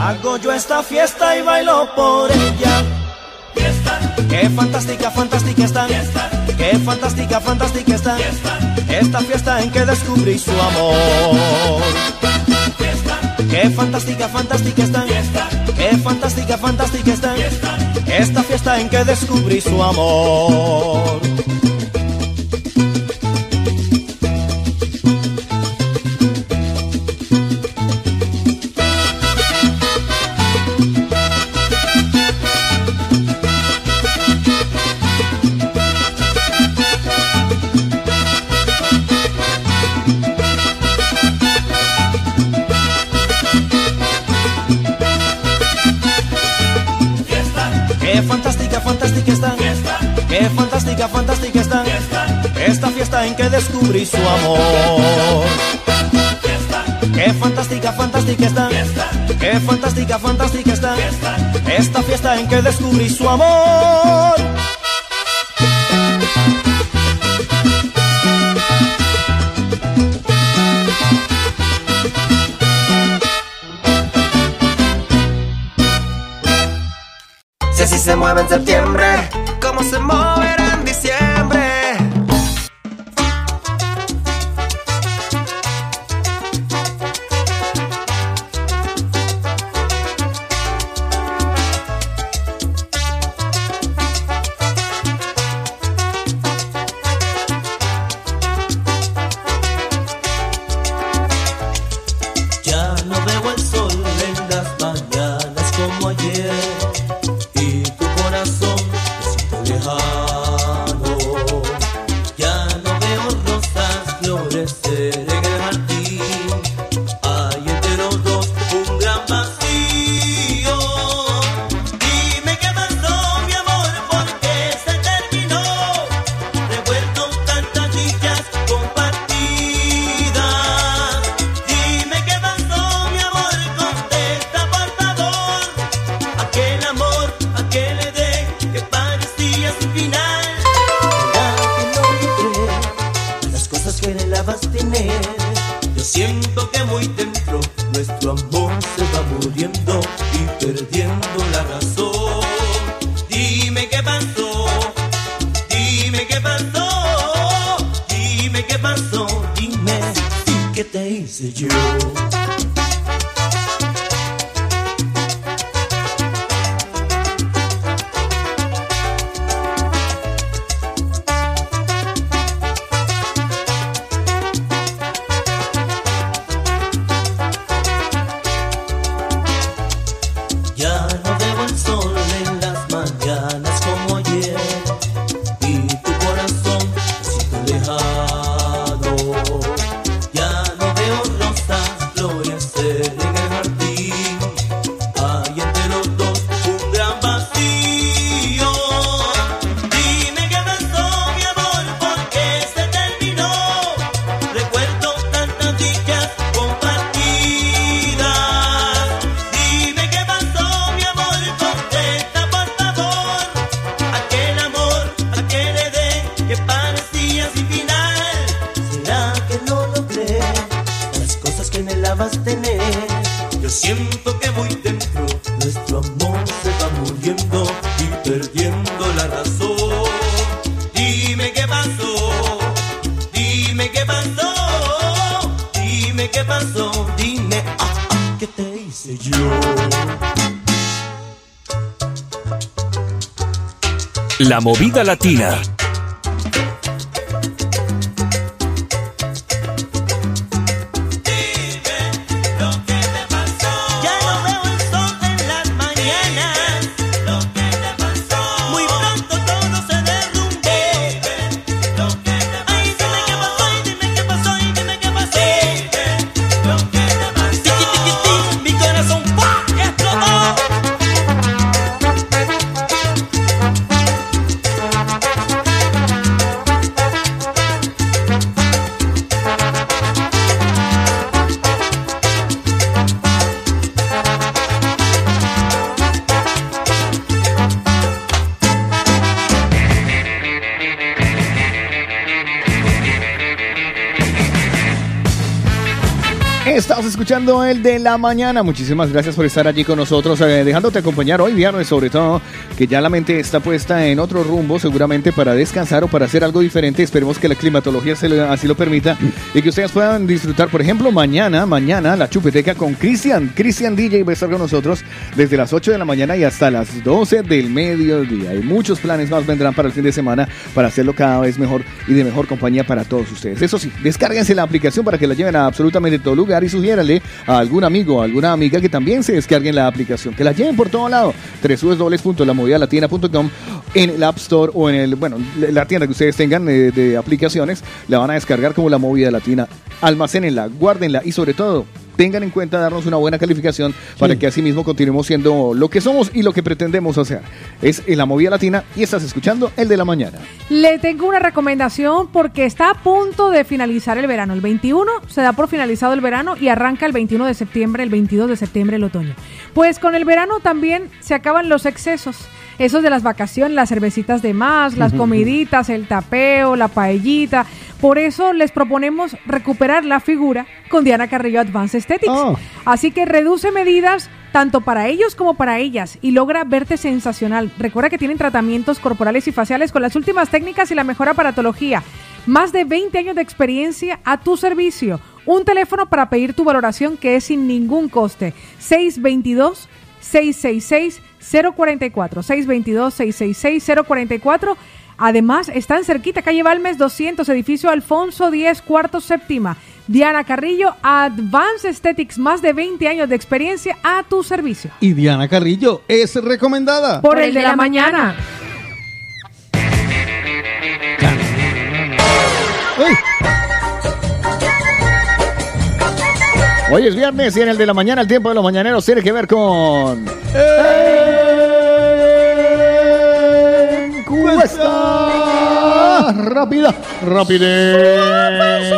Hago yo esta fiesta y bailo por ella. Fiesta. Qué fantástica, fantástica está. Fiesta. Qué fantástica, fantástica está. Esta fiesta en que descubrí su amor. Fiesta. Qué fantástica, fantástica está. Fiesta. Qué fantástica, fantástica está. Esta fiesta en que descubrí su amor. esta fiesta en que descubrí su amor. Qué fantástica, fantástica está. Qué fantástica, fantástica está. Esta fiesta en que descubrí su amor. Si así se mueve en septiembre, ¿cómo se mueve? movida latina. Estás escuchando el de la mañana. Muchísimas gracias por estar allí con nosotros, eh, dejándote acompañar hoy viernes, sobre todo, que ya la mente está puesta en otro rumbo, seguramente para descansar o para hacer algo diferente. Esperemos que la climatología se lo- así lo permita y que ustedes puedan disfrutar, por ejemplo, mañana, mañana, la chupeteca con Cristian. Cristian DJ va a estar con nosotros desde las 8 de la mañana y hasta las 12 del mediodía. Y muchos planes más vendrán para el fin de semana para hacerlo cada vez mejor y de mejor compañía para todos ustedes. Eso sí, descárguense la aplicación para que la lleven a absolutamente todo lugar y sugiérale a algún amigo o alguna amiga que también se descarguen la aplicación, que la lleven por todo lado. En el App Store o en el, bueno, la tienda que ustedes tengan eh, de aplicaciones, la van a descargar como la movida latina. Almacénenla, guárdenla y sobre todo tengan en cuenta darnos una buena calificación para que así mismo continuemos siendo lo que somos y lo que pretendemos hacer. Es en la movida latina y estás escuchando el de la mañana. Le tengo una recomendación porque está a punto de finalizar el verano. El 21 se da por finalizado el verano y arranca el 21 de septiembre, el 22 de septiembre el otoño. Pues con el verano también se acaban los excesos. Esos de las vacaciones, las cervecitas de más, las comiditas, el tapeo, la paellita. Por eso les proponemos recuperar la figura con Diana Carrillo Advanced Aesthetics. Así que reduce medidas tanto para ellos como para ellas y logra verte sensacional. Recuerda que tienen tratamientos corporales y faciales con las últimas técnicas y la mejor aparatología. Más de 20 años de experiencia a tu servicio. Un teléfono para pedir tu valoración que es sin ningún coste. 622 666 044 622 666 044 Además, están cerquita, calle Balmes 200, edificio Alfonso 10, cuarto séptima. Diana Carrillo, Advanced Aesthetics, más de 20 años de experiencia a tu servicio. Y Diana Carrillo es recomendada. Por el de la mañana. Hoy es viernes y en el de la mañana el tiempo de los mañaneros tiene que ver con... Encuesta rápida, rapidez.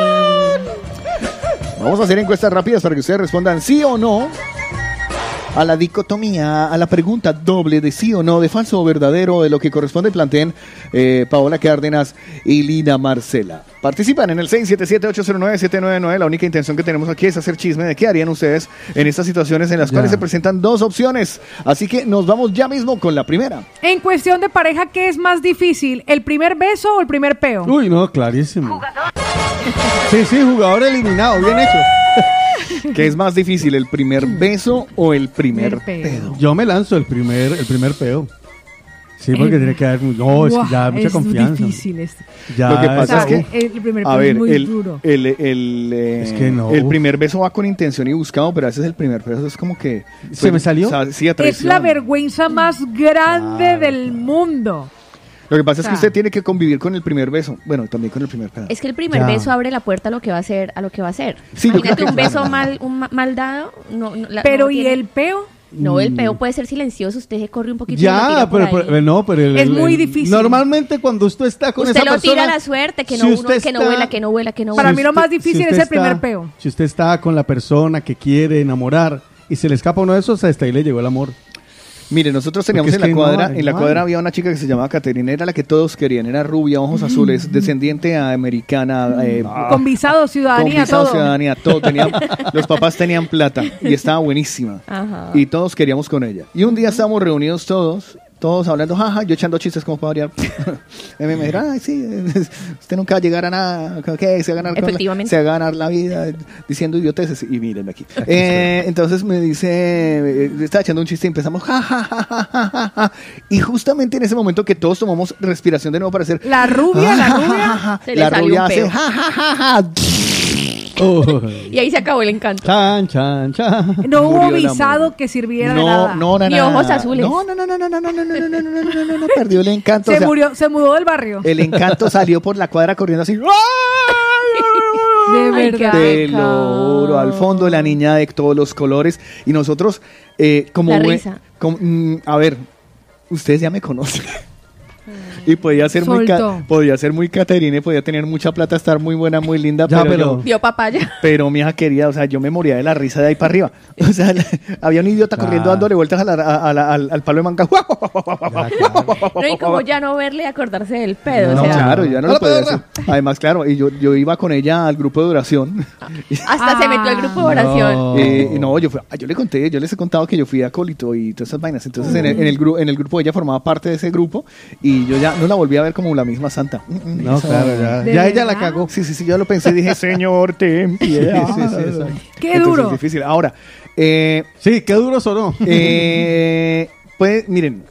Vamos a hacer encuestas rápidas para que ustedes respondan sí o no a la dicotomía, a la pregunta doble de sí o no, de falso o verdadero, de lo que corresponde planteen eh, Paola Cárdenas y Lina Marcela. Participan en el 677-809-799. La única intención que tenemos aquí es hacer chisme de qué harían ustedes en estas situaciones en las Ya. cuales se presentan dos opciones. Así que nos vamos ya mismo con la primera. En cuestión de pareja, ¿qué es más difícil? ¿El primer beso o el primer peo? Uy, no, clarísimo. Sí, sí, jugador eliminado, bien hecho. ¿Qué es más difícil, el primer beso o el primer pedo? Yo me lanzo el primer, el primer peo. Sí, porque Eh, tiene que haber. No, es que ya Buah, mucha es confianza. difícil este. Ya Lo que pasa O sea, es que... el primer A ver, es muy el, duro. el, el, eh, Es que no. el primer beso va con intención y buscado, pero a veces el primer beso es como que... pues, ¿Se me salió? o sea, sí, a Es la vergüenza más grande del mundo. Lo que pasa es que usted tiene que convivir con el primer beso. Bueno, también con el primer pedo. Es que el primer Ya. beso abre la puerta a lo que va a hacer, a lo que va a hacer. Sí, Imagínate un beso mal, un ma- mal dado. No, no, la- Pero no ¿y tiene- el peo? No, el peo Mm. puede ser silencioso. Usted se corre un poquito. lo Ya, tira por pero, ahí. pero- no, pero el- Es el- muy el- difícil. Normalmente cuando usted está con Usted esa lo persona, tira a la suerte, que no, si uno- usted que no vuela, que no vuela, que no Para vuela. mí lo más difícil usted es el primer peo. Si usted está con la persona que quiere enamorar y se le escapa uno de esos, hasta ahí le llegó el amor. Mire, nosotros teníamos en la no cuadra, en la no cuadra había una chica que se llamaba Caterina, era la que todos querían, era rubia, ojos azules, descendiente americana, eh, Con visado, ciudadanía, con visado, todo. ciudadanía, todo. Tenía, los papás tenían plata y estaba buenísima. Ajá. Y todos queríamos con ella. Y un día estábamos reunidos todos, todos hablando, jaja, yo echando chistes como para variar. y me dijeron, ay, sí, usted nunca va a llegar a nada, ¿qué? Se va a ganar, la- Efectivamente. se va a ganar la vida diciendo idioteces. Y mírenme aquí. Eh, entonces me dice, eh, estaba echando un chiste y empezamos, ja, ja, ja, ja, ja, ja, ja. Y justamente en ese momento que todos tomamos respiración de nuevo para hacer, La rubia, la Ja, ja, ja, rubia. ja. Se le la rubia hace, peo. Y ahí se acabó el encanto. Chan, chan, chan. No hubo Murió el visado que sirviera de No, nada. no, no, Ni ojos no, azules. No, no, no, no, no, no, no, no, no, no, no, no, no, no, no, perdió el encanto. Se o sea, murió, se mudó del barrio. El encanto salió por la cuadra corriendo así. De Ay, verdad. Te lo juro, al fondo la niña de todos los colores y nosotros eh, como La buen- risa. como- mm, a ver, ustedes ya me conocen. Y podía ser muy podía ser muy Caterine, podía tener mucha plata, estar muy buena, muy linda, Ya, pero, pero- yo- Dio papaya. pero mi hija querida, o sea, yo me moría de la risa de ahí para arriba. O sea, la- había un idiota corriendo dándole vueltas a la- a- a la- al, al palo de manga. No, y como ya no verle y acordarse del pedo. No, o sea, claro, ya no ¡Hola, lo podía hacer. Además, claro, y yo, yo iba con ella al grupo de oración. Hasta se metió al grupo de oración. No. Eh, yo, fui- ah, yo le conté, yo les he contado que yo fui acólito y todas esas vainas. Entonces, en, el, en, el gru- en el grupo ella formaba parte de ese grupo y yo ya no la volví a ver como la misma santa. Mm, mm, No, eso- claro, ya. ¿De Ya ella la cagó. Sí, sí, sí, yo lo pensé y dije, Señor, ten piedad. Sí, sí, sí. Qué Entonces, duro. es difícil. Ahora, eh, Sí, qué duro sonó. eh, pues, miren,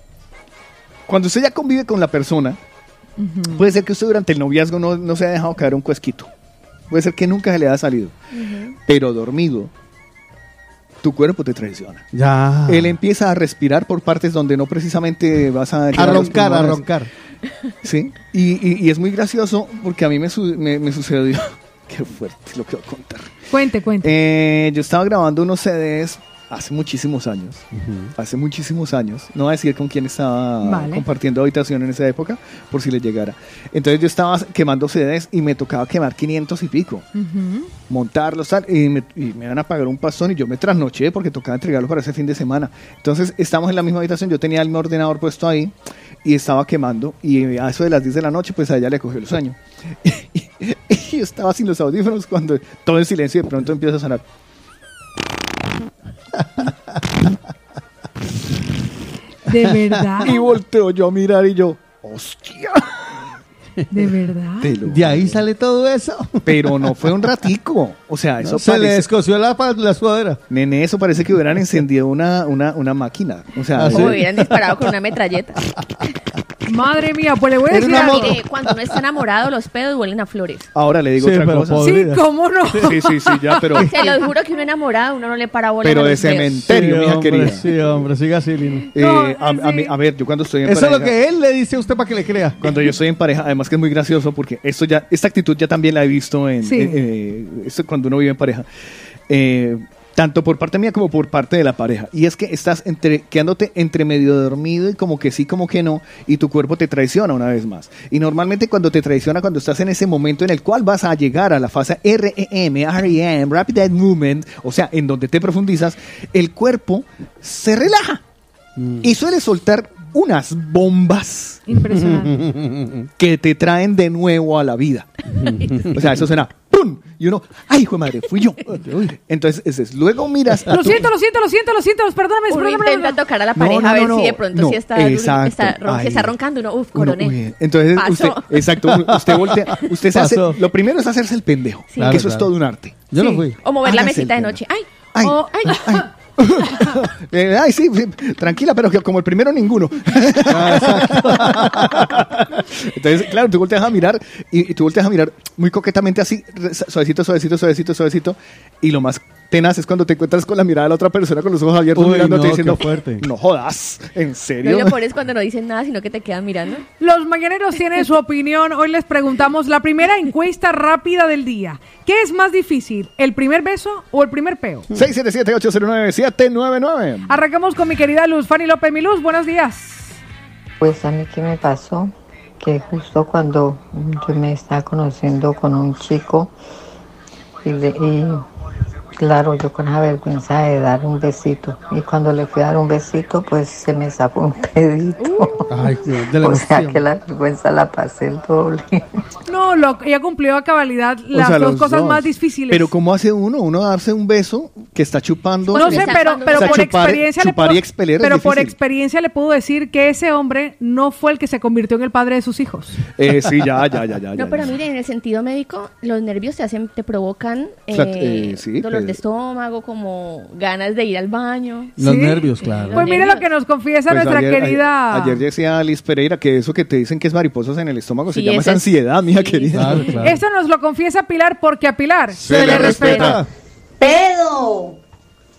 cuando usted ya convive con la persona, puede ser que usted durante el noviazgo no, no se haya dejado caer un cuesquito. Puede ser que nunca se le haya salido. Pero dormido, tu cuerpo te traiciona. Ya. Él empieza a respirar por partes donde no precisamente vas a... a roncar, a roncar. Sí, y, y- y es muy gracioso porque a mí me, su- me, me sucedió... Qué fuerte lo que voy a contar. Cuente, cuente. Eh, yo estaba grabando unos CDs hace muchísimos años. Hace muchísimos años. No voy a decir con quién estaba Vale. compartiendo habitación en esa época, por si le llegara. Entonces yo estaba quemando CDs y me tocaba quemar 500 y pico. Ujú. Montarlos tal, y me, y me iban a pagar un pastón y yo me trasnoché porque tocaba entregarlo para ese fin de semana. Entonces estamos en la misma habitación, yo tenía el ordenador puesto ahí y estaba quemando y a eso de las 10 de la noche pues a ella le cogió el sueño. y yo estaba sin los audífonos cuando todo en silencio y de pronto empieza a sonar. De verdad. Y volteo yo a mirar y yo, hostia. De verdad. De ahí sale todo eso. Pero no fue un ratico. O sea, eso se le descoció la, la sudadera. Nene, eso parece que hubieran encendido una, una, una máquina. O sea, Ah. O hubieran disparado con una metralleta. Madre mía, pues le voy a decir una algo. Mire, cuando uno está enamorado, los pedos huelen a flores. ahora le digo Sí, otra pero cosa. Sí. ¿cómo no? Sí, sí, sí, ya, pero, Se los juro que uno enamorado, uno no le para bola pero a de los pedos. cementerio, mija hombre, querida. Sí, hombre, siga así, Lino. Eh, No, a, a mí- sí. a ver, yo cuando estoy en Eso es pareja, lo que él le dice a usted para que le crea. cuando yo estoy en pareja, además que es muy gracioso porque esto ya, esta actitud ya también la he visto en, Sí. eh, eh, esto cuando uno vive en pareja, Eh, tanto por parte mía como por parte de la pareja. Y es que estás entre, quedándote entre medio dormido y como que sí, como que no, y tu cuerpo te traiciona una vez más. Y normalmente cuando te traiciona, cuando estás en ese momento en el cual vas a llegar a la fase REM, REM, Rapid Eye Movement, o sea, en donde te profundizas, el cuerpo se relaja y suele soltar unas bombas Impresionante. que te traen de nuevo a la vida. O sea, eso suena ¡pum! Y uno, ¡ay, hijo de madre! Fui yo. Entonces, ese es, luego miras. a Lo tu- siento, lo siento, lo siento, lo siento. Perdóname, Uno perdóname. intenta tocar a la No, pareja no, a ver no, si de no. pronto No, si está, exacto. está, ron- Ay. está roncando uno, uf, Uno, coroné. uy, entonces, Pasó. usted, exacto, usted voltea, usted se hace, lo primero es hacerse el pendejo, Sí. que eso es Claro, todo un arte. Yo Sí. no fui. O mover la Hágase mesita de noche. Ay, Ay, oh, ay. Eh, ay, sí, tranquila, pero que como el primero ninguno. Entonces, claro, tú volteas a mirar y, y tú volteas a mirar muy coquetamente así, suavecito, suavecito, suavecito, suavecito. Y lo más tenaz es cuando te encuentras con la mirada de la otra persona con los ojos abiertos Uy, mirándote no, diciendo, qué fuerte. no jodas, ¿en No, serio? y lo peor es cuando no dicen nada, sino que te quedan mirando. Los mañaneros tienen su opinión. Hoy les preguntamos la primera encuesta rápida del día. ¿Qué es más difícil, el primer beso o el primer peo? 677-809-799. Arrancamos con mi querida Luz. Fanny López, mi Luz, buenos días. Pues a mí qué me pasó, que justo cuando yo me estaba conociendo con un chico y, le- y claro, yo con la vergüenza de dar un besito y cuando le fui a dar un besito pues se me zafó un pedito. Ay, Dios, de la o sea que la vergüenza la pasé el doble. No, lo, ella cumplió a cabalidad O las sea, dos cosas dos. más difíciles. Pero ¿cómo hace uno? Uno darse un beso que está chupando. no sé, pero, pero O sea, por chupar- experiencia chupar le y puedo, pero por experiencia le puedo decir que ese hombre no fue el que se convirtió en el padre de sus hijos. Eh, sí, ya, ya, ya, ya. No, ya, pero ya. mire, en el sentido médico, los nervios te hacen, te provocan eh, eh, sí, dolor de estómago, como ganas de ir al baño. Los ¿Sí? nervios, claro. Pues mire lo que nos confiesa Pues nuestra ayer, querida. Ayer, ayer decía Alice Pereira que eso que te dicen que es mariposas en el estómago se llama es- ansiedad, mija sí, querida. Claro, claro. Esto nos lo confiesa Pilar porque a Pilar Se le respeta. Pedo.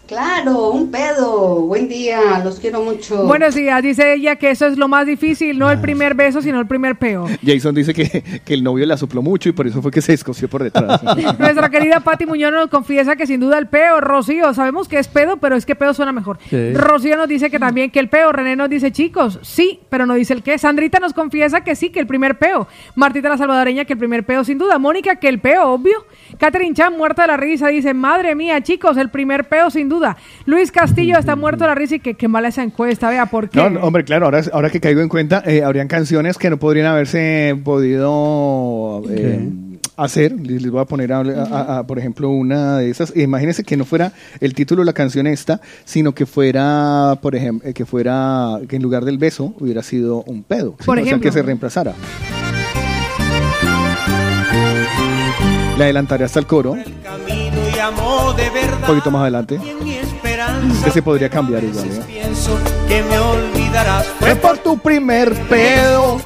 Claro, un pedo. Buen día, los quiero mucho. Buenos días, dice ella que eso es lo más difícil, no el primer beso, sino el primer peo. Jason dice que, que el novio la sopló mucho y por eso fue que se escoció por detrás. Nuestra querida Patti Muñoz nos confiesa que sin duda el peo, Rocío, sabemos que es pedo, pero es que pedo suena mejor. Sí. Rocío nos dice que también que el peo, René nos dice chicos, sí, pero no dice el qué. Sandrita nos confiesa que sí, que el primer peo. Martita la salvadoreña que el primer peo sin duda. Mónica que el peo, obvio. Catherine Chan muerta de la risa dice, madre mía, chicos, el primer peo sin duda. Luis Castillo está muerto de la risa y que qué mala esa encuesta, vea, ¿por qué? No, no, hombre, claro, ahora, ahora que caigo en cuenta, eh, habrían canciones que no podrían haberse podido eh, hacer. Les les voy a poner, a- a- a- por ejemplo, una de esas. Imagínense que no fuera el título de la canción esta, sino que fuera, por ejemplo, que fuera, que en lugar del beso hubiera sido un pedo. ¿sí? Por O sea, ejemplo. que se reemplazara. Le adelantaré hasta el coro, un de verdad. poquito más adelante. Mi esperanza. Que se podría cambiar igual. ¿eh? Pienso que me olvidarás. Fue por tu primer pedo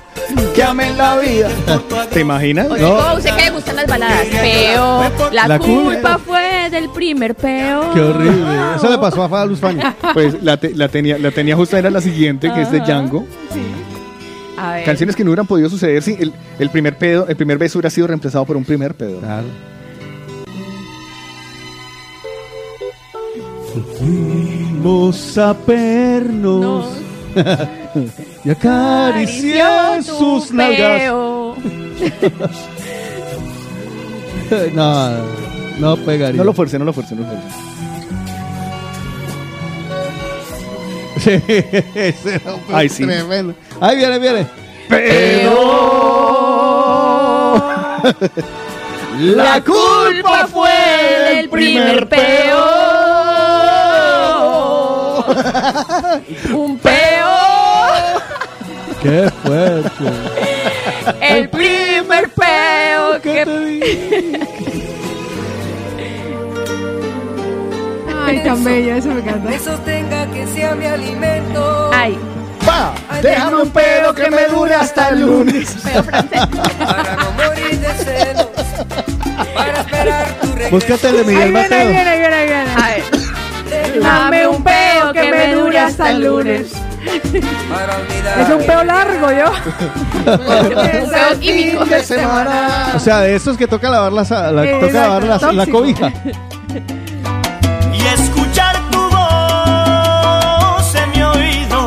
que amé la vida. ¿Te imaginas? Oye, ¿cómo usted que le gustan las baladas? Peo. La, La culpa. culpa fue del primer peo. Qué horrible. Eso le pasó a Fada Luz Fania. Pues la, te- la tenía, la tenía justo, era la siguiente, que es de Django. A ver. Canciones que no hubieran podido suceder si el, el primer pedo, el primer beso hubiera sido reemplazado por un primer pedo. Fuimos a pernos y acaricié sus nalgas. no, no pegaría. No lo fuerce, no lo fuerce, no lo fuerce. Sí, ese era un Ay, sí. tremendo. Ahí viene, viene. La culpa fue del primer peo. Un peo. Qué fuerte. El primer peo que. Ay, tan bella, eso me encanta. Me sostenga que sea mi alimento. Ay. ¡Pa! Déjame un pedo que me dure hasta el lunes. Para no morir de celos. Para esperar tu regreso. Búscate el de Miguel viene, ahí Mateo. viene, ahí viene, ahí viene. A ver. Dame un peo que me dure hasta el lunes. Para olvidar. Es un peo largo, yo. Un peo químico. O sea, de esos que toca lavar la, la, toca lavar la, la cobija. Y escuchar tu voz en mi oído.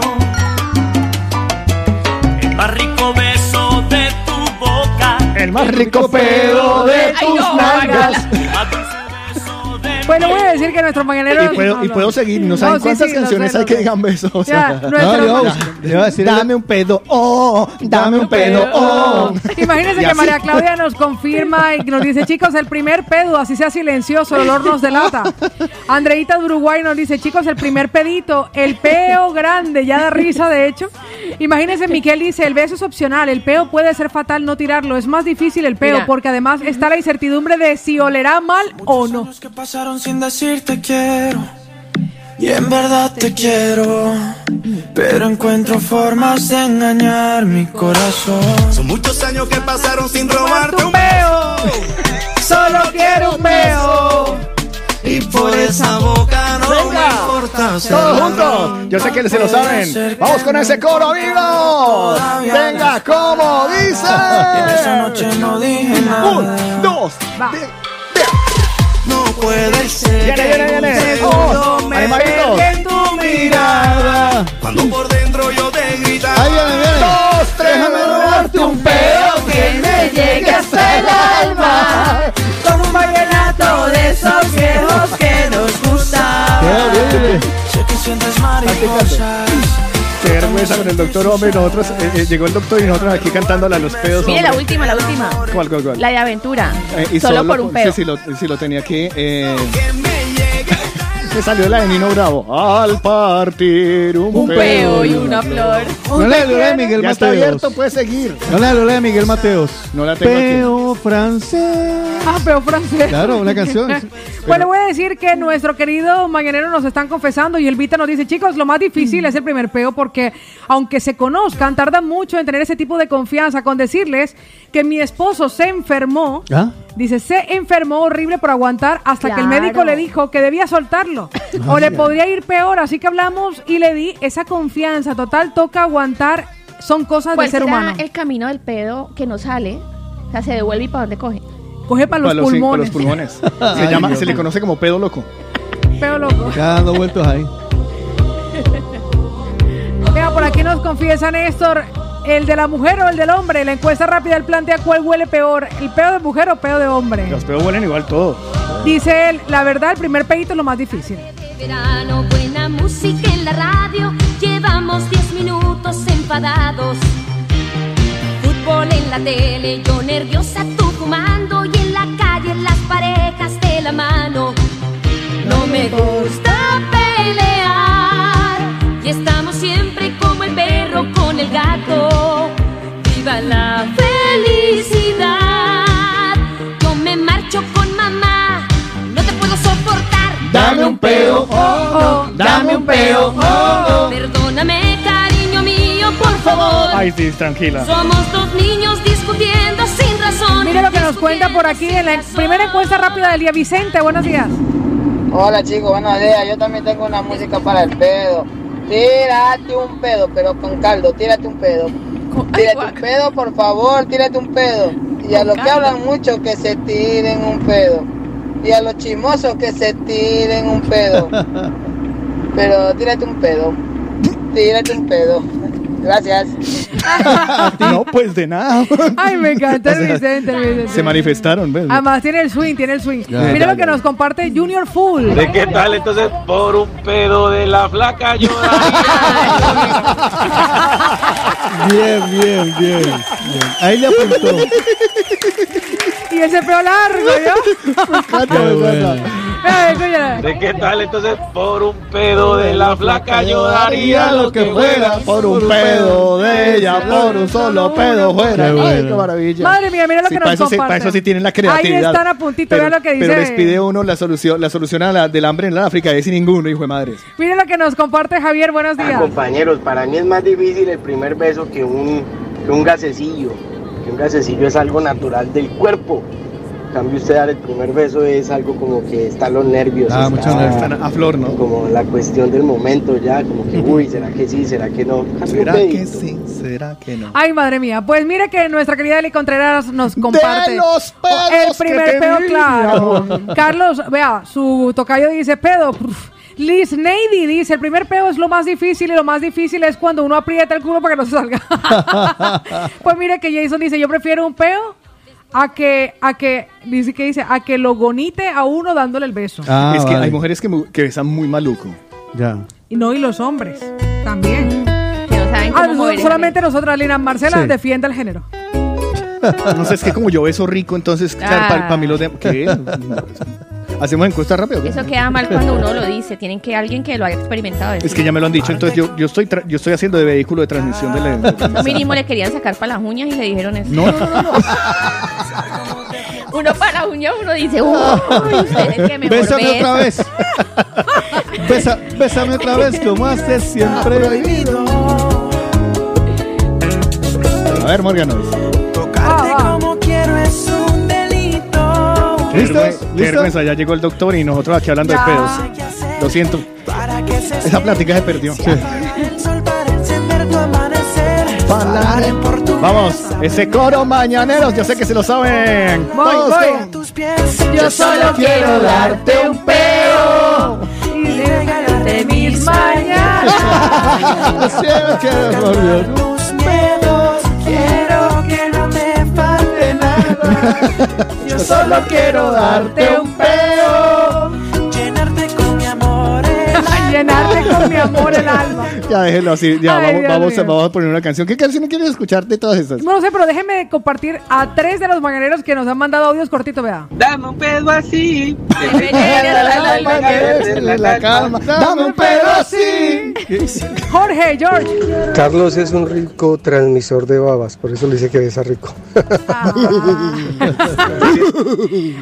El más rico beso de tu boca. El más rico pedo de Ay, tus no, nalgas. Bueno, voy a decir que nuestro mañanero. Y puedo, y puedo seguir, no saben sí, cuántas sí, canciones sé, hay que digan besos. o Ya, sea. nuestro- No, le iba a- le iba a decir. Dame un pedo, oh, dame un pedo, oh. Imagínense que así. María Claudia nos confirma y nos dice, chicos, el primer pedo, así sea silencioso, el olor nos delata. Andreita de Uruguay nos dice, chicos, el primer pedito, el peo grande, ya da risa de hecho. Imagínense, Miquel dice, el beso es opcional, el peo puede ser fatal no tirarlo, es más difícil el peo Mira. porque además está la incertidumbre de si olerá mal o no. Sin decirte quiero. Y en verdad te quiero. Pero encuentro formas de engañar mi corazón. Son muchos años que pasaron sin robarte un peo. Solo quiero un peo. Y por esa boca no me importa Todos juntos. Yo sé que se lo saben. Vamos con ese coro, amigos. Venga, como Esa dice. noche no dije nada. Un, dos, No puede ser. Viene, viene, viene. Oh, en tu mirada. Cuando por dentro yo te gritaba. Ahí viene, viene. dos, tres. Déjame robarte un pedo que me llegue hasta el alma. Como un vallenato de esos viejos que nos gustaban. Sé que sientes mariposas. Qué vergüenza con el doctor, hombre. Nosotros, eh, eh, llegó el doctor y nosotros aquí cantándole a los pedos. Mire la última, la última. ¿Cuál, cuál, cuál? La de aventura. Eh, y solo, por un sí, peo. Sí, lo, sí, lo tenía aquí. Eh, me salió la de Nino Bravo. Al partir un, Un peo y una flor. No le lo de Miguel Ya está Mateos. abierto, puede seguir. No le lo de Miguel Mateos. No la tengo aquí. Peo francés. Ah, peo francés. Claro, una canción. Bueno, voy a decir que nuestro querido mañanero nos están confesando y el Vita nos dice, chicos, lo más difícil es el primer peo porque aunque se conozcan, tarda mucho en tener ese tipo de confianza con decirles que mi esposo se enfermó ¿Ah? Dice, se enfermó horrible por aguantar hasta que el médico le dijo que debía soltarlo. O le podría ir peor, así que hablamos y le di esa confianza. Total, toca aguantar. Son cosas ¿Cuál del ser será humano. el camino del pedo que no sale? O sea, se devuelve y para dónde coge. Coge para los Para los, sí, para pulmones. los pulmones. Se, llama, se le conoce como pedo loco. Peo loco. Ya dando vueltos ahí. Vea, por aquí nos confiesa Néstor, el de la mujer o el del hombre. La encuesta rápida él plantea cuál huele peor, el peo de mujer o peo de hombre. Los pedos huelen igual todos. Dice él, la verdad, el primer pedito es lo más difícil. Verano, buena música en la radio. Llevamos 10 minutos enfadados. Fútbol en la tele, yo nerviosa, tú fumando. Y en la calle las parejas de la mano. No me gusta pelear. La felicidad. Yo me marcho con mamá. No te puedo soportar. Dame un peo, oh, oh, dame un peo, oh, oh. Perdóname, cariño mío, por favor. Ay, sí, tranquila. Somos dos niños discutiendo sin razón. Mire lo que nos cuenta por aquí en la primera encuesta rápida del día. Vicente, buenos días. Hola chicos, buenos días. Yo también tengo una música para el pedo. Tírate un pedo, pero con caldo, tírate un pedo. Tírate un pedo, por favor, tírate un pedo. Y a los que hablan mucho, que se tiren un pedo. Y a los chismosos, que se tiren un pedo. Pero tírate un pedo. Tírate un pedo. Gracias. no, pues de nada. Ay, me encanta el Vicente, el Vicente. Se manifestaron, ¿ves? Además tiene el swing, tiene el swing. Ya, Mira ya, lo que ya. nos comparte Junior Full. ¿De qué tal? Entonces, por un pedo de la flaca yo Bien, bien, bien, bien. Ahí le apuntó. Y ese pelo largo, ¿yo? Qué bueno. Ay, escúchala. ¿De qué tal? Entonces, por un pedo de la flaca yo daría lo que fuera por un pedo de ella, por un solo pedo fuera. Qué Ay, bueno. qué maravilla. Madre mía, mira lo Sí, que para nos eso, sí, comparten. para eso sí tienen la creatividad. Ahí están a puntito, pero, vea lo que dice. Pero les pide uno la solución, la solución a la- del hambre en la África, es sin ninguno, hijo de madres. Mira lo que nos comparte Javier, buenos días. Compañeros, para mí es más difícil el primer beso que un, que un gasecillo. Que un gasecillo es algo natural del cuerpo. En cambio, usted dar el primer beso es algo como que están los nervios. Ah, muchos nervios, están a flor, ¿no? Como la cuestión del momento ya, como que, uy, ¿será que sí? ¿Será que no? ¿Será que sí? ¿Será que no? Ay, madre mía. Pues mire que nuestra querida Eli Contreras nos comparte. los pedos El primer que pedo, claro. Carlos, vea, su tocayo dice pedo. Uf. Liz Neidy dice, el primer pedo es lo más difícil y lo más difícil es cuando uno aprieta el culo para que no se salga. pues mire que Jason dice, yo prefiero un pedo a que, a que, dice que dice, a que lo gonite a uno dándole el beso. Ah, es que vale. hay mujeres que, mu- que besan muy maluco. Ya. Y no, y los hombres también. Que no saben Ah, cómo mover el solamente nosotras, Lina Marcela, Sí. defiende el género. No sé, es que como yo beso rico, entonces, claro, para Ah. mí los de... ¿Qué? ¿Hacemos encuesta rápido? Eso queda mal cuando uno lo dice. Tienen que alguien que lo haya experimentado. Es que ya me lo han dicho, entonces yo, yo, estoy, yo estoy haciendo de vehículo de transmisión de la... Lo mínimo le querían sacar para las uñas y le dijeron eso. No, no, no, no. Uno para las uñas, uno dice, uy, usted es el que mejor Bésame besa". otra vez. Besa- bésame otra vez como haces siempre. A ver, Morganos. Delito. Qué vergüenza, qué vergüenza, ya llegó el doctor y nosotros aquí hablando de pedos. Lo siento. Esa plática se perdió. tu Vamos, ese coro mañaneros, yo sé que se lo saben. Voy, Todos voy. con- tus pies. Yo solo quiero darte un peo y regalarte mis mañanas. Nada. Yo solo quiero darte un peo. Llenarte con mi amor. Llenarte con mi amor el alma. Ya déjenlo así, ya Ay, vamos, vamos, a poner una canción. ¿Qué canción quieres escuchar de todas esas? No lo sé, pero déjenme compartir a tres de los mañaneros que nos han mandado audios cortitos, vea. Dame un pedo así. La calma. Dame un pedo así. Jorge, George. Carlos es un rico transmisor de babas, por eso le dice que besa rico.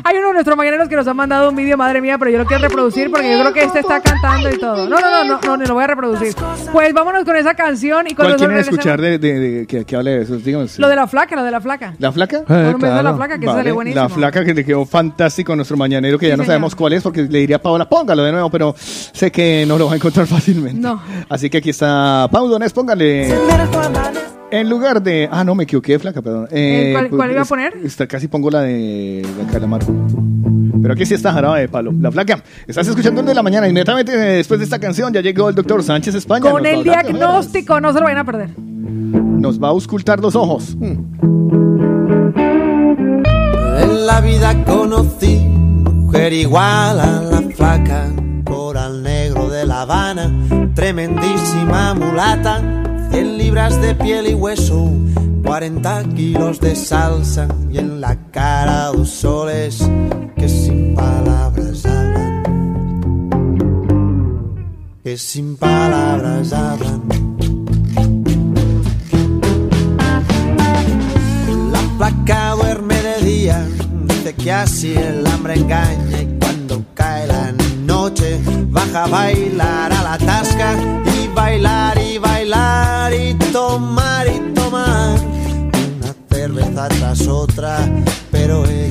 Hay uno de nuestros mañaneros que nos ha mandado un vídeo, madre mía, pero yo lo quiero reproducir porque yo creo que este está cantando y todo. No, no, no, no, no, no, lo voy a reproducir. Pues vámonos con esa canción y con ¿Cuál los quieren escuchar de, de, de- que, que hable de eso? Díganos. Lo de la flaca, lo de la flaca. ¿La flaca? Por un beso a la flaca, que Vale, sale buenísimo. La flaca que le quedó fantástico a nuestro mañanero, que ya no señor. sabemos cuál es, porque le diría a Paola, póngalo de nuevo, pero sé que no lo va a encontrar fácilmente. No. Así que aquí está Pau Donés, póngale. En lugar de. Ah, no, me equivoqué, flaca, perdón. Eh, ¿cuál- cuál iba a poner? Está, casi pongo la de, de Calamaro. Pero aquí sí está jarabe de palo. La flaca. Estás escuchando el de la mañana. Inmediatamente después de esta canción ya llegó el doctor Sánchez España. Con el diagnóstico, no se lo vayan a perder. Nos va a auscultar los ojos. En la vida conocí mujer igual a la flaca, coral negro de La Habana, tremendísima mulata, 100 libras de piel y hueso, 40 kilos de salsa y en la cara dos soles que sin palabras hablan, que sin palabras hablan. La flaca duerme de día, dice que así el hambre engaña y cuando cae la noche baja a bailar a la tasca y bailar y bailar y tomar y tomar una cerveza tras otra, pero ella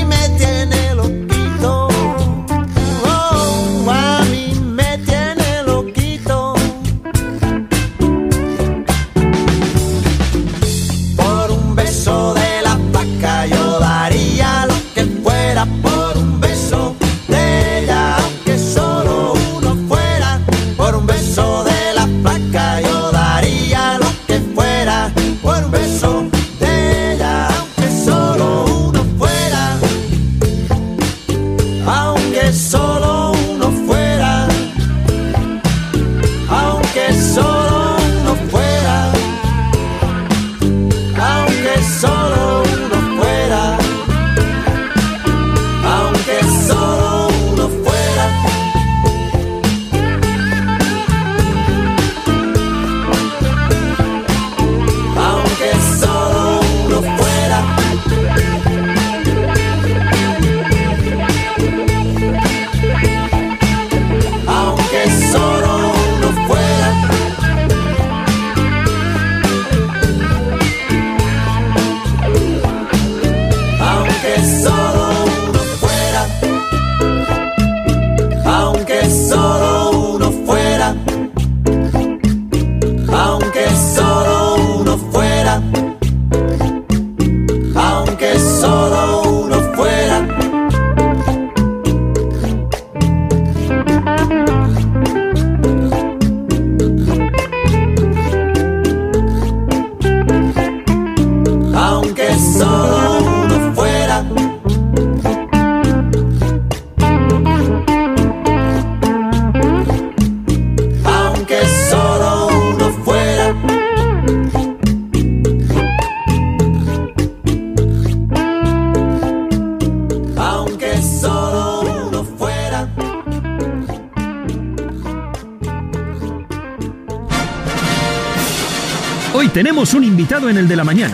en el de la mañana.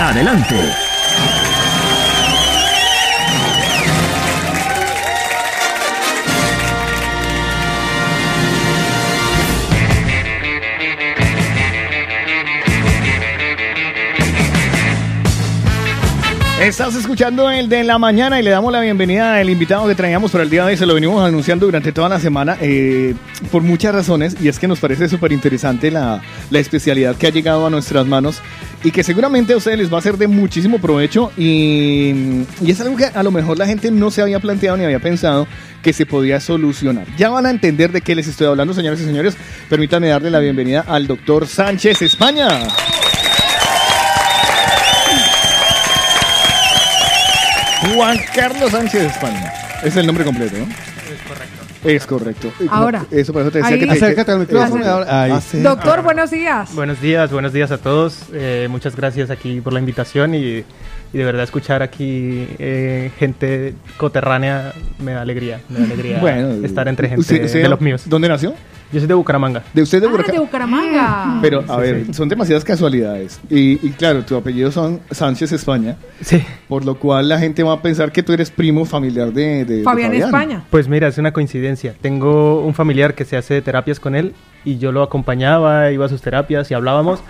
Adelante. Estás escuchando el de la mañana y le damos la bienvenida al invitado que traíamos para el día de hoy. Se lo venimos anunciando durante toda la semana eh, por muchas razones y es que nos parece súper interesante la, la especialidad que ha llegado a nuestras manos y que seguramente a ustedes les va a ser de muchísimo provecho y, es algo que a lo mejor la gente no se había planteado ni había pensado que se podía solucionar. Ya van a entender de qué les estoy hablando, señores y señores. Permítanme darle la bienvenida al doctor Sánchez España. Juan Carlos Sánchez España. Es el nombre completo, ¿no? Es correcto. Ahora. Eso por eso te decía Ahí. que te, Acércate al micrófono. Ah. Doctor, buenos días. Buenos días, buenos días a todos. Eh, muchas gracias aquí por la invitación y, y de verdad escuchar aquí eh, gente coterránea me da alegría. Me da alegría Bueno, estar entre gente usted- usted- de los míos. ¿Dónde nació? Yo soy de Bucaramanga. De usted de Ah, Bucaramanga. de Bucaramanga. Pero, a Sí, ver, sí. son demasiadas casualidades. Y, y claro, tu apellido son Sánchez España. Sí. Por lo cual la gente va a pensar que tú eres primo familiar de, de- de Fabián España. Pues mira, es una coincidencia. Tengo un familiar que se hace terapias con él y yo lo acompañaba, iba a sus terapias y hablábamos.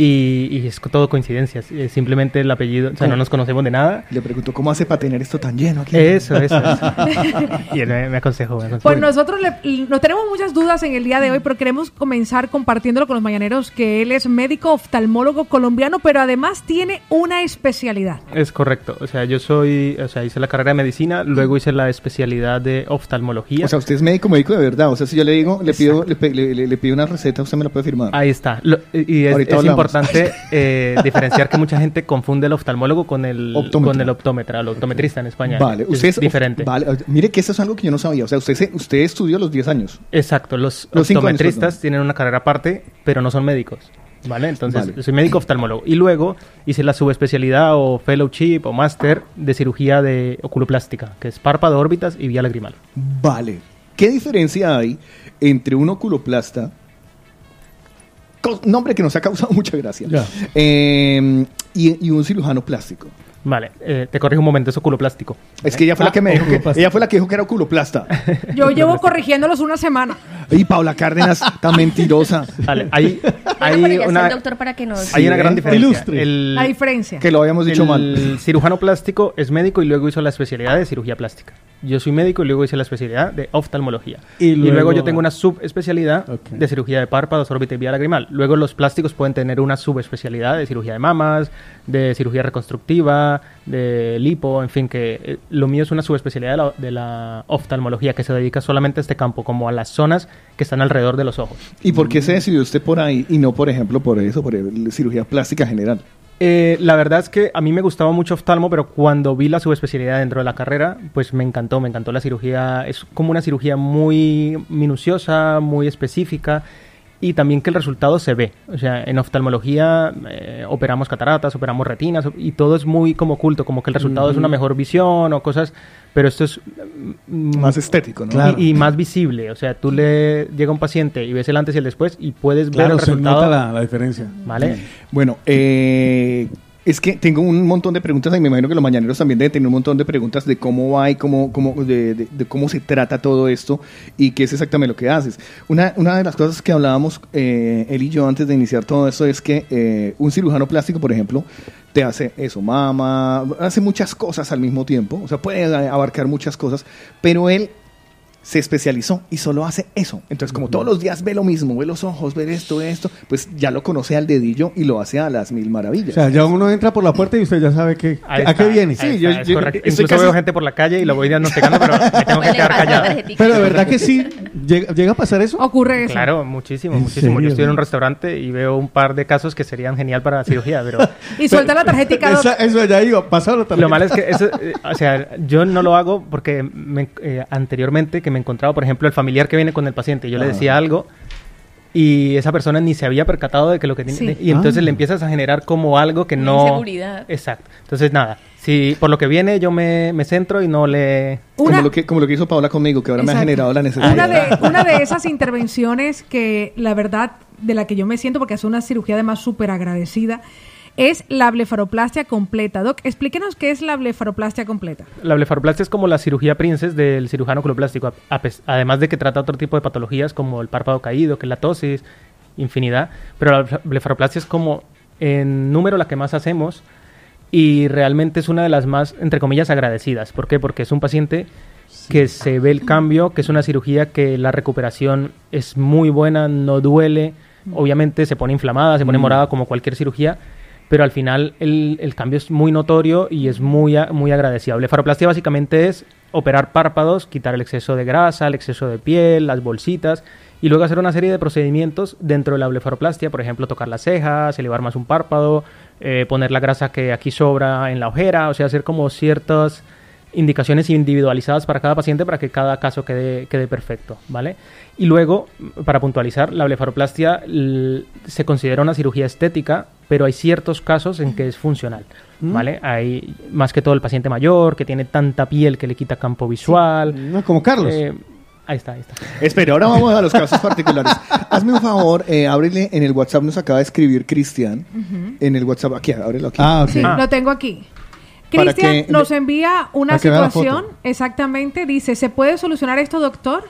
Y, y es todo coincidencias. eh, Simplemente el apellido, o sea, no nos conocemos de nada. Le pregunto, ¿cómo hace para tener esto tan lleno aquí? Eso, eso, eso. y él me, me aconsejó. me aconsejó. Pues nosotros le- nos tenemos muchas dudas en el día de hoy, pero queremos comenzar compartiéndolo con los mañaneros, que él es médico oftalmólogo colombiano, pero además tiene una especialidad. Es correcto. O sea, yo soy, o sea, hice la carrera de medicina, luego hice la especialidad de oftalmología. O sea, usted es médico, médico de verdad. O sea, si yo le digo, le pido, le, le- le- le pido una receta, usted me la puede firmar. Ahí está. Lo- y es, es hablamos. Importante eh, diferenciar que mucha gente confunde el oftalmólogo con el, Optómetra. con el optómetra, el optometrista en España. Vale, usted es diferente. Vale, mire que eso es algo que yo no sabía. O sea, usted, se- usted estudió los 10 años. Exacto, los, Los cinco años, optometristas tienen una carrera aparte, pero no son médicos. ¿Vale? Entonces, Vale. soy médico oftalmólogo. Y luego hice la subespecialidad o fellowship o máster de cirugía de oculoplástica, que es párpado, órbitas y vía lagrimal. Vale. ¿Qué diferencia hay entre un oculoplasta, nombre que nos ha causado mucha gracia, eh, y, y un cirujano plástico? Vale, eh, te corrijo un momento, es oculoplástico. Es que ella fue la que me dijo que, ella fue la que dijo que era oculoplasta. Yo llevo corrigiéndolos una semana. Y Paula Cárdenas, tan mentirosa. Vale, hay, Bueno, hay pero ya está el una, doctor para que nos... hay una gran ¿eh? diferencia. Ilustre. El, La diferencia. Que lo habíamos dicho el mal. cirujano plástico es médico y luego hizo la especialidad de cirugía plástica. Yo soy médico y luego hice la especialidad de oftalmología. Y Y luego, yo tengo una subespecialidad de cirugía de párpados, órbita y vía lagrimal. Luego los plásticos pueden tener una subespecialidad de cirugía de mamas, de cirugía reconstructiva, de lipo, en fin, que eh, lo mío es una subespecialidad de la, de la oftalmología que se dedica solamente a este campo, como a las zonas que están alrededor de los ojos. ¿Y por qué se decidió usted por ahí y no, por ejemplo, por eso, por el- cirugía plástica general? Eh, la verdad es que a mí me gustaba mucho oftalmo, pero cuando vi la subespecialidad dentro de la carrera, pues me encantó, me encantó la cirugía. Es como una cirugía muy minuciosa, muy específica y también que el resultado se ve. O sea, en oftalmología eh, operamos cataratas, operamos retinas y todo es muy como oculto, como que el resultado es una mejor visión o cosas, pero esto es mm, Más estético, ¿no? Claro. y, más visible. O sea, tú le llega a un paciente y ves el antes y el después y puedes ver Claro, el se resultado. nota la, la diferencia. ¿Vale? Bueno, eh, es que tengo un montón de preguntas y me imagino que los mañaneros también deben tener un montón de preguntas de cómo va y cómo, cómo, de, de- de cómo se trata todo esto y qué es exactamente lo que haces. Una, una de las cosas que hablábamos eh, él y yo antes de iniciar todo esto es que eh, un cirujano plástico, por ejemplo, te hace eso, mama, hace muchas cosas al mismo tiempo, o sea, puede abarcar muchas cosas, pero él se especializó y solo hace eso. Entonces, como todos los días ve lo mismo, ve los ojos, ve esto, esto, pues ya lo conoce al dedillo y lo hace a las mil maravillas. O sea, ya uno entra por la puerta y usted ya sabe que, a qué viene. Sí, está, yo- Incluso casi- veo gente por la calle y lo voy diagnosticando, pero me tengo que quedar la callado. tarjetita. Pero de verdad que sí, llega, llega a pasar eso. Ocurre eso. Claro, muchísimo, ¿En muchísimo. serio? Yo estoy en un restaurante y veo un par de casos que serían genial para cirugía, pero Y suelta la tarjetica. doc. Esa- eso ya iba, pasado la tarjeta. lo malo es que eso, eh, o sea, yo no lo hago porque me- eh, anteriormente que me encontraba, por ejemplo, el familiar que viene con el paciente, yo le Ah. decía algo y esa persona ni se había percatado de que lo que tiene Sí. y entonces Ah. le empiezas a generar como algo que Una no inseguridad. Exacto. Entonces nada, si por lo que viene yo me, me centro y no le Como Una- lo, que, como lo que hizo Paola conmigo, que ahora me ha Exacto. generado la necesidad. Una de, una de esas intervenciones que la verdad de la que yo me siento, porque es una cirugía además súper agradecida, es la blefaroplastia completa. Doc, explíquenos qué es la blefaroplastia completa. La blefaroplastia es como la cirugía princes del cirujano oculoplástico, además de que trata otro tipo de patologías como el párpado caído, que es la tosis, infinidad, pero la blefaroplastia es como en número la que más hacemos y realmente es una de las más, entre comillas, agradecidas. ¿Por qué? Porque es un paciente que se ve el cambio, que es una cirugía que la recuperación es muy buena, no duele, obviamente se pone inflamada, se pone Mm. morada como cualquier cirugía, pero al final el, el cambio es muy notorio y es muy, muy agradecido. Blefaroplastia básicamente es operar párpados, quitar el exceso de grasa, el exceso de piel, las bolsitas y luego hacer una serie de procedimientos dentro de la blefaroplastia, por ejemplo, tocar las cejas, elevar más un párpado, eh, poner la grasa que aquí sobra en la ojera, o sea, hacer como ciertas indicaciones individualizadas para cada paciente para que cada caso quede, quede perfecto, ¿vale? Y luego, para puntualizar, la blefaroplastia se considera una cirugía estética, pero hay ciertos casos en que es funcional, Mm. ¿vale? Hay más que todo el paciente mayor que tiene tanta piel que le quita campo visual. No, como Carlos. Eh, ahí está, ahí está. Espera, ahora vamos a los casos particulares. Hazme un favor, eh, ábrele en el WhatsApp, nos acaba de escribir Cristian. En el WhatsApp, aquí, ábrelo aquí. Ah, Sí, lo tengo aquí. Cristian que- nos envía una situación, exactamente, dice, ¿se puede solucionar esto, doctor?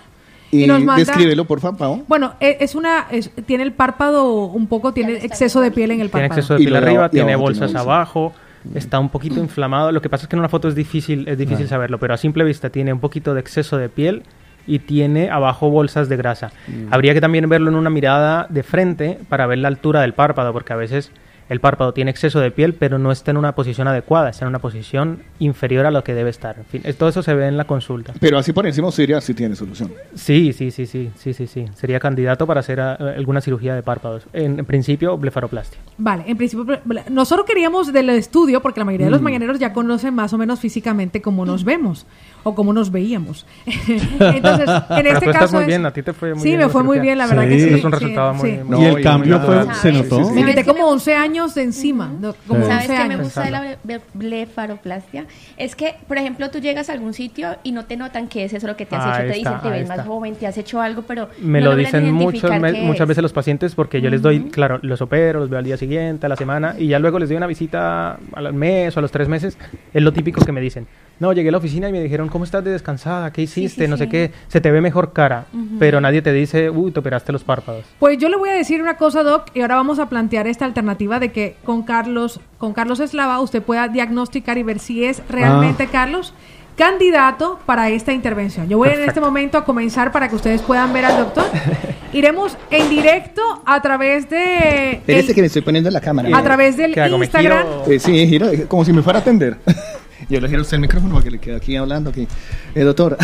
Y nos manda- descríbelo, por favor. Bueno, e- es una, es- tiene el párpado un poco, tiene exceso de piel en el Tiene párpado. exceso de piel arriba, abajo- tiene bolsas tiene bolsa. abajo, está un poquito inflamado. Lo que pasa es que en una foto es difícil, es difícil Vale. saberlo, pero a simple vista tiene un poquito de exceso de piel y tiene abajo bolsas de grasa. Mm. Habría que también verlo en una mirada de frente para ver la altura del párpado, porque a veces el párpado tiene exceso de piel, pero no está en una posición adecuada, está en una posición inferior a lo que debe estar. En fin, todo eso se ve en la consulta. Pero así por encima Siria sí tiene solución. Sí, sí, sí, sí, sí, sí, sí. Sería candidato para hacer ah, alguna cirugía de párpados. En, en principio, blefaroplastia. Vale, en principio, nosotros queríamos del estudio, porque la mayoría de los Mm. mañaneros ya conocen más o menos físicamente cómo nos vemos o cómo nos veíamos. Entonces, en Pero este caso. muy es- bien, a ti te fue muy Sí, bien me la fue muy bien, la verdad Sí. que sí. Es un sí, resultado muy- sí. muy Y el cambio fue, se notó. Me quité como 11 años de encima. no, Como ¿Sabes 11 qué me gusta de la ble- ble- blefaroplastia? Es que, por ejemplo, tú llegas a algún sitio y no te notan qué es eso lo que te has Ahí hecho. Te está, dicen, te ves más está. joven, te has hecho algo, pero Me no lo dicen muchos, me- muchas es. veces los pacientes porque yo les doy, claro, los opero, los veo al día siguiente, a la semana, y ya luego les doy una visita al mes o a los tres meses. Es lo típico que me dicen. No, llegué a la oficina y me dijeron, ¿cómo estás de descansada? ¿Qué hiciste? no sé sí. qué. Se te ve mejor cara, pero nadie te dice, uy, te operaste los párpados. Pues yo le voy a decir una cosa, Doc, y ahora vamos a plantear esta alternativa de que con Carlos, con Carlos Eslava usted pueda diagnosticar y ver si es realmente Ah. Carlos candidato para esta intervención. Yo voy en este momento a comenzar para que ustedes puedan ver al doctor. Iremos en directo a través de Espérese el- que me estoy poniendo en la cámara. a través del ¿Qué hago? ¿Me Instagram. Eh, sí, como si me fuera a atender. Yo le giro a usted el micrófono para que le quede aquí hablando aquí. Eh, doctor.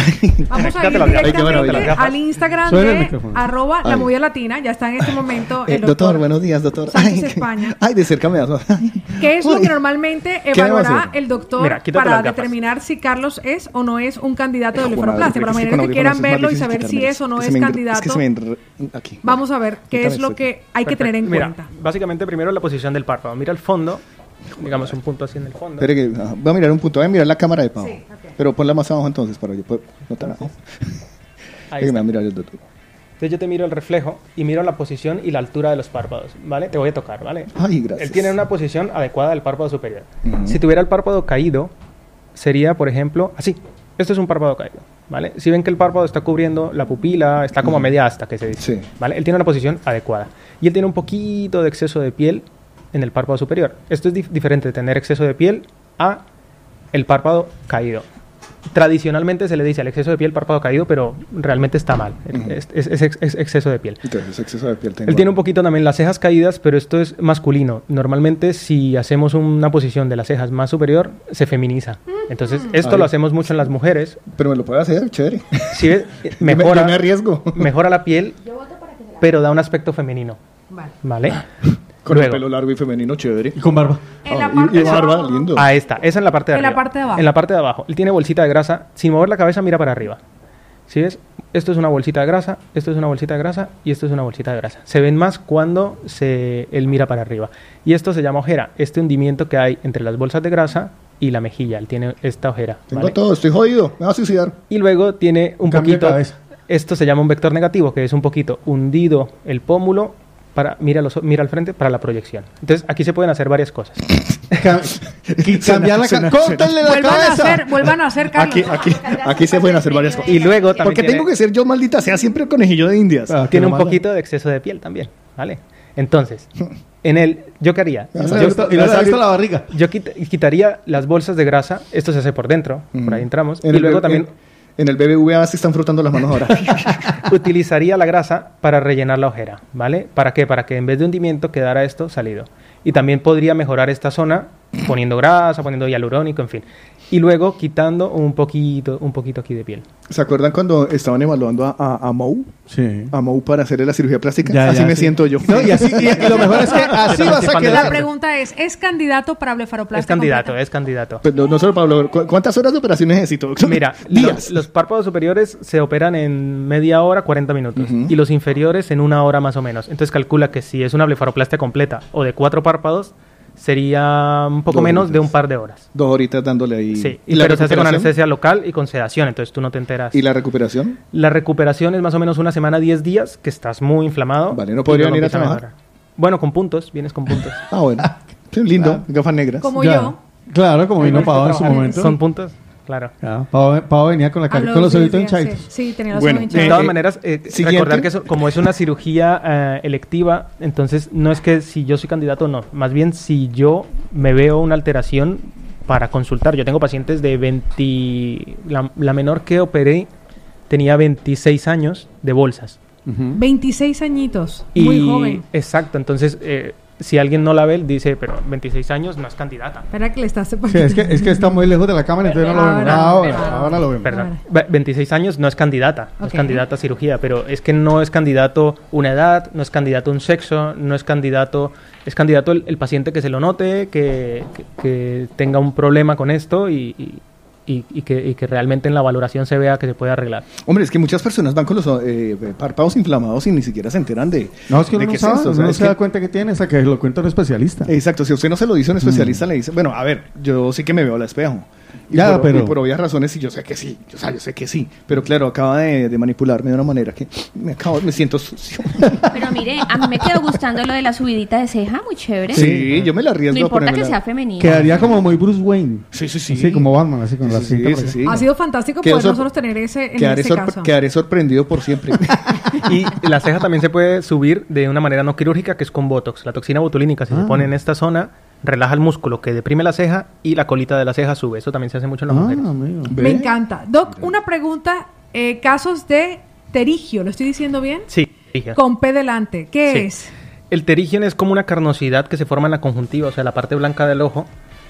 Vamos a Quítate ir directamente al Instagram de arroba la movida latina. Ya está en este momento Eh, el doctor, doctor. buenos días, doctor. Sánchez Ay, España. ay, de cerca me da. ¿Qué es lo que normalmente ¿Qué debo evaluará el doctor Mira, para determinar si Carlos es o no es un candidato de Joder, blefaroplastia? Para con que quieran verlo y saber si es o no es candidato. Vamos a ver qué Quítame es lo que hay que tener en Mira, cuenta. básicamente primero la posición del párpado. Mira el fondo, digamos un punto así en el fondo. Espere que ajá, voy a mirar un punto, voy a mirar la cámara de Pau. Pero ponla más abajo entonces para yo poder notar. Ahí Ahí está. mirar el. Entonces yo te miro el reflejo y miro la posición y la altura de los párpados, ¿vale? Te voy a tocar, ¿vale? Ay, gracias. Él tiene una posición adecuada del párpado superior. Ujú. Si tuviera el párpado caído, sería, por ejemplo, así. Este es un párpado caído, ¿vale? Si ven que el párpado está cubriendo la pupila, está como a media asta, que se dice, ¿vale? Él tiene una posición adecuada. Y él tiene un poquito de exceso de piel en el párpado superior. Esto es dif- diferente de tener exceso de piel a el párpado caído. Tradicionalmente se le dice al exceso de piel párpado caído, pero realmente está mal. Ujú. es, es- es ex- es exceso de piel. Entonces, exceso de piel tengo. Él tiene un poquito también las cejas caídas, pero esto es masculino. Normalmente si hacemos una posición de las cejas más superior, se feminiza. Entonces esto Ay. lo hacemos mucho en las mujeres. Pero me lo puede hacer, chévere. Si ves, Yo me- mejora, yo me arriesgo. mejora la piel, pero da un aspecto femenino. Vale. ¿Vale? Con Luego. el pelo largo y femenino, chévere. Y con barba. En la Ah, parte y, y de barba, abajo. lindo. Ahí está, esa en la parte de En la arriba. parte de abajo. En la parte de abajo. Él tiene bolsita de grasa. Sin mover la cabeza, mira para arriba. ¿Sí ves? Esto es una bolsita de grasa, esto es una bolsita de grasa y esto es una bolsita de grasa. Se ven más cuando se, él mira para arriba. Y esto se llama ojera, este hundimiento que hay entre las bolsas de grasa y la mejilla. Él tiene esta ojera. Tengo ¿vale? todo, estoy jodido. Me va a suicidar. Y luego tiene un Cambio de poquito. cabeza. Esto se llama un vector negativo, que es un poquito hundido el pómulo. Para, mira, los, mira al frente para la proyección. Entonces, aquí se pueden hacer varias cosas. Cambiar la Suena- ca- suena- ¡Córtenle la Vuelvan a cabeza! hacer, vuelvan a hacer, Carlos. Aquí, aquí, aquí se pueden hacer varias cosas. Y luego también Porque tiene- tengo que ser yo, maldita sea, siempre el conejillo de indias. Ah, que tiene un poquito de exceso de piel también, ¿vale? Entonces, En él, ¿yo qué haría? Se Yo- y visto la barriga. Yo quit- quitaría las bolsas de grasa, esto se hace por dentro, por ahí entramos, En y el luego también En, en el BBVA se están frotando las manos ahora. utilizaría la grasa para rellenar la ojera, ¿vale? ¿Para qué? Para que en vez de hundimiento quedara esto salido. Y también podría mejorar esta zona poniendo grasa, poniendo hialurónico, en fin. Y luego quitando un poquito, un poquito aquí de piel. ¿Se acuerdan cuando estaban evaluando a, a, a Mou? Sí. A Mou para hacerle la cirugía plástica. Ya, así ya, me sí. siento yo. No, y así- y- y lo mejor es que así vas a La quedar. pregunta es, ¿es candidato para blefaroplastia? Es candidato, es candidato. Pues no, no solo Pablo, ¿cu- ¿cuántas horas de operación necesito? Mira, días. los, los párpados superiores se operan en media hora, 40 minutos. Y los inferiores en una hora más o menos. Entonces calcula que si es una blefaroplastia completa o de cuatro párpados, sería un poco Dos menos horitas. de un par de horas. Dos horitas dándole ahí. Sí, ¿Y la pero se hace con anestesia local y con sedación, entonces tú no te enteras. ¿Y la recuperación? La recuperación es más o menos una semana, 10 días, que estás muy inflamado. Vale, ¿no podría venir a trabajar? mejorar. Bueno, con puntos, vienes con puntos. Ah, bueno. Qué lindo, gafas negras. Como Ya. yo. Claro, como vino Pavo en su momento. Con puntos, claro. Ya, Pavo, Pavo venía con, la cari- A con los diez ojitos días, hinchaditos. Sí, sí, tenía los Bueno, ojos De hinchados. todas eh, maneras, eh, recordar que eso, como es una cirugía eh, electiva, entonces no es que si yo soy candidato o no, más bien si yo me veo una alteración para consultar. Yo tengo pacientes de 20... La, la menor que operé tenía 26 años de bolsas. 26 añitos, Y, muy joven. Exacto, entonces eh, si alguien no la ve, él dice, pero 26 años no es candidata. Espera que le estás Sí, es, que, es que está muy lejos de la cámara, entonces no lo vemos. Ahora, Ahora, ahora lo vemos. Perdón. Ve- 26 años no es candidata, no es candidata a cirugía, pero es que no es candidato una edad, no es candidato un sexo, no es candidato, es candidato el, el paciente que se lo note, que, que- que tenga un problema con esto y, y- y- y que, y que realmente en la valoración se vea que se puede arreglar. Hombre, es que muchas personas van con los eh, párpados inflamados y ni siquiera se enteran de. No, es que uno no qué es o sea, no es se que- da cuenta que tiene hasta que lo cuenta un especialista. Exacto, si usted no se lo dice a un especialista, Mm. le dice, bueno, a ver, yo sí que me veo al espejo. Y, Ya, por, pero- y por obvias razones, sí, yo sé que sí, o sea, yo sé que sí. Pero claro, acaba de, de manipularme de una manera que me, acabo, me siento sucio. Pero mire, a mí me quedó gustando lo de la subidita de ceja, muy chévere. Sí, yo me la arriesgo No a importa que sea femenina. Quedaría como muy Bruce Wayne. Sí, sí, sí. Así como Batman, así con la Sí, cinta sí, sí, sí. Ha sido fantástico poder sor- nosotros tener ese en Quedaré, ese sorpre- caso. quedaré sorprendido por siempre. Y la ceja también se puede subir de una manera no quirúrgica, que es con Botox. La toxina botulínica, si se Ah. pone en esta zona, relaja el músculo que deprime la ceja y la colita de la ceja sube. Eso también se hace mucho en las Ah, mujeres. amigo. Me encanta. Doc, una pregunta. eh, casos de terigio, ¿lo estoy diciendo bien? Sí, dije. Con P delante. ¿Qué Sí. es? El terigion es como una carnosidad que se forma en la conjuntiva, o sea, la parte blanca del ojo.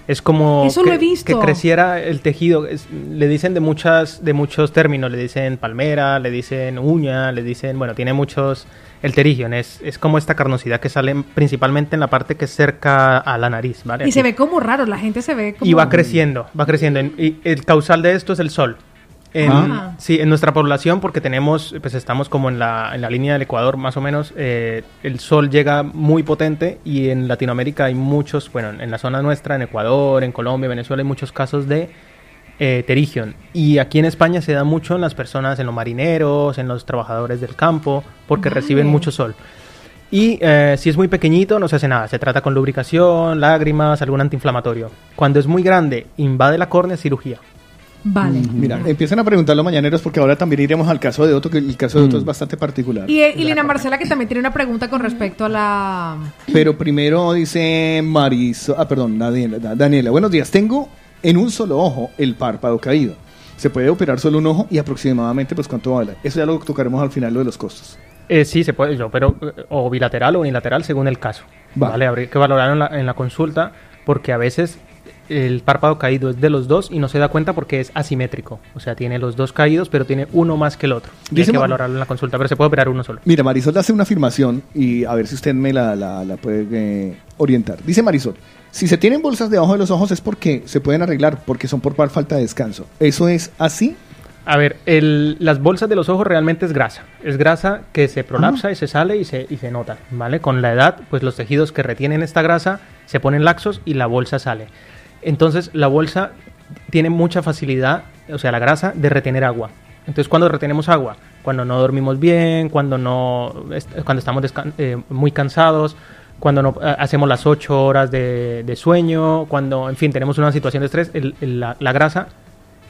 Es como Eso que, lo he visto. que creciera el tejido. Es- le dicen de muchas, de muchos términos. Le dicen palmera, le dicen uña, le dicen, bueno, tiene muchos. El terigion es, es como esta carnosidad que sale principalmente en la parte que es cerca a la nariz, ¿vale? Y se ve como raro, la gente se ve como... Y va creciendo, va creciendo. En- Y el causal de esto es el sol. En, Ah. Sí, en nuestra población, porque tenemos, pues estamos como en la, en la línea del Ecuador, más o menos, eh, el sol llega muy potente y en Latinoamérica hay muchos, bueno, en la zona nuestra, en Ecuador, en Colombia, Venezuela, hay muchos casos de eh, terigion. Y aquí en España se da mucho en las personas, en los marineros, en los trabajadores del campo, porque Vale. reciben mucho sol. Y eh, si es muy pequeñito, no se hace nada. Se trata con lubricación, lágrimas, algún antiinflamatorio. Cuando es muy grande, invade la córnea, cirugía. Vale. Mira, empiezan a preguntar los mañaneros porque ahora también iremos al caso de Otto, que el caso de Otto es bastante particular. Y, y Lina Marcela que también tiene una pregunta con respecto a la... Pero primero dice Mariso, ah, perdón, Daniela, Da- Daniela, buenos días. Tengo en un solo ojo el párpado caído. Se puede operar solo un ojo y aproximadamente, pues, ¿cuánto vale? Eso ya lo tocaremos al final, lo de los costos. Eh, sí, se puede, yo, pero eh, o bilateral o unilateral según el caso. Va. Vale, habría que valorarlo en la, en la consulta porque a veces el párpado caído es de los dos y no se da cuenta porque es asimétrico. O sea, tiene los dos caídos, pero tiene uno más que el otro. Y hay Dice que valorarlo en la consulta, pero se puede operar uno solo. Mira, Marisol hace una afirmación y a ver si usted me la, la- la puede eh, orientar. Dice Marisol, si se tienen bolsas debajo de los ojos es porque se pueden arreglar, porque son por falta de descanso. ¿Eso es así? A ver, el- las bolsas de los ojos realmente es grasa. Es grasa que se prolapsa y se sale y se, y se nota, ¿vale? Con la edad, pues los tejidos que retienen esta grasa se ponen laxos y la bolsa sale. Entonces, la bolsa tiene mucha facilidad, o sea, la grasa, de retener agua. Entonces, cuando retenemos agua? Cuando no dormimos bien, cuando no cuando estamos eh, muy cansados, cuando no eh, hacemos las 8 horas de, de sueño, cuando, en fin, tenemos una situación de estrés, el- el- la, la grasa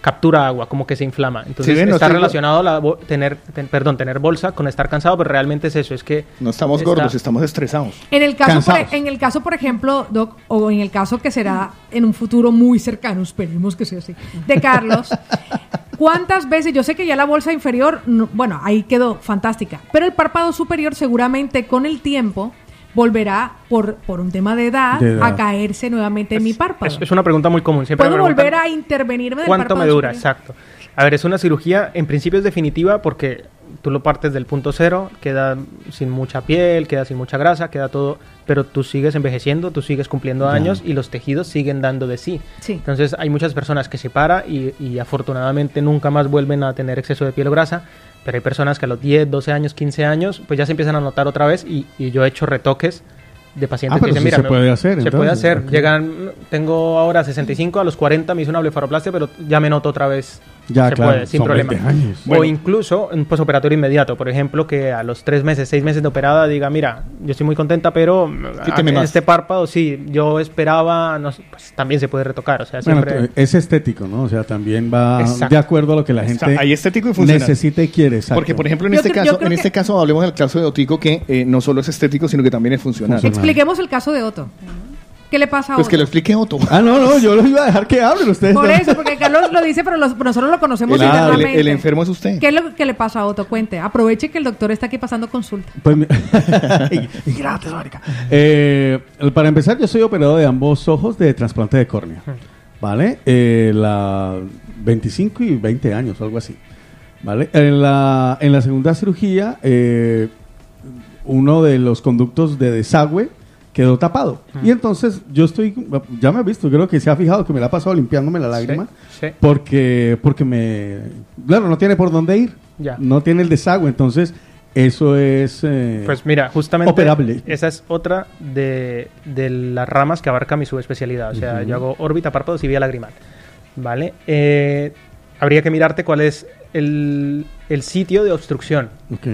captura agua, como que se inflama. Entonces Sí, no está estoy- relacionado la tener, ten- perdón, tener bolsa con estar cansado, pero realmente es eso, es que No estamos está- gordos, estamos estresados. En el, caso por, Cansados. en el caso, por ejemplo, Doc, o en el caso que será en un futuro muy cercano, esperemos que sea así, de Carlos, ¿cuántas veces? Yo sé que ya la bolsa inferior, no- bueno, ahí quedó fantástica, pero el párpado superior seguramente con el tiempo volverá, por, por un tema de edad, De edad. a caerse nuevamente en mi párpado. Es, es una pregunta muy común. Siempre ¿Puedo volver a intervenirme del ¿Cuánto me dura? superior? Exacto. A ver, es una cirugía, en principio es definitiva porque tú lo partes del punto cero, queda sin mucha piel, queda sin mucha grasa, queda todo, pero tú sigues envejeciendo, tú sigues cumpliendo años y los tejidos siguen dando de sí. Sí. Entonces hay muchas personas que se para y, y afortunadamente nunca más vuelven a tener exceso de piel o grasa, pero hay personas que a los 10, 12 años, 15 años, pues ya se empiezan a notar otra vez y, y yo he hecho retoques de pacientes Ah, pero que dicen, sí mira, se puede hacer, Se puede hacer. Llegan, tengo ahora 65, a los 40 me hice una blefaroplastia, pero ya me noto otra vez. Ya, se claro, puede, sin son problema. 20 años. O Bueno. incluso un posoperatorio inmediato, por ejemplo, que a los 3 meses, 6 meses de operada diga, mira, yo estoy muy contenta, pero Quíteme en este párpado, sí, yo esperaba, no pues también se puede retocar, o sea, siempre... es estético, ¿no? O sea, también va Exacto. de acuerdo a lo que la O gente sea, hay estético y funcional. necesita y quiere. exacto. Porque, por ejemplo, en Yo este caso, en que- este caso hablemos del caso de Otico, que eh, no solo es estético, sino que también es funcional. Expliquemos el caso de Otto. ¿Qué le pasa a Pues Otto? que lo explique Otto. Ah, no, no, yo los iba a dejar que hablen ustedes. Por no. eso, porque Carlos lo dice, pero los- nosotros lo conocemos El- el- internamente. el enfermo es usted. ¿Qué es lo que le pasa a Otto? Cuente. Aproveche que el doctor está aquí pasando consulta. Pues mi- y, y gratis, marica. Eh, para empezar, yo soy operado de ambos ojos de trasplante de córnea. ¿Vale? Eh, la 25 y 20 años, algo así. ¿Vale? En la, en la segunda cirugía, eh, uno de los conductos de desagüe quedó tapado. Y entonces yo estoy, ya me ha visto, creo que se ha fijado que me la ha pasado limpiándome la lágrima. sí. Porque, porque me, claro, no tiene por dónde ir. Ya. No tiene el desagüe. Entonces, eso es... eh, Pues mira, justamente Operable. esa es otra de, de las ramas que abarca mi subespecialidad. O sea, yo hago órbita, párpados y vía lagrimal. ¿Vale? Eh, habría que mirarte cuál es el, el sitio de obstrucción. Ok.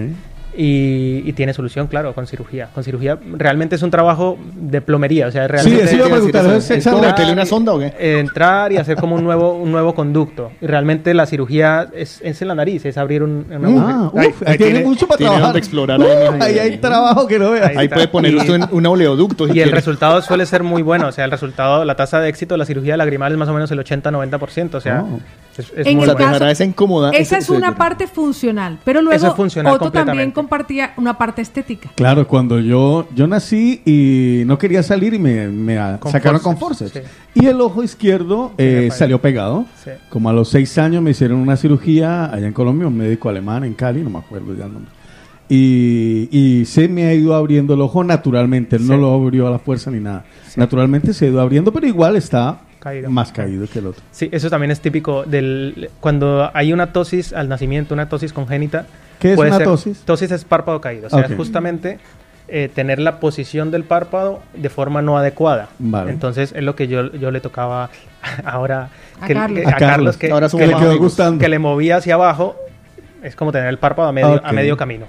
Y, y tiene solución, claro, con cirugía. Con cirugía realmente es un trabajo de plomería. O sea, Sí, realmente eso iba a preguntar, ¿es entrar- exacto? ¿Meterle una sonda o qué? entrar y hacer como un nuevo, un nuevo conducto. Y realmente la cirugía es, es en la nariz, es abrir un, un Ah, agujero. uf, ahí tiene, mucho para tiene trabajar. donde explorar Uh, ahí. ahí hay trabajo que no veas. Ahí Ahí puede poner Y- usted un, un oleoducto. si Y el resultado suele ser muy bueno. O sea, el resultado, la tasa de éxito de la cirugía lagrimal es más o menos el 80-90%. O sea, Oh. Es, es En muy el O sea, bueno. dejará esa incómoda. Esa es una parte funcional, pero luego es funcional Otto también compartía una parte estética. Claro, cuando yo, yo nací y no quería salir y me, me a- Con sacaron forceps, con forceps. sí. Y el ojo izquierdo eh, salió pegado. Sí. Como a los seis años me hicieron una cirugía allá en Colombia, un médico alemán en Cali, no me acuerdo ya el nombre. Y, y se me ha ido abriendo el ojo naturalmente, él no Sí. lo abrió a la fuerza ni nada. Naturalmente se ha ido abriendo, pero igual está Caído. más caído que el otro. Sí, eso también es típico del cuando hay una tosis al nacimiento, una tosis congénita. ¿Qué es puede una ser- tosis? Tosis es párpado caído, o sea, es justamente eh, tener la posición del párpado de forma no adecuada. Vale. Entonces es lo que yo, yo le tocaba ahora A que- Carlos. que- A a Carlos que, Ahora que le, gustando. que le movía hacia abajo. Es como tener el párpado a medio, a medio camino.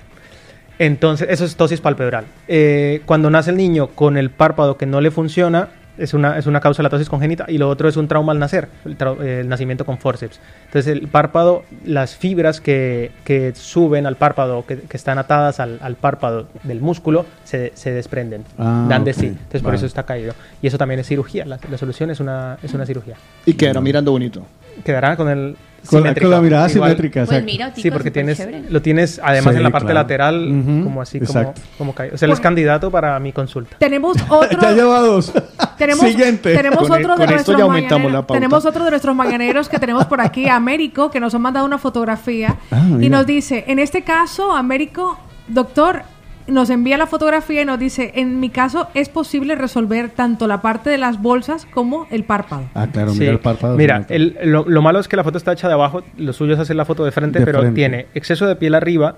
Entonces, eso es tosis palpebral. Eh, cuando nace el niño con el párpado que no le funciona, es una, es una causa de la tosis congénita y lo otro es un trauma al nacer, el, trau- eh, el nacimiento con forceps. Entonces, el párpado, las fibras que, que suben al párpado, que, que están atadas al, al párpado del músculo, se, se desprenden, Ah, dan de sí. Entonces, por Vale. eso está caído. Y eso también es cirugía. La, la solución es una, es una cirugía. Y quedará mirando bonito. Quedará con el. Con la, simétrico. con la mirada Igual- simétrica, Pues exacto. mira, Sí, porque tienes, chévere. lo tienes además Sí, en la parte claro. lateral, como así, como, exacto. como caído. O sea, él es candidato para mi consulta. Tenemos otro. ya lleva dos. Tenemos, Siguiente. tenemos Con e- otro de con esto nuestros ya aumentamos mañaneros. la pauta. Tenemos otro de nuestros mañaneros que tenemos por aquí, Américo, que nos ha mandado una fotografía Ah, y nos dice, en este caso, Américo, doctor, nos envía la fotografía y nos dice, en mi caso es posible resolver tanto la parte de las bolsas como el párpado. Ah, claro, Sí. mira el párpado. Mira, el- lo, lo malo es que la foto está hecha de abajo, lo suyo es hacer la foto de frente, De pero frente. tiene exceso de piel arriba,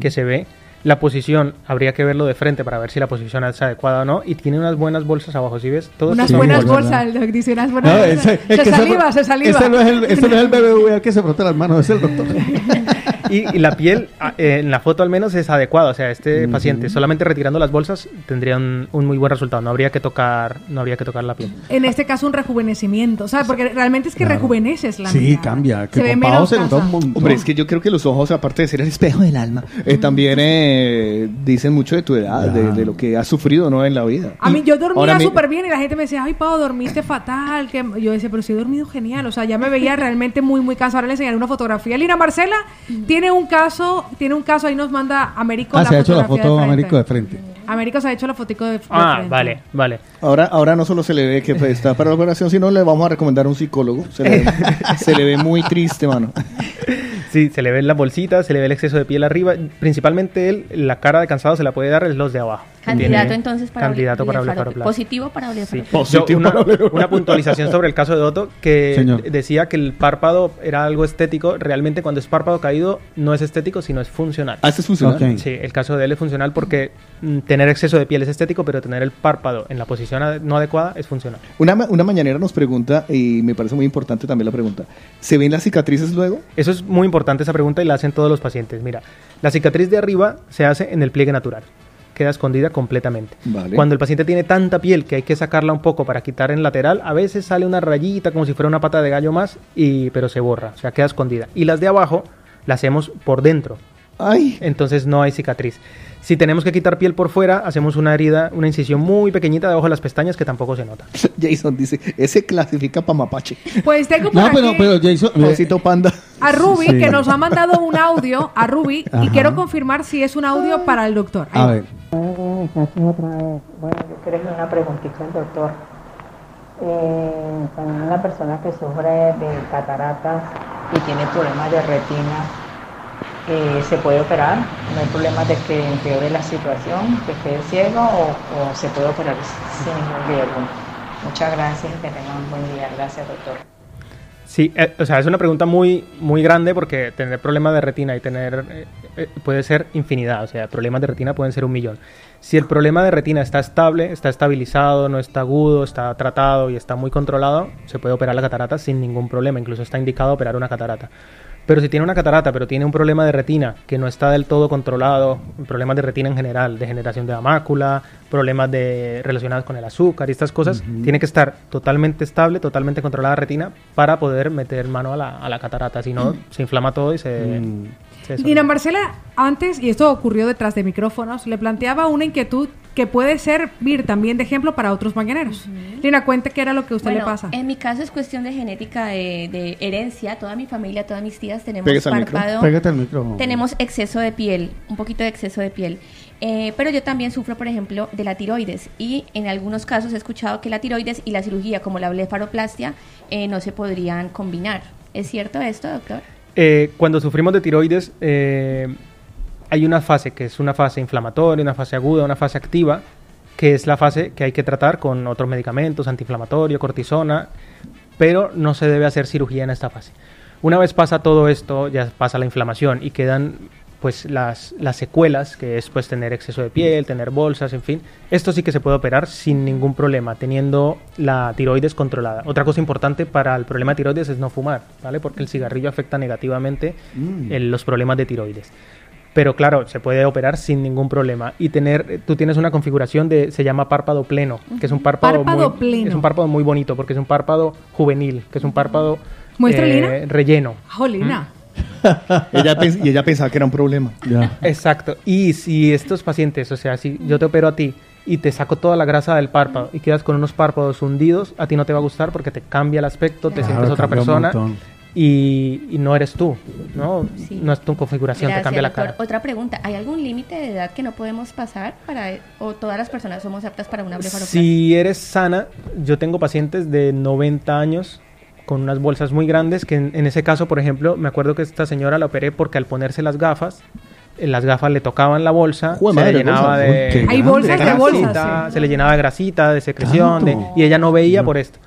que se ve, La posición, habría que verlo de frente para ver si la posición es adecuada o no. Y tiene unas buenas bolsas abajo, ¿sí ves? Todo Unas buenas bolsas. que dice unas buenas No, bolsas. ese- el se saliva, se, se saliva. Ese no es el, ese no es el BBVA que se frota las manos, es el doctor. Y, y la piel, ah, eh, en la foto al menos, es adecuada. O sea, este paciente, solamente retirando las bolsas, tendría un, un muy buen resultado. No habría que tocar, no habría que tocar la piel. En este caso, un rejuvenecimiento, ¿sabes? Porque realmente es que rejuveneces la Sí, mirada. cambia. Que Se ve menos se nota un montón. Hombre, es que yo creo que los ojos, aparte de ser el espejo del alma, eh, también eh, dicen mucho de tu edad, de, de lo que has sufrido ¿no? en la vida. A mí yo dormía súper bien y la gente me decía, ay, Pau, dormiste fatal. Que... Yo decía, pero sí he dormido genial. O sea, ya me veía realmente muy, muy cansada. Ahora le enseñaré una fotografía. Lina Marcela tiene un caso, tiene un caso, ahí nos manda Américo Ah, la se ha hecho la fotografía foto de frente. Américo de frente. Américo se ha hecho la fotico de, de Ah, frente. vale, vale. Ahora, ahora no solo se le ve que pues, está para la operación, sino le vamos a recomendar un psicólogo. Se le, ve- se le ve muy triste, mano. Sí, se le ven las bolsitas, se le ve el exceso de piel arriba. Principalmente él, la cara de cansado se la puede dar los de abajo. Candidato entonces para candidato para blefaroplastia. blefaroplastia. Positivo para Sí. blefaroplastia. Yo, una, una puntualización sobre el caso de Otto, que Señor. decía que el párpado era algo estético. Realmente cuando es párpado caído no es estético, sino es funcional. Ah, este es funcional. Ok. Sí, el caso de él es funcional porque mm, tener exceso de piel es estético, pero tener el párpado en la posición no adecuada es funcional. Una, ma- una mañanera nos pregunta, y me parece muy importante también la pregunta, ¿se ven las cicatrices luego? Eso es muy importante esa pregunta y la hacen todos los pacientes. Mira, la cicatriz de arriba se hace en el pliegue natural. Queda escondida completamente. Vale. Cuando el paciente tiene tanta piel que hay que sacarla un poco para quitar en lateral, a veces sale una rayita como si fuera una pata de gallo más, y, pero se borra, o sea, queda escondida. Y las de abajo las hacemos por dentro. Ay. Entonces no hay cicatriz. Si tenemos que quitar piel por fuera, hacemos una herida, una incisión muy pequeñita debajo de las pestañas que tampoco se nota. Jason dice, ese clasifica para mapache. Pues tengo por No, aquí pero, pero Jason. Osito panda. a Ruby, Sí. que nos ha mandado un audio, a Ruby, y quiero confirmar si es un audio para el doctor. Ahí a ver. Bueno, yo quería hacer una preguntita al doctor. Eh, con una persona que sufre de cataratas y tiene problemas de retina, ¿se puede operar? ¿No hay problemas de que empeore la situación, que quede ciego o, se puede operar sin ningún riesgo? Muchas gracias, que tengan un buen día. Gracias, doctor. Sí, eh, o sea, es una pregunta muy, muy grande porque tener problemas de retina y tener eh, eh, puede ser infinidad, o sea, problemas de retina pueden ser un millón. Si el problema de retina está estable, está estabilizado, no está agudo, está tratado y está muy controlado, se puede operar la catarata sin ningún problema, incluso está indicado operar una catarata. Pero si tiene una catarata, pero tiene un problema de retina que no está del todo controlado, problemas de retina en general, degeneración de la mácula, problemas de, relacionados con el azúcar y estas cosas, tiene que estar totalmente estable, totalmente controlada la retina para poder meter mano a la, a la catarata. Si no, se inflama todo y se... se Lina Marcela, antes, y esto ocurrió detrás de micrófonos, le planteaba una inquietud que puede servir también de ejemplo para otros mañaneros. Lina, cuente qué era lo que a usted Bueno, le pasa. En mi caso es cuestión de genética, de, de herencia. Toda mi familia, todas mis tías tenemos Pégase al micro. párpado. Pégate al micro. Tenemos exceso de piel, un poquito de exceso de piel. Eh, pero yo también sufro, por ejemplo, de la tiroides. Y en algunos casos he escuchado que la tiroides y la cirugía, como la blefaroplastia, eh, no se podrían combinar. ¿Es cierto esto, doctor? Eh, cuando sufrimos de tiroides, eh, hay una fase que es una fase inflamatoria, una fase aguda, una fase activa, que es la fase que hay que tratar con otros medicamentos, antiinflamatorio, cortisona, pero no se debe hacer cirugía en esta fase. Una vez pasa todo esto, ya pasa la inflamación y quedan pues las, las secuelas, que es pues tener exceso de piel, tener bolsas, en fin. Esto sí que se puede operar sin ningún problema, teniendo la tiroides controlada. Otra cosa importante para el problema de tiroides es no fumar, ¿vale? Porque el cigarrillo afecta negativamente Mm. el- los problemas de tiroides. Pero claro, se puede operar sin ningún problema. Y tener, tú tienes una configuración de, se llama párpado pleno, que es un párpado, Párpado muy, pleno. es un párpado muy bonito, porque es un párpado juvenil, que es un párpado ¿Muestra, eh, Lina? relleno. Jolina. Ella y ella pensaba que era un problema. Exacto. Y si estos pacientes, o sea, si yo te opero a ti y te saco toda la grasa del párpado y quedas con unos párpados hundidos, a ti no te va a gustar porque te cambia el aspecto, te Claro, sientes otra persona y, y no eres tú, ¿no? Sí. No es tu configuración, Gracias, te cambia la doctor. cara. Otra pregunta, ¿hay algún límite de edad que no podemos pasar para o todas las personas somos aptas para una blefaroplastia? Si eres sana, yo tengo pacientes de 90 años con unas bolsas muy grandes que en, en ese caso, por ejemplo, me acuerdo que esta señora la operé porque al ponerse las gafas, eh, las gafas le tocaban la bolsa, Jue se madre, le llenaba bolsas. de, Uy, Hay bolsas de grasita, bolsas, sí. se le llenaba de grasita, de secreción, de- y ella no veía por esto.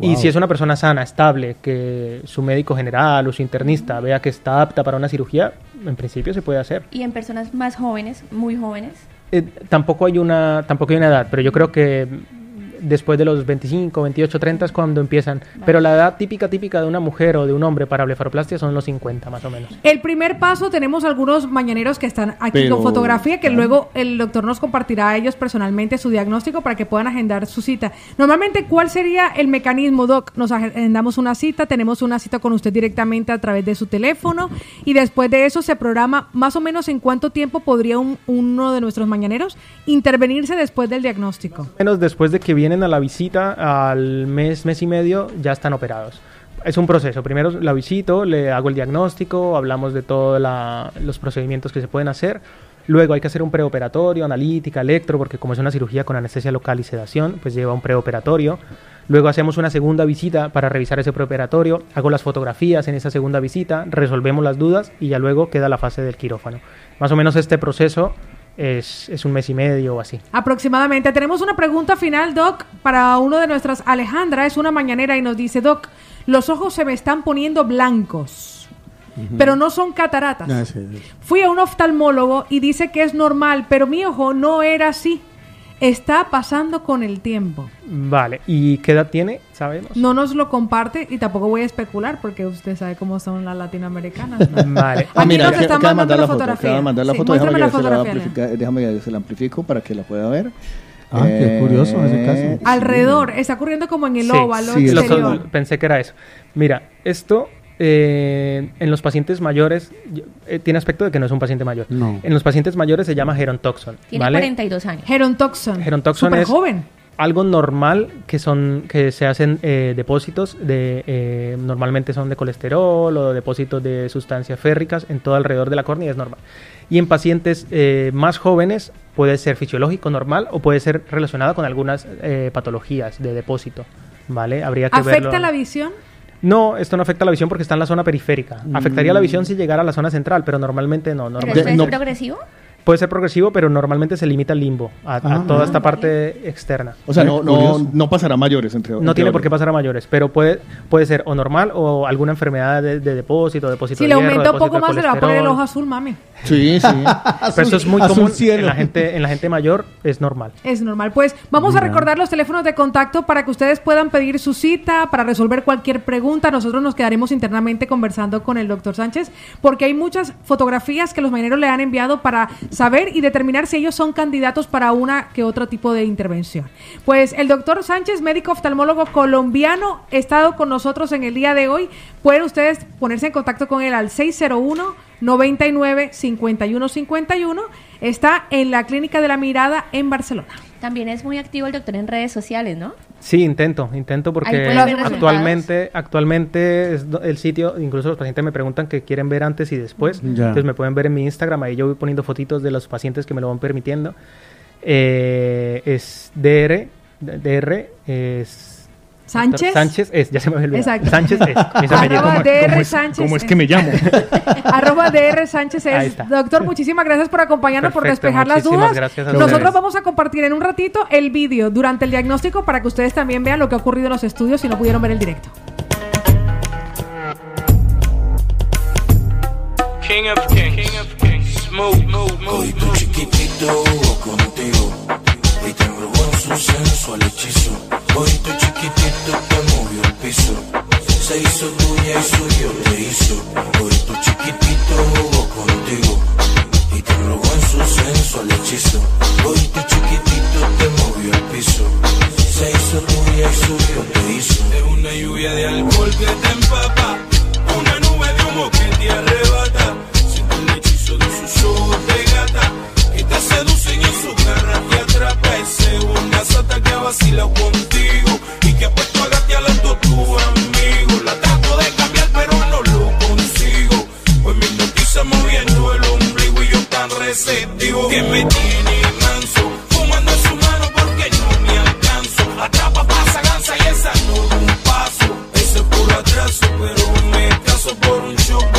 Y Wow. si es una persona sana, estable, que su médico general o su internista vea que está apta para una cirugía, en principio se puede hacer. Y en personas más jóvenes, muy jóvenes. Eh, tampoco hay una tampoco hay una edad, pero yo creo que después de los 25, 28, 30 es cuando empiezan. Pero la edad típica típica de una mujer o de un hombre para blefaroplastia son los 50 más o menos. El primer paso, tenemos algunos mañaneros que están aquí Pero- con fotografía, que luego el doctor nos compartirá a ellos personalmente su diagnóstico para que puedan agendar su cita. Normalmente, ¿cuál sería el mecanismo, Doc? Nos agendamos una cita, tenemos una cita con usted directamente a través de su teléfono y después de eso se programa más o menos en cuánto tiempo podría un- uno de nuestros mañaneros intervenirse después del diagnóstico. Menos después de que vienen a la visita al mes, mes y medio, ya están operados. Es un proceso. Primero la visito, le hago el diagnóstico, hablamos de todos los procedimientos que se pueden hacer. Luego hay que hacer un preoperatorio, analítica, electro, porque como es una cirugía con anestesia local y sedación, pues lleva un preoperatorio. Luego hacemos una segunda visita para revisar ese preoperatorio, hago las fotografías en esa segunda visita, resolvemos las dudas y ya luego queda la fase del quirófano. Más o menos este proceso es, es un mes y medio o así. Aproximadamente. Tenemos una pregunta final, Doc, para uno de nuestras. Alejandra es una mañanera y nos dice, Doc, los ojos se me están poniendo blancos, pero no son cataratas. Ah, sí, sí. Fui a un oftalmólogo y dice que es normal, pero mi ojo no era así. Está pasando con el tiempo. Vale, ¿y qué edad tiene? ¿Sabemos? No nos lo comparte y tampoco voy a especular porque usted sabe cómo son las latinoamericanas. Vale. Ah, mira, nos están mandando mandar la la foto. fotografía. Mandar la Sí, foto. Déjame la que se la déjame que se la amplifico para que la pueda ver. Ah, qué Eh, curioso en ese caso. Alrededor, está ocurriendo como en el Sí, óvalo sí, lo- pensé que era eso. Mira, esto eh, en los pacientes mayores yo- eh, tiene aspecto de que no es un paciente mayor. No. En los pacientes mayores se llama gerontoxon. Tiene ¿vale? 42 años. Gerontoxon. Gerontoxon es joven. algo normal que son que se hacen eh, depósitos de eh, normalmente son de colesterol o depósitos de sustancias férricas en todo alrededor de la córnea es normal y en pacientes eh, más jóvenes puede ser fisiológico normal o puede ser relacionado con algunas eh, patologías de depósito vale habría que ¿Afecta verlo la visión? No, esto no afecta la visión porque está en la zona periférica. Afectaría la visión si llegara a la zona central, pero normalmente no. ¿Pero normalmente es no. progresivo? Puede ser progresivo, pero normalmente se limita al limbo, a, a Ah. toda esta parte externa. O sea, no, no, no pasará a mayores entre No entre tiene por qué pasar a mayores, pero puede, puede ser o normal o alguna enfermedad de, de depósito, depósito Si de le hierro, aumenta un poco más, se le va a poner el ojo azul, mami. Sí, sí. Pero eso es muy común cielo. en la, gente, en la gente mayor, es normal. Es normal. Pues vamos a recordar los teléfonos de contacto para que ustedes puedan pedir su cita, para resolver cualquier pregunta. Nosotros nos quedaremos internamente conversando con el doctor Sánchez, porque hay muchas fotografías que los marineros le han enviado para saber y determinar si ellos son candidatos para una que otro tipo de intervención. Pues el doctor Sánchez, médico oftalmólogo colombiano, ha estado con nosotros en el día de hoy. Pueden ustedes ponerse en contacto con él al 601 99 51 51. Está en la Clínica de la Mirada en Barcelona. También es muy activo el doctor en redes sociales, ¿no? Sí, intento, intento porque actualmente, actualmente es el sitio, incluso los pacientes me preguntan que quieren ver antes y después, entonces me pueden ver en mi Instagram, ahí yo voy poniendo fotitos de los pacientes que me lo van permitiendo. Eh, es DR, DR es... ¿Sánchez? Sánchez es, ya se me olvidado. Exacto. Sánchez es. Arroba ¿Cómo- DR cómo es- Sánchez. cómo es que me llamo? Arroba DR Sánchez es. Doctor, muchísimas gracias por acompañarnos, por despejar las dudas. gracias a Nosotros ustedes. vamos a compartir en un ratito el vídeo durante el diagnóstico para que ustedes también vean lo que ha ocurrido en los estudios si no pudieron ver el directo. King of kings, king of kings, smooth, move, move, move. En su sensual hechizo. Hoy tu chiquitito te movió el piso, se hizo tuya y suyo te hizo. Hoy tu chiquitito jugó contigo y te embrujó en su sensual hechizo. Hoy tu chiquitito te movió el piso, se hizo tuya y suyo te hizo. Es una lluvia de alcohol que te empapa, una nube de humo que te arrebata. Siento el hechizo de sus ojos de gata, Ese una sata que vacila contigo y que ha puesto a a todos tus amigos. La trato de cambiar, pero no lo consigo. Pues mi noticia moviendo el ombligo y yo tan receptivo que me tiene manso. Fumando en su mano porque no me alcanzo. Atrapa, pasa, gansa y esa no un paso. Ese es puro atraso, pero me caso por un choconazo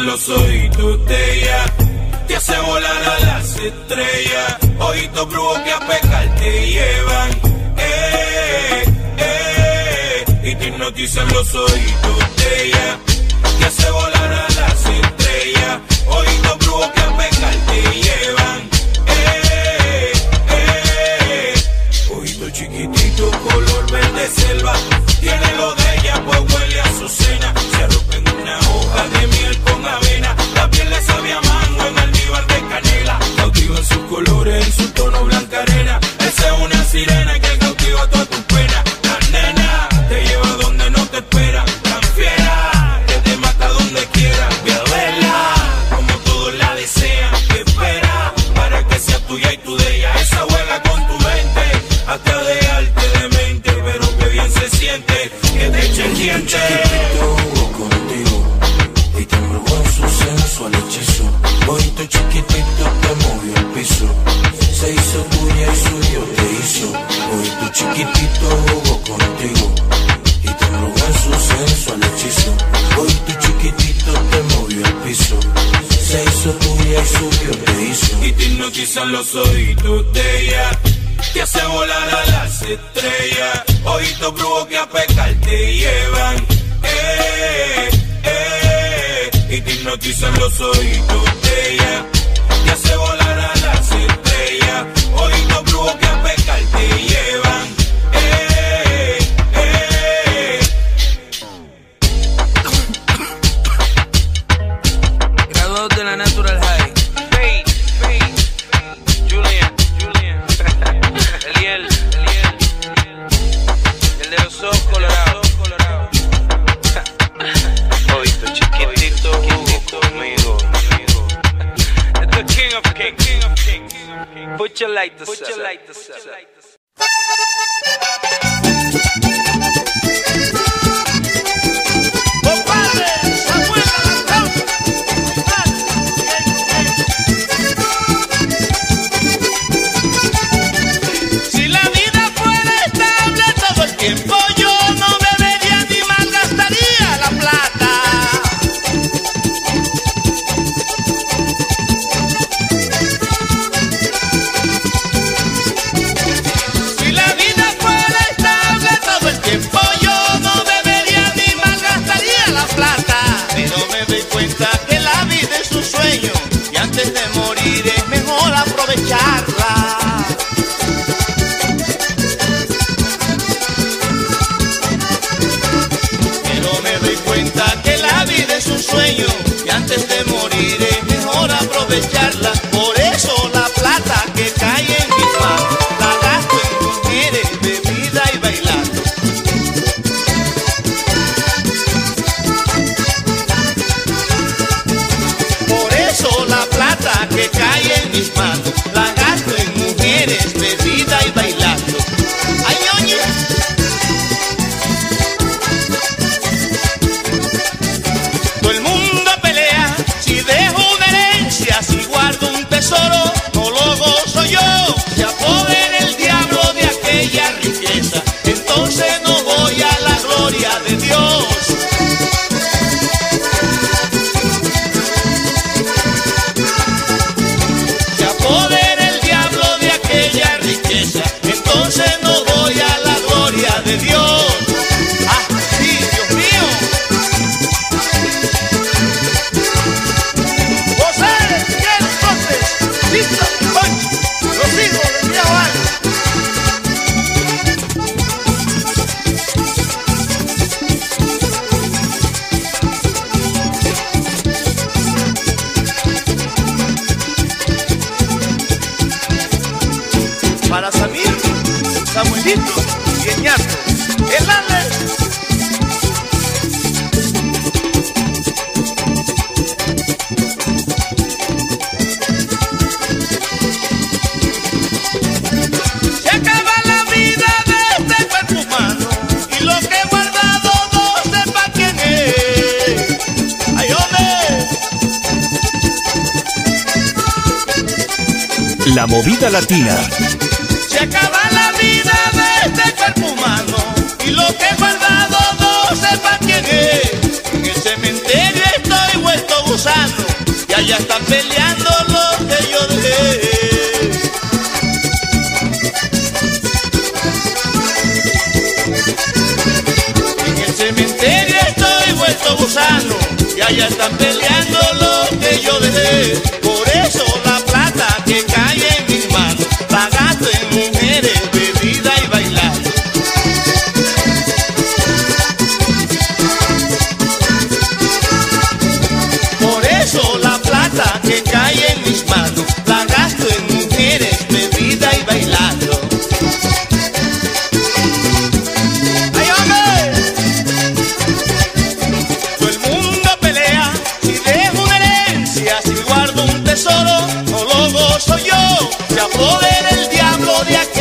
los ojitos de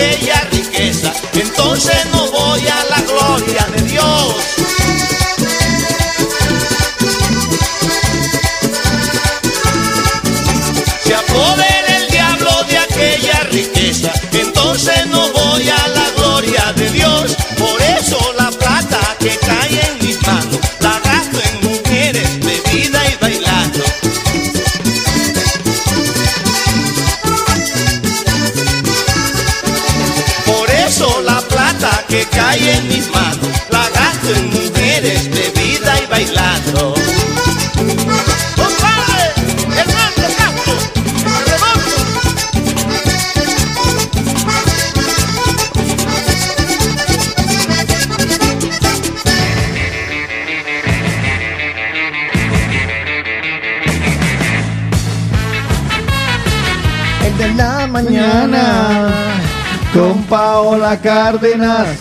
aquella riqueza, entonces no Cárdenas.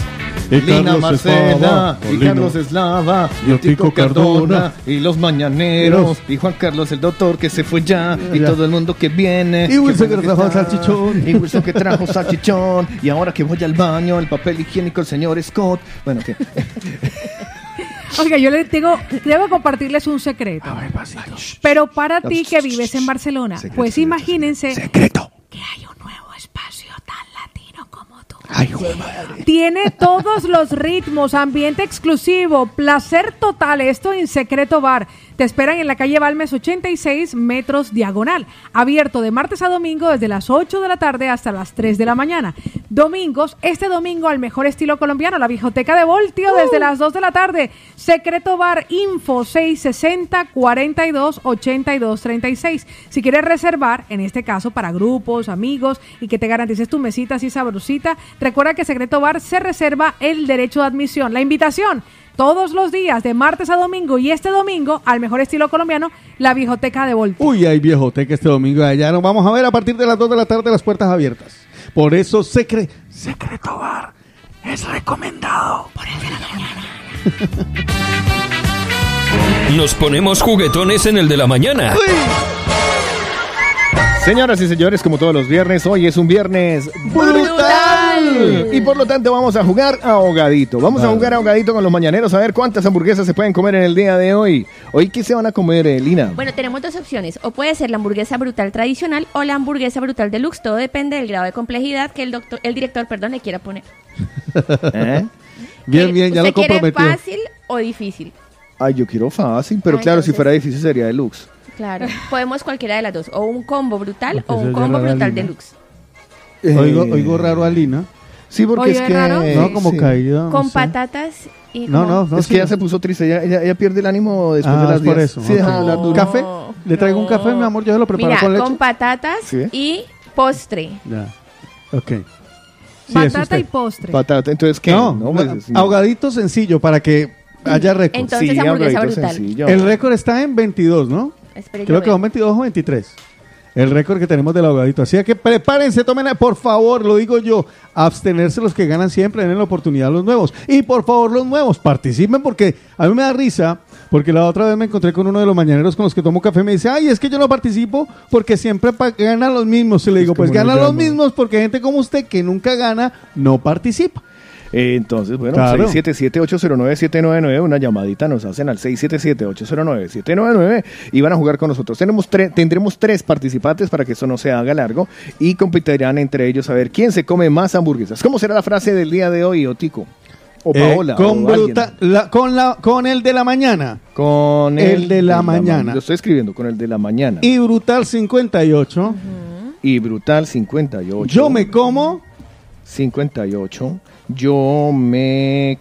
Y Lina Carlos Marcela Eslava, y. Carlos Eslava Y Otico Cardona. y los mañaneros y Juan Carlos el doctor que se fue ya y Ya. todo el mundo que viene Y Wilson que trajo salchichón. y Wilson que trajo salchichón y ahora que voy al baño el papel higiénico el señor Scott bueno que Oiga, yo le tengo, debo compartirles un secreto. Pero para ti que vives en Barcelona, pues imagínense que hay un nuevo espacio latino Tiene todos los ritmos, ambiente exclusivo, placer total. Esto en Secreto Bar. Te esperan en la calle Balmes 86 metros diagonal. Abierto de martes a domingo desde las 8 de la tarde hasta las 3 de la mañana. Domingos, este domingo al mejor estilo colombiano, la bijoteca de Voltio desde las 2 de la tarde. Secreto Bar Info 660 42 82 36. Si quieres reservar, en este caso para grupos, amigos y que te garantices tu mesita así sabrosita, recuerda que Secreto Bar se reserva el derecho de admisión. La invitación todos los días de martes a domingo y este domingo al mejor estilo colombiano, la bijoteca de Voltio. Uy, hay viejoteca este domingo allá. Nos vamos a ver a partir de las 2 de la tarde las puertas abiertas. Por eso secre Secreto Bar es recomendado. Por el de la mañana. Nos ponemos juguetones en el de la mañana. Señoras y señores, como todos los viernes, hoy es un viernes brutal. Y por lo tanto vamos a jugar ahogadito. Vamos a jugar ahogadito con los mañaneros a ver cuántas hamburguesas se pueden comer en el día de hoy. Hoy, ¿qué se van a comer, eh, Lina? Bueno, tenemos dos opciones. O puede ser la hamburguesa brutal tradicional o la hamburguesa brutal deluxe. Todo depende del grado de complejidad que el doctor, el director, perdón, le quiera poner. ¿Eh? Bien, bien, ya ¿Usted lo quiere comprometió. fácil o difícil? Ay, yo quiero fácil, pero Ay, claro, si fuera difícil sería deluxe. Claro. Podemos cualquiera de las dos. O un combo brutal o un combo brutal línea. Deluxe. Oigo, oigo raro a Lina. Sí, porque es que... raro. No, como sí. caída. no Con sé. patatas y No, no, no. es que sí. ya se puso triste, ella, ella, ella pierde el ánimo después Ah, de las es por 10. eso. Sí, deja de ok. hablar duro. ¿Café? ¿Le traigo un café, mi amor? Yo se lo preparo Mira, con leche. con patatas Sí. y postre. Ya. Ok. Sí, usted. y postre. Patata, entonces, ¿qué? No, pues, va- sí. ahogadito sencillo para que haya récord. Entonces, hamburguesa brutal. sencillo. El récord está en 22, ¿no? Espere, Creo que son 22 o 23. El récord que tenemos del ahogadito. Así que prepárense, tomen, por favor, lo digo yo, abstenerse los que ganan siempre, den la oportunidad a los nuevos. Y por favor, los nuevos, participen porque a mí me da risa, porque la otra vez me encontré con uno de los mañaneros con los que tomo café y me dice, ay, es que yo no participo porque siempre ganan los mismos. Y le digo, pues ganan los mismos porque gente como usted que nunca gana, no participa. Entonces, bueno, Claro. 677-809-799, una llamadita nos hacen al 677-809-799 y van a jugar con nosotros. Tenemos tre- tendremos tres participantes para que esto no se haga largo y competirán entre ellos a ver quién se come más hamburguesas. ¿Cómo será la frase del día de hoy, Otico? O Eh, Paola. con, o alguien. bruta- la- con, la, con el de la mañana. Con el de la mañana. Lo estoy escribiendo con el de la mañana. Y Brutal 58. Y Brutal 58. Yo me como 58. Yo me.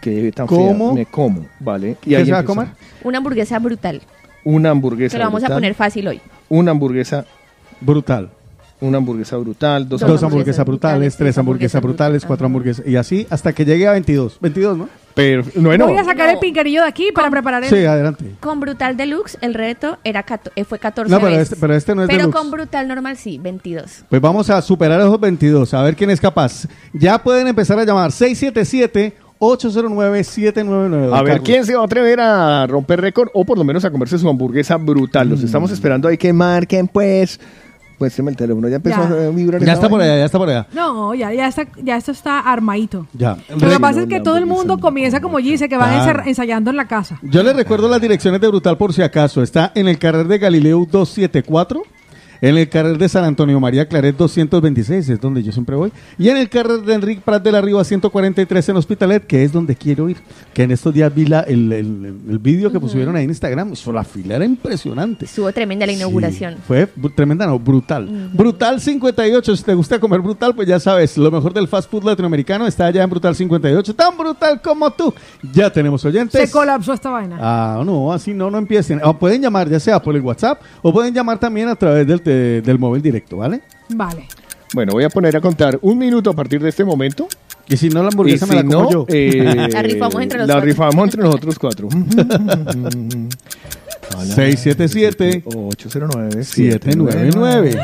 ¿Qué tan fea? ¿Cómo? Me como, ¿vale? Y ¿Qué ahí se va a comer? Una hamburguesa brutal. Una hamburguesa. Se lo vamos a brutal, poner fácil hoy. Una hamburguesa. Brutal. Una hamburguesa brutal. Dos, Dos, hamburguesas brutales, tres hamburguesas brutales, cuatro hamburguesas. Y así hasta que llegue a 22. 22, ¿no? Pero, bueno. Voy a sacar el pinquerillo de aquí para preparar el... Sí, adelante. Con Brutal Deluxe el reto era cato- eh, fue 14 No, pero veces. este- pero este no es Pero deluxe. con Brutal normal sí, 22. Pues vamos a superar esos 22, a ver quién es capaz. Ya pueden empezar a llamar 677-809-799. A ver, Carlos. ¿quién se va a atrever a romper récord o por lo menos a comerse su hamburguesa brutal? Mm. Los estamos esperando ahí que marquen, pues. Pues el teléfono ya empezó Ya. a vibrar. Ya esa está por vaina. allá, ya está por allá. No, ya, ya, está, ya esto está armadito. Ya. Lo que pasa es que todo el mundo comienza como dice, que van Claro. encer- ensayando en la casa. Yo les recuerdo las direcciones de Brutal por si acaso. Está en el carrer de Galileo 274, en el carrer de San Antonio María Claret 226, es donde yo siempre voy, y en el carrer de Enrique Prat de la Riva 143 en Hospitalet, que es donde quiero ir. Que en estos días vi la, el, el, el vídeo que pusieron ahí en Instagram, eso, la fila era impresionante. Estuvo tremenda la inauguración. Fue tremenda, no, brutal. Brutal 58, si te gusta comer brutal, pues ya sabes, lo mejor del fast food latinoamericano está allá en Brutal 58, tan brutal como tú. Ya tenemos oyentes. Se colapsó esta vaina. Ah, no, así no, no empiecen. O pueden llamar ya sea por el WhatsApp o pueden llamar también a través del, del móvil directo, ¿vale? Vale. Bueno, voy a poner a contar un minuto a partir de este momento. Y si no, la hamburguesa me la como no, yo. eh, La rifamos entre los La cuatro. rifamos entre nosotros cuatro. 677 809 799.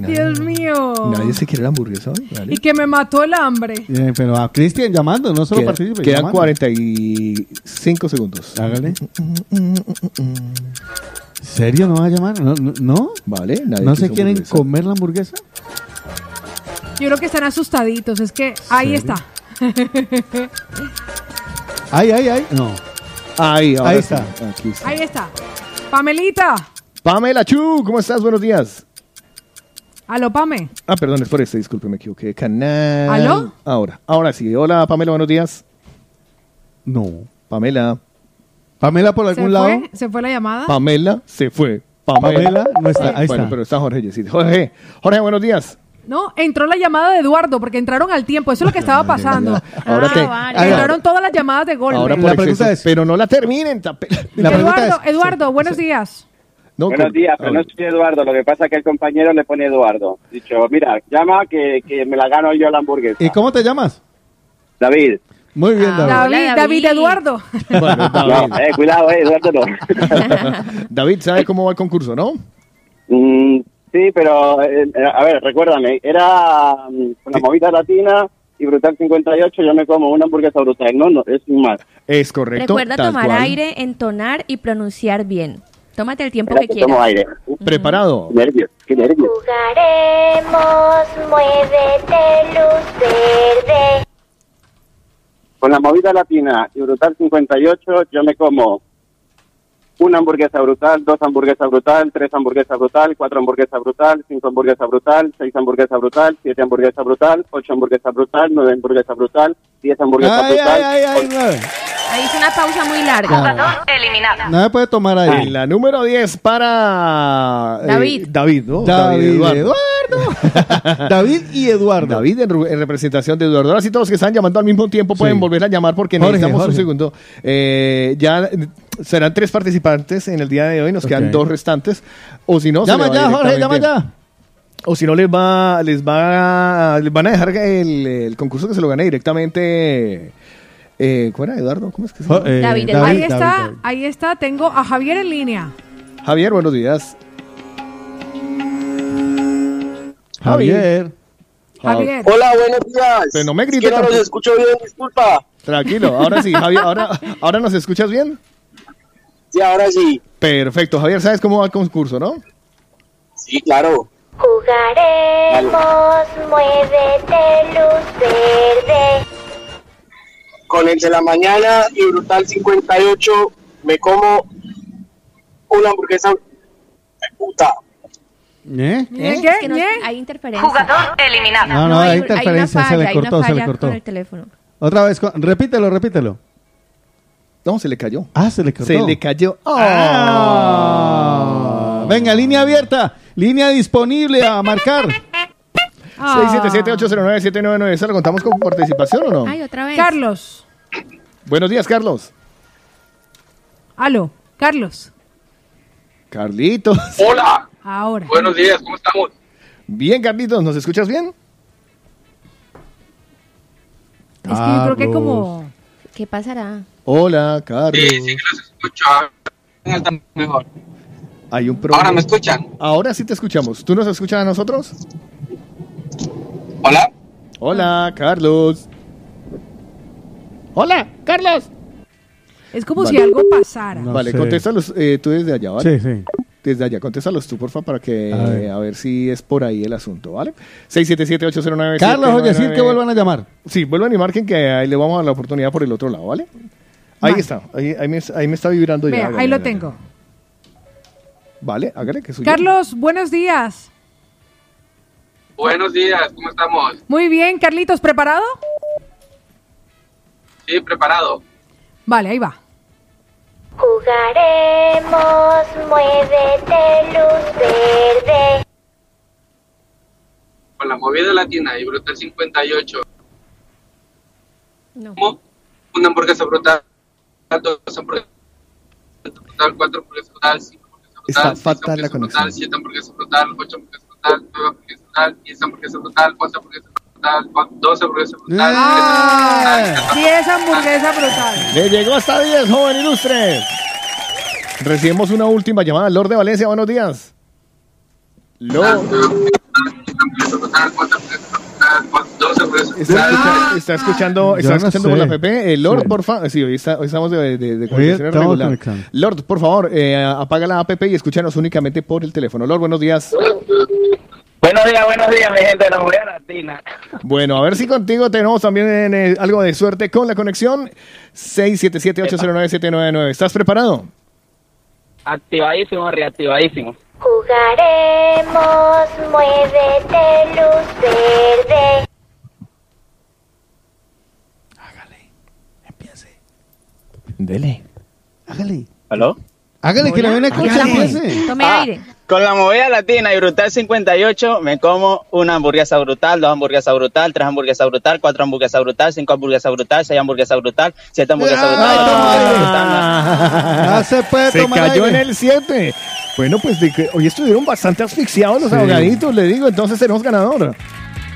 Dios mío. Nadie se quiere la hamburguesa hoy. ¿vale? Y que me mató el hambre. Eh, pero a Cristian llamando, no solo Queda- participe. quedan llamando. 45 segundos. Hágale. ¿Serio no va a llamar? ¿No? ¿No? ¿No, Vale, nadie ¿No se quieren hamburguesa. comer la hamburguesa? Yo creo que están asustaditos. Es que ahí ¿Serio? está. Ay, ay, ay. No. Ahí, ahora Ahí sí. está. Aquí está. ahí está. Pamelita. Pamela Chu, ¿cómo estás? Buenos días. Aló, Pame. Ah, perdón, es por este, disculpe, me equivoqué. Canal. ¿Aló? Ahora, ahora sí. Hola, Pamela, buenos días. No. Pamela. Pamela por ¿Se algún lado. fue? ¿Se fue la llamada? Pamela se fue. Pamela, Pamela no está, ahí Bueno, está. pero está Jorge. Jorge, Jorge, buenos días. No, entró la llamada de Eduardo porque entraron al tiempo. Eso es lo que estaba pasando. Ahora te- vale. ahora- Entraron todas las llamadas de golpe. Ahora por La exceso, pregunta es- pero no la terminen. La pregunta Eduardo, es- Eduardo, buenos días. No, Buenos días, pero no soy Eduardo. Lo que pasa es que el compañero le pone Eduardo. Dicho, mira, llama que, que me la gano yo la hamburguesa. ¿Y cómo te llamas? David. Muy bien, Ah, David. David, Hola, David, David. Eduardo. Bueno, No, David. eh, cuidado, eh, Eduardo no. David, ¿sabe cómo va el concurso, no? Mm, sí, pero, eh, a ver, recuérdame. Era mm, con la movida latina y Brutal 58. Yo me como una hamburguesa brutal. No, no, es un más. Es correcto. Recuerda tal tomar cual. aire, entonar y pronunciar bien. Tómate el tiempo que que tomo quieras. aire. Preparado. Qué nervios, qué nervios. Jugaremos, muévete, luz verde. Con la movida latina y Brutal 58, yo me como una hamburguesa brutal, dos hamburguesas brutal, tres hamburguesas brutal, cuatro hamburguesas brutal, cinco hamburguesas brutal, seis hamburguesas brutal, siete hamburguesas brutal, ocho hamburguesas brutal, nueve hamburguesas brutal, diez hamburguesas Ay, brutal. ay, ay, nueve. Ahí hice una pausa muy larga. eliminada. No me puede tomar ahí. En la número 10 para eh, David. David, ¿no? David, Eduardo. Eduardo. David y Eduardo. David en, ru- en representación de Eduardo. Ahora sí, todos que están llamando al mismo tiempo pueden Sí. volver a llamar porque Jorge, necesitamos un segundo. Eh, ya eh, serán tres participantes en el día de hoy, nos quedan Ok. dos restantes. O si no, se Llama le va ya, Jorge, llama directamente. ya. O si no, les va, les va, les van a dejar el, el concurso que se lo gane directamente. Eh, ¿Cuál era, Eduardo? ¿Cómo es que se llama? Eh, David, David, ahí está, David. ahí está. Tengo a Javier en línea. Javier, buenos días. Javier. Javier. Hola, buenos días. Pero no me Es grite que no los escucho bien, disculpa. Tranquilo, ahora sí, Javier, ahora, ahora nos escuchas bien. Sí, ahora sí. Perfecto, Javier, ¿sabes cómo va el concurso, no? Sí, claro. Jugaremos, muévete, luz verde. Con el de la mañana y Brutal 58 me como una hamburguesa puta. ¿Eh? ¿Ñe, Es qué? que no- ¿Ñe? hay interferencia. eliminado. No, no, hay hay- hay una interferencia, se falla, le cortó, se le cortó. con el teléfono. Otra vez, con- repítelo, repítelo. No, se le cayó. Ah, se le cortó. Se le cayó. Ah. Venga, línea abierta, línea disponible a marcar. 677-809-799. ¿Se lo contamos con participación o no? Ay, otra vez. Carlos. Buenos días, Carlos. Aló, Carlos. Carlitos. Hola. Ahora. Buenos días, ¿cómo estamos? Bien, Carlitos, ¿nos escuchas bien? Es que yo creo que como... ¿Qué pasará? Hola, Carlos. Sí, sí que los escucho. Mejor. Hay un problema. Ahora me escuchan. Ahora sí te escuchamos. ¿Tú nos escuchas a nosotros? Hola. Hola, Carlos. Hola, Carlos. Es como Vale. si algo pasara. vale, sé. contéstalos eh, tú desde allá, ¿vale? Sí, sí. Desde allá, contéstalos tú, porfa, para que A ver. eh, a ver si es por ahí el asunto, ¿vale? 677-809. Carlos, oye, decir que vuelvan a llamar. Sí, vuelvan y marquen que ahí le vamos a dar la oportunidad por el otro lado, ¿vale? Ahí Vale. está, ahí, ahí me, ahí me está vibrando ya. Vea, Hágale, ahí lo tengo. Vale, hágale que soy yo. Carlos, buenos días. Buenos días, ¿cómo estamos? Muy bien, Carlitos, ¿preparado? Sí, preparado. Vale, ahí va. Jugaremos, muévete, luz verde. Con la movida latina y brutal 58. No. Como Una hamburguesa brutal, dos hamburguesas brutal, cuatro hamburguesas brutal, cinco hamburguesas brutal, Está seis fatal la brutal, siete hamburguesas brutal, ocho hamburguesas brutal, nueve hamburguesas brutal, diez hamburguesas brutal, once hamburguesas brutal, doce hamburguesas brutal, Ah, 10 hamburguesas brutales. Le llegó hasta 10, joven ilustre. Recibimos una última llamada. Lord de Valencia, buenos días. Lord. Está, escucha- está escuchando, está Yo no escuchando por sé. la PP. Eh, Lord, Sí. por favor. Sí, hoy, está- hoy estamos de, de, de comunicación regular. Lord, por favor, eh, apaga la app y escúchanos únicamente por el teléfono. Lord, buenos días. Buenos días, buenos días, mi gente de la Movida Latina. Bueno, a ver si contigo tenemos también eh, algo de suerte con la conexión. 677-809-799. ¿Estás preparado? Activadísimo, reactivadísimo. Jugaremos, muévete, luz verde. Dele. Hágale. ¿Aló? Hágale que la ven Hágale. empiece. Tome Ah, aire. Con la movida latina y brutal 58 me como una hamburguesa brutal, dos hamburguesas brutal, tres hamburguesas brutal, cuatro hamburguesas brutal, cinco hamburguesas brutal, seis hamburguesas brutal, siete hamburguesas brutal, brutal. No se puede Se tomar cayó en el 7. Bueno, pues de que hoy estuvieron bastante asfixiados los Sí. ahogaditos, le digo. Entonces tenemos ganador.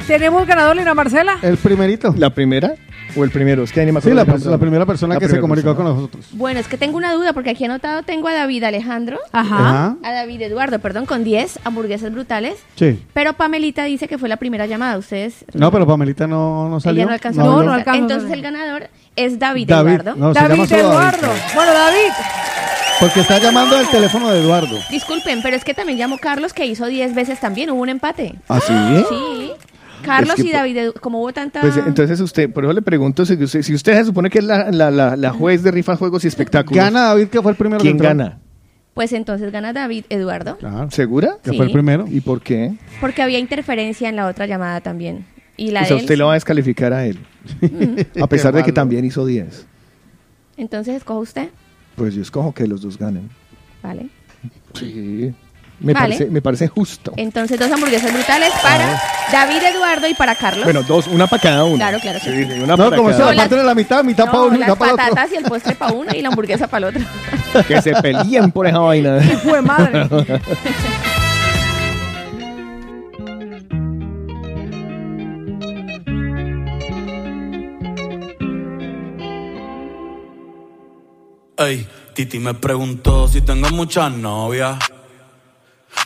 ¿Tenemos ganador, Lina Marcela? El primerito. ¿La primera o el primero? Es que ni me Sí, acuerdo la, del pers- nombre. la primera persona La que se primera comunicó persona. con nosotros. Bueno, es que tengo una duda porque aquí anotado tengo a David Alejandro. Ajá. Ajá. A David Eduardo, perdón, con 10 hamburguesas brutales. Sí. Pero Pamelita dice que fue la primera llamada. Ustedes. No, pero Pamelita no, no salió. Ella no alcanzó. No, no alcanzó. Entonces el ganador es David, David, Eduardo. no, se llama David solo Eduardo. Bueno, David. Porque está llamando el teléfono de Eduardo. Disculpen, pero es que también llamó Carlos que hizo 10 veces también. Hubo un empate. ¿Ah, sí? Sí. Carlos Es que y David, como hubo tanta. Pues entonces usted, por eso le pregunto si usted, si usted se supone que es la, la, la, la juez de rifas, juegos y espectáculos. Gana David, que fue el primero ¿Quién gana? Pues entonces gana David Eduardo. Claro. ¿Segura? Que Sí. fue el primero. ¿Y por qué? Porque había interferencia en la otra llamada también. Y la O de sea, él. usted lo va a descalificar a él. a pesar de que también hizo 10. Entonces escoja usted. Pues yo escojo que los dos ganen. Vale. Sí. Me, Vale. parece, me parece justo. Entonces dos hamburguesas brutales para David Eduardo y para Carlos. Bueno, dos, una para cada uno. Claro, claro Sí, sí. una No, para como se la parte de la mitad, mitad No, para uno, las mitad para otro. patatas y el postre para uno y la hamburguesa para el otro. Que se peleen por esa vaina. Fue madre. Ey, Titi me preguntó si tengo muchas novias.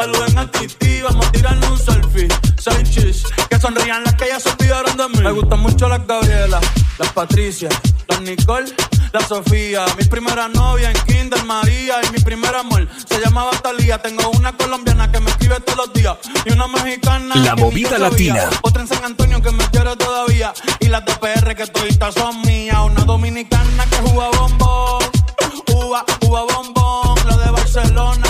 saluden a Titi, vamos a tirarnos un selfie. Seis chis, que sonrían las que ya se olvidaron de mí. Me gustan mucho las Gabriela, las Patricia, las Nicole, la Sofía. Mi primera novia en Kinder María y mi primer amor se llamaba Talía. Tengo una colombiana que me escribe todos los días y una mexicana. La que movida sabía. latina. Otra en San Antonio que me quiere todavía y las de PR que toditas son mías. Una dominicana que juega bombón, uva, uva bombón. La de Barcelona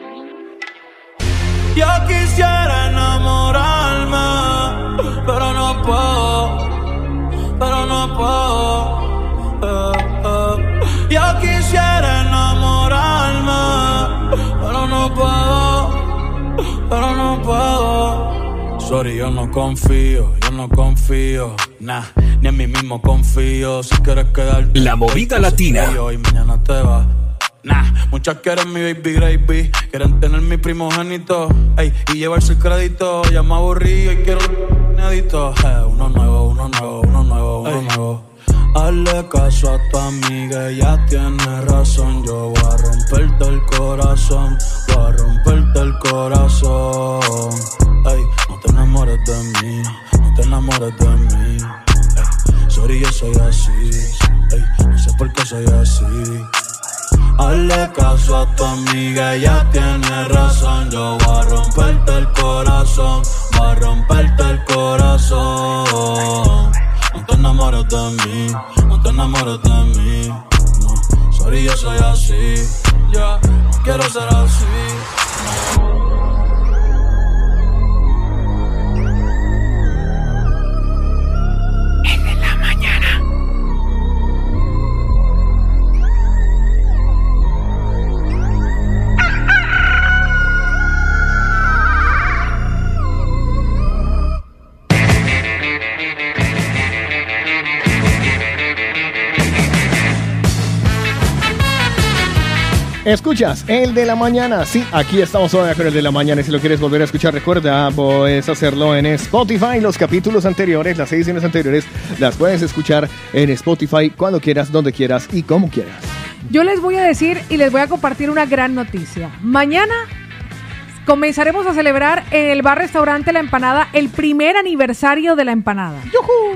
Yo quisiera enamorarme, pero no puedo, pero no puedo. eh, eh. Yo quisiera enamorarme, pero no puedo, pero no puedo. Sorry, yo no confío, yo no confío, nah, ni en mí mismo confío. Si quieres quedarte, La movida latina. y hoy mañana te vas. Nah, muchas quieren mi baby gravy, quieren tener mi primogénito, ey, y llevarse el crédito. Ya me aburrí y quiero un inédito. Eh, uno nuevo, uno nuevo, uno nuevo, uno nuevo. Hazle caso a tu amiga, ella tiene razón. Yo voy a romperte el corazón, voy a romperte el corazón. Ey, no te enamores de mí, no te enamores de mí. Ey, sorry, yo soy así, ey, no sé por qué soy así. Hazle caso a tu amiga, ella tiene razón. Yo voy a romperte el corazón, voy a romperte el corazón. No te enamores de mí, no te enamores de mí. No, sorry, yo soy así. Ya, quiero ser así. Escuchas el de la mañana. Sí, aquí estamos todavía con el de la mañana. Si lo quieres volver a escuchar, recuerda, puedes hacerlo en Spotify. Los capítulos anteriores, las ediciones anteriores, las puedes escuchar en Spotify cuando quieras, donde quieras y como quieras. Yo les voy a decir y les voy a compartir una gran noticia. Mañana comenzaremos a celebrar en el bar restaurante La Empanada el primer aniversario de la empanada.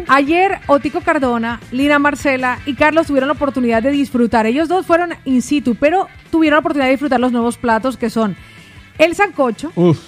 Ayer Otico Cardona, Lina Marcela y Carlos tuvieron la oportunidad de disfrutar. Ellos dos fueron in situ, pero tuvieron la oportunidad de disfrutar los nuevos platos que son el sancocho, Uf,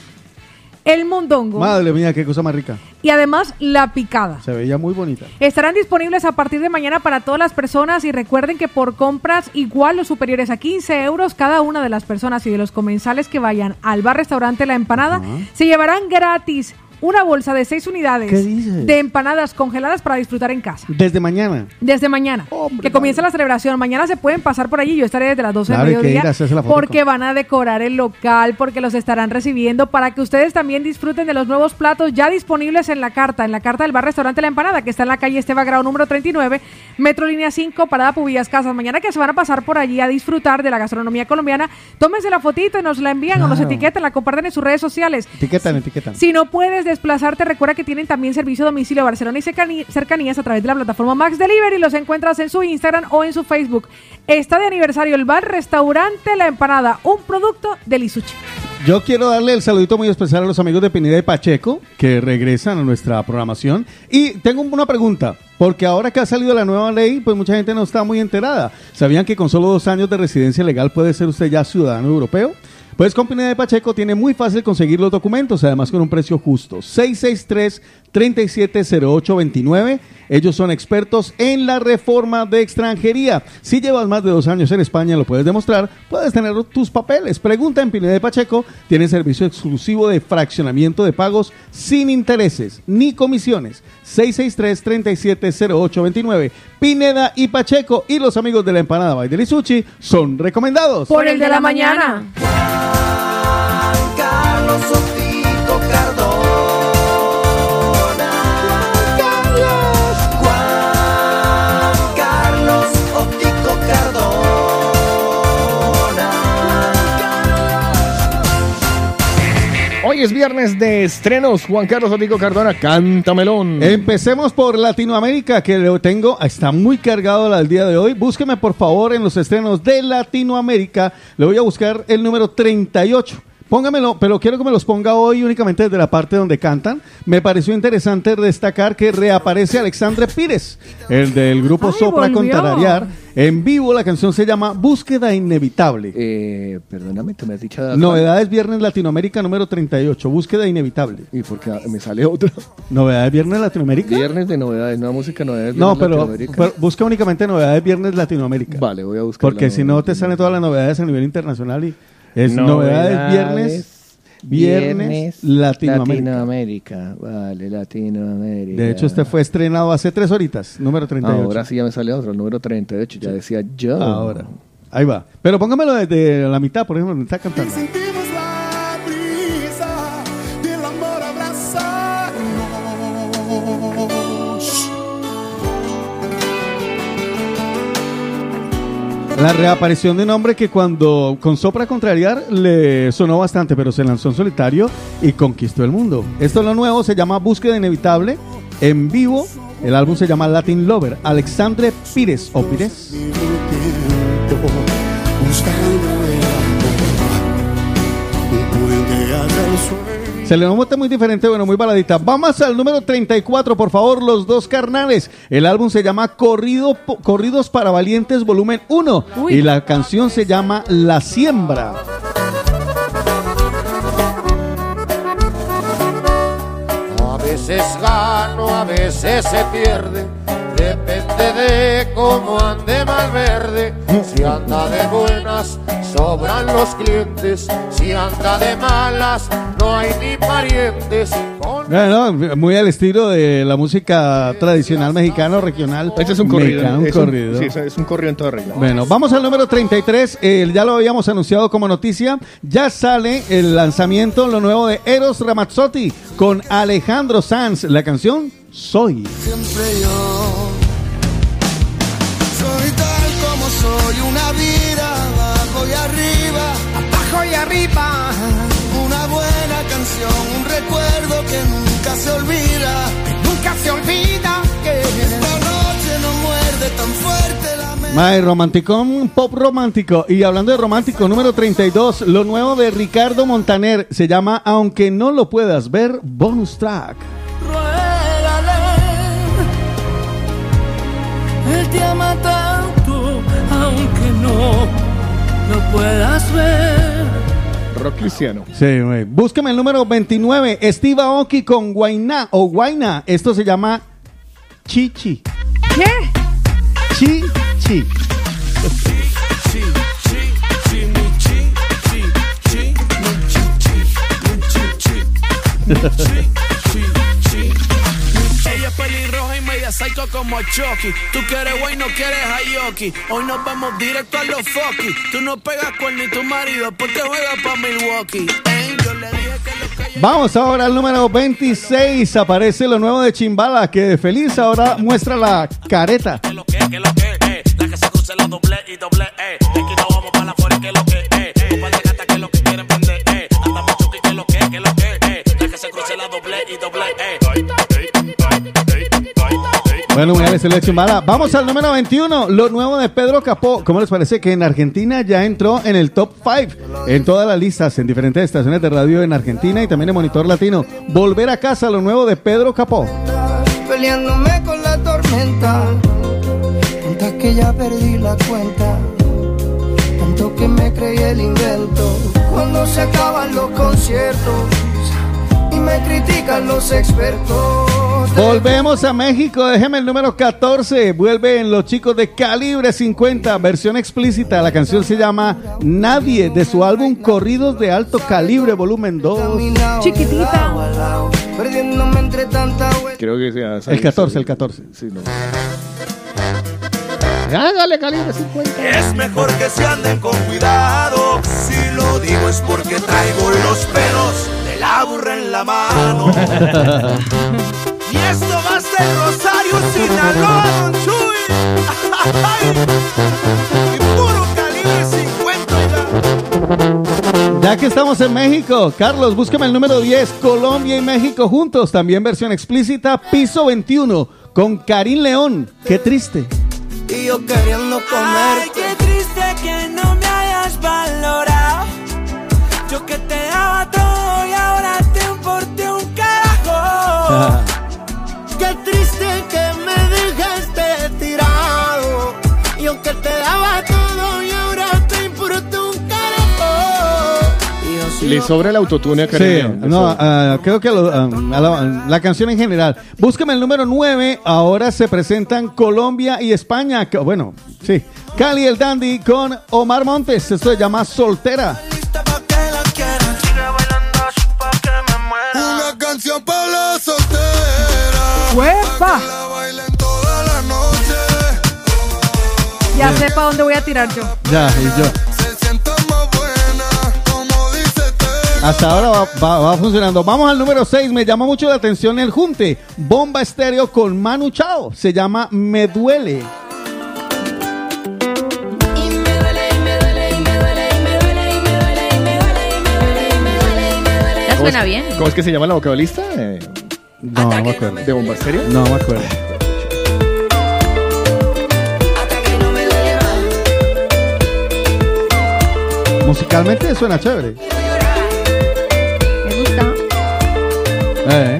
el mondongo madre mía, qué cosa más rica. y además la picada. Se veía muy bonita. Estarán disponibles a partir de mañana para todas las personas y recuerden que por compras igual o superiores a 15 euros cada una de las personas y de los comensales que vayan al bar restaurante La Empanada se llevarán gratis una bolsa de 6 unidades ¿Qué dices? de empanadas congeladas para disfrutar en casa. Desde mañana. Desde mañana, que comience la celebración. Mañana se pueden pasar por allí. Yo estaré desde las 12 Claro, hay del mediodía la porque van a decorar el local, porque los estarán recibiendo para que ustedes también disfruten de los nuevos platos ya disponibles en la carta, en la carta del bar restaurante La Empanada, que está en la calle Esteba Grau número 39, Metro Línea 5, Parada Pubillas Casas. Mañana que se van a pasar por allí a disfrutar de la gastronomía colombiana, tómense la fotito y nos la envían o nos etiquetan, la comparten en sus redes sociales. Etiquetan, etiquetan. Si no puedes desplazarte, recuerda que tienen también servicio a domicilio Barcelona y cercanías a través de la plataforma Max Delivery. Los encuentras en su Instagram o en su Facebook. Está de aniversario el bar Restaurante La Empanada, un producto del Isuchi. Yo quiero darle el saludito muy especial a los amigos de Pineda y Pacheco que regresan a nuestra programación. Y tengo una pregunta, porque ahora que ha salido la nueva ley, pues mucha gente no está muy enterada. ¿Sabían que con solo dos años de residencia legal puede ser usted ya ciudadano europeo? Pues con Pineda de Pacheco tiene muy fácil conseguir los documentos, además con un precio justo. 663-370829. Ellos son expertos en la reforma de extranjería. Si llevas más de dos años en España, lo puedes demostrar, puedes tener tus papeles. Pregunta en Pineda de Pacheco. Tiene servicio exclusivo de fraccionamiento de pagos sin intereses ni comisiones. 663-370829. Pineda y Pacheco y los amigos de la empanada Baidel y Sushi son recomendados. Por el de la mañana. Carlos Es viernes de estrenos. Juan Carlos Otico Cardona, cántamelón. Empecemos por Latinoamérica, que lo tengo, está muy cargado el día de hoy. Búsqueme por favor en los estrenos de Latinoamérica. Le voy a buscar el número 38. Póngamelo, pero quiero que me los ponga hoy únicamente desde la parte donde cantan. Me pareció interesante destacar que reaparece Alexandre Pires, el del grupo Sopra con volvió. Tararear. En vivo la canción se llama Búsqueda Inevitable. Eh, perdóname, tú me has dicho... Novedades Viernes Latinoamérica número 38, Búsqueda Inevitable. ¿Y por qué me sale otro? ¿Novedades Viernes Latinoamérica? Viernes de novedades, nueva música, novedades No, Viernes pero, Latinoamérica. pero busca únicamente novedades Viernes Latinoamérica. Vale, voy a buscar. Porque si no te salen todas las novedades a nivel internacional y es Novedades novedades Viernes Viernes Latinoamérica. Latinoamérica. Vale, Latinoamérica. De hecho, este fue estrenado hace tres horitas, número 38. Ahora sí ya me sale otro, el número 38. Ya decía yo. Ahora. Ahí va. Pero póngamelo desde la mitad, por ejemplo, donde está cantando. La reaparición de un hombre que cuando con Sopra Contrariar le sonó bastante, pero se lanzó en solitario y conquistó el mundo. Esto es lo nuevo, se llama Búsqueda Inevitable. En vivo, el álbum se llama Latin Lover. Alexandre Pires o Pires. Se le nota muy diferente, bueno, muy baladita. Vamos al número 34, por favor, Los Dos Carnales. El álbum se llama Corrido, Corridos para Valientes, volumen 1. Y la canción se llama La Siembra. A veces gano, a veces se pierde. Depende de cómo ande Malverde. Si anda de buenas, sobran los clientes. Si anda de malas, no hay ni parientes. Bueno, muy al estilo de la música tradicional mexicana o regional. Este es un corrido. mexicana, un es un- corrido. sí, es- un corrido en toda regla. Bueno, vamos al número 33. eh, ya lo habíamos anunciado como noticia. Ya sale el lanzamiento, lo nuevo de Eros Ramazzotti con Alejandro Sanz. La canción Soy. Siempre yo soy tal como soy, una vida Una buena canción, un recuerdo que nunca se olvida, que nunca se olvida. Que esta noche no muerde tan fuerte la mente. My Romanticón, pop romántico. Y hablando de romántico, número 32, lo nuevo de Ricardo Montaner se llama Aunque no lo puedas ver, bonus track. Él te ama tanto, aunque no lo puedas ver. Rock cristiano. Sí, güey. Búsqueme el número 29, Steve Aoki con Guainá o Guaina. Esto se llama Chichi. ¿Qué? Chichi. Media psycho como Chucky. Tú quieres güey, no quieres Hayoki. Hoy nos vamos directo a los Foki. Tú no pegas con ni tu marido porque juega pa' Milwaukee. Ey, yo le dije que lo que Vamos ahora al número 26. Aparece lo nuevo de Chimbala, que de feliz ahora muestra la careta. que lo que, eh. La que se cruce la doble y doble, eh. De aquí no vamos pa' la fuera, que lo que, eh. Gatas que lo que quieren prender, eh. Andamos chuki, que lo que, que lo que, eh. La que se cruce la doble y doble, eh. Bueno, muy bien, selección mala. Vamos al número 21, lo nuevo de Pedro Capó. ¿Cómo les parece que en Argentina ya entró en el top 5 en todas las listas, en diferentes estaciones de radio en Argentina y también en Monitor Latino? Volver a casa, lo nuevo de Pedro Capó. Peleándome con la tormenta. Tantas que ya perdí la cuenta. Tanto que me creí el invento. Cuando se acaban los conciertos me critican los expertos. Volvemos a México, déjeme el número 14. Vuelven los chicos de Calibre 50, versión explícita. La canción se llama Nadie, de su álbum Corridos de Alto Calibre, volumen 2. Chiquitita. Perdiéndome entre tanta Creo que sea. El 14, el 14. Sí, no. Hágale Calibre 50. Es mejor que se anden con cuidado. Si lo digo es porque traigo los pelos la burra en la mano. y esto va a ser Rosario Sinaloa, Don Chuy. y puro calibre 50 Ya que estamos en México, Carlos, búscame el número 10, Colombia y México juntos, también versión explícita, piso 21, con Karim León. Qué triste. Y yo queriendo Ay, comer. qué triste que no me hayas valorado. Yo que te daba todo Qué triste que me dejaste tirado. Yo que te daba todo y ahora te importa un carajo. Y Le sobra el autotune a Sí, León, le no, ah, creo que lo- a la, la canción en general. Búscame el número 9. Ahora se presentan Colombia y España. Bueno, sí. Cali el Dandy con Omar Montes. Esto se llama Soltera. ¡Huepa! Ya sé para dónde voy a tirar yo. Ya, y yo. Hasta ahora va, va- va funcionando. Vamos al número 6. Me llama mucho la atención el junte. Bomba estéreo con Manu Chao. Se llama Me Duele. Suena bien. ¿Cómo es que se llama la vocalista? Eh, No, no me acuerdo. ¿De Bomba Estéreo? No me acuerdo. Musicalmente suena chévere. Me gusta. Eh,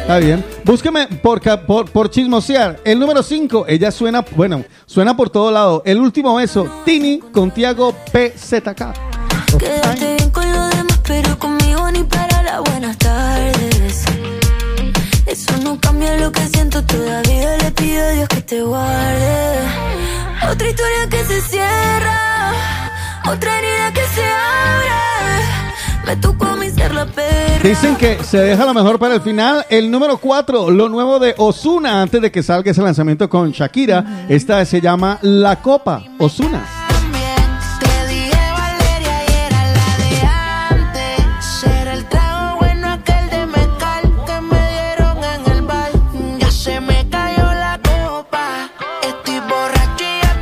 Está bien. Búsqueme por, por, por chismosear. El número 5, ella suena, bueno, suena por todo lado. El último beso, Tini con Tiago PZK. Quédate bien con los demás, pero conmigo ni para las buenas tardes. No cambia lo que siento, todavía le pido a Dios que te guarde. Otra historia que se cierra, otra herida que se abre. Me tocó a mí ser la pera. Dicen que se deja lo mejor para el final. El número 4, lo nuevo de Osuna, antes de que salga ese lanzamiento con Shakira. Esta se llama La Copa, Osuna.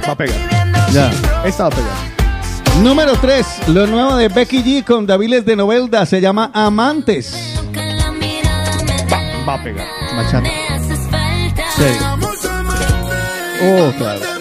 Borracho y ya te Va a pegar. Número 3, lo nuevo de Becky G con Daviles de Novelda. Se llama Amantes. Va a pegar. Bachata. Sí. Oh, claro.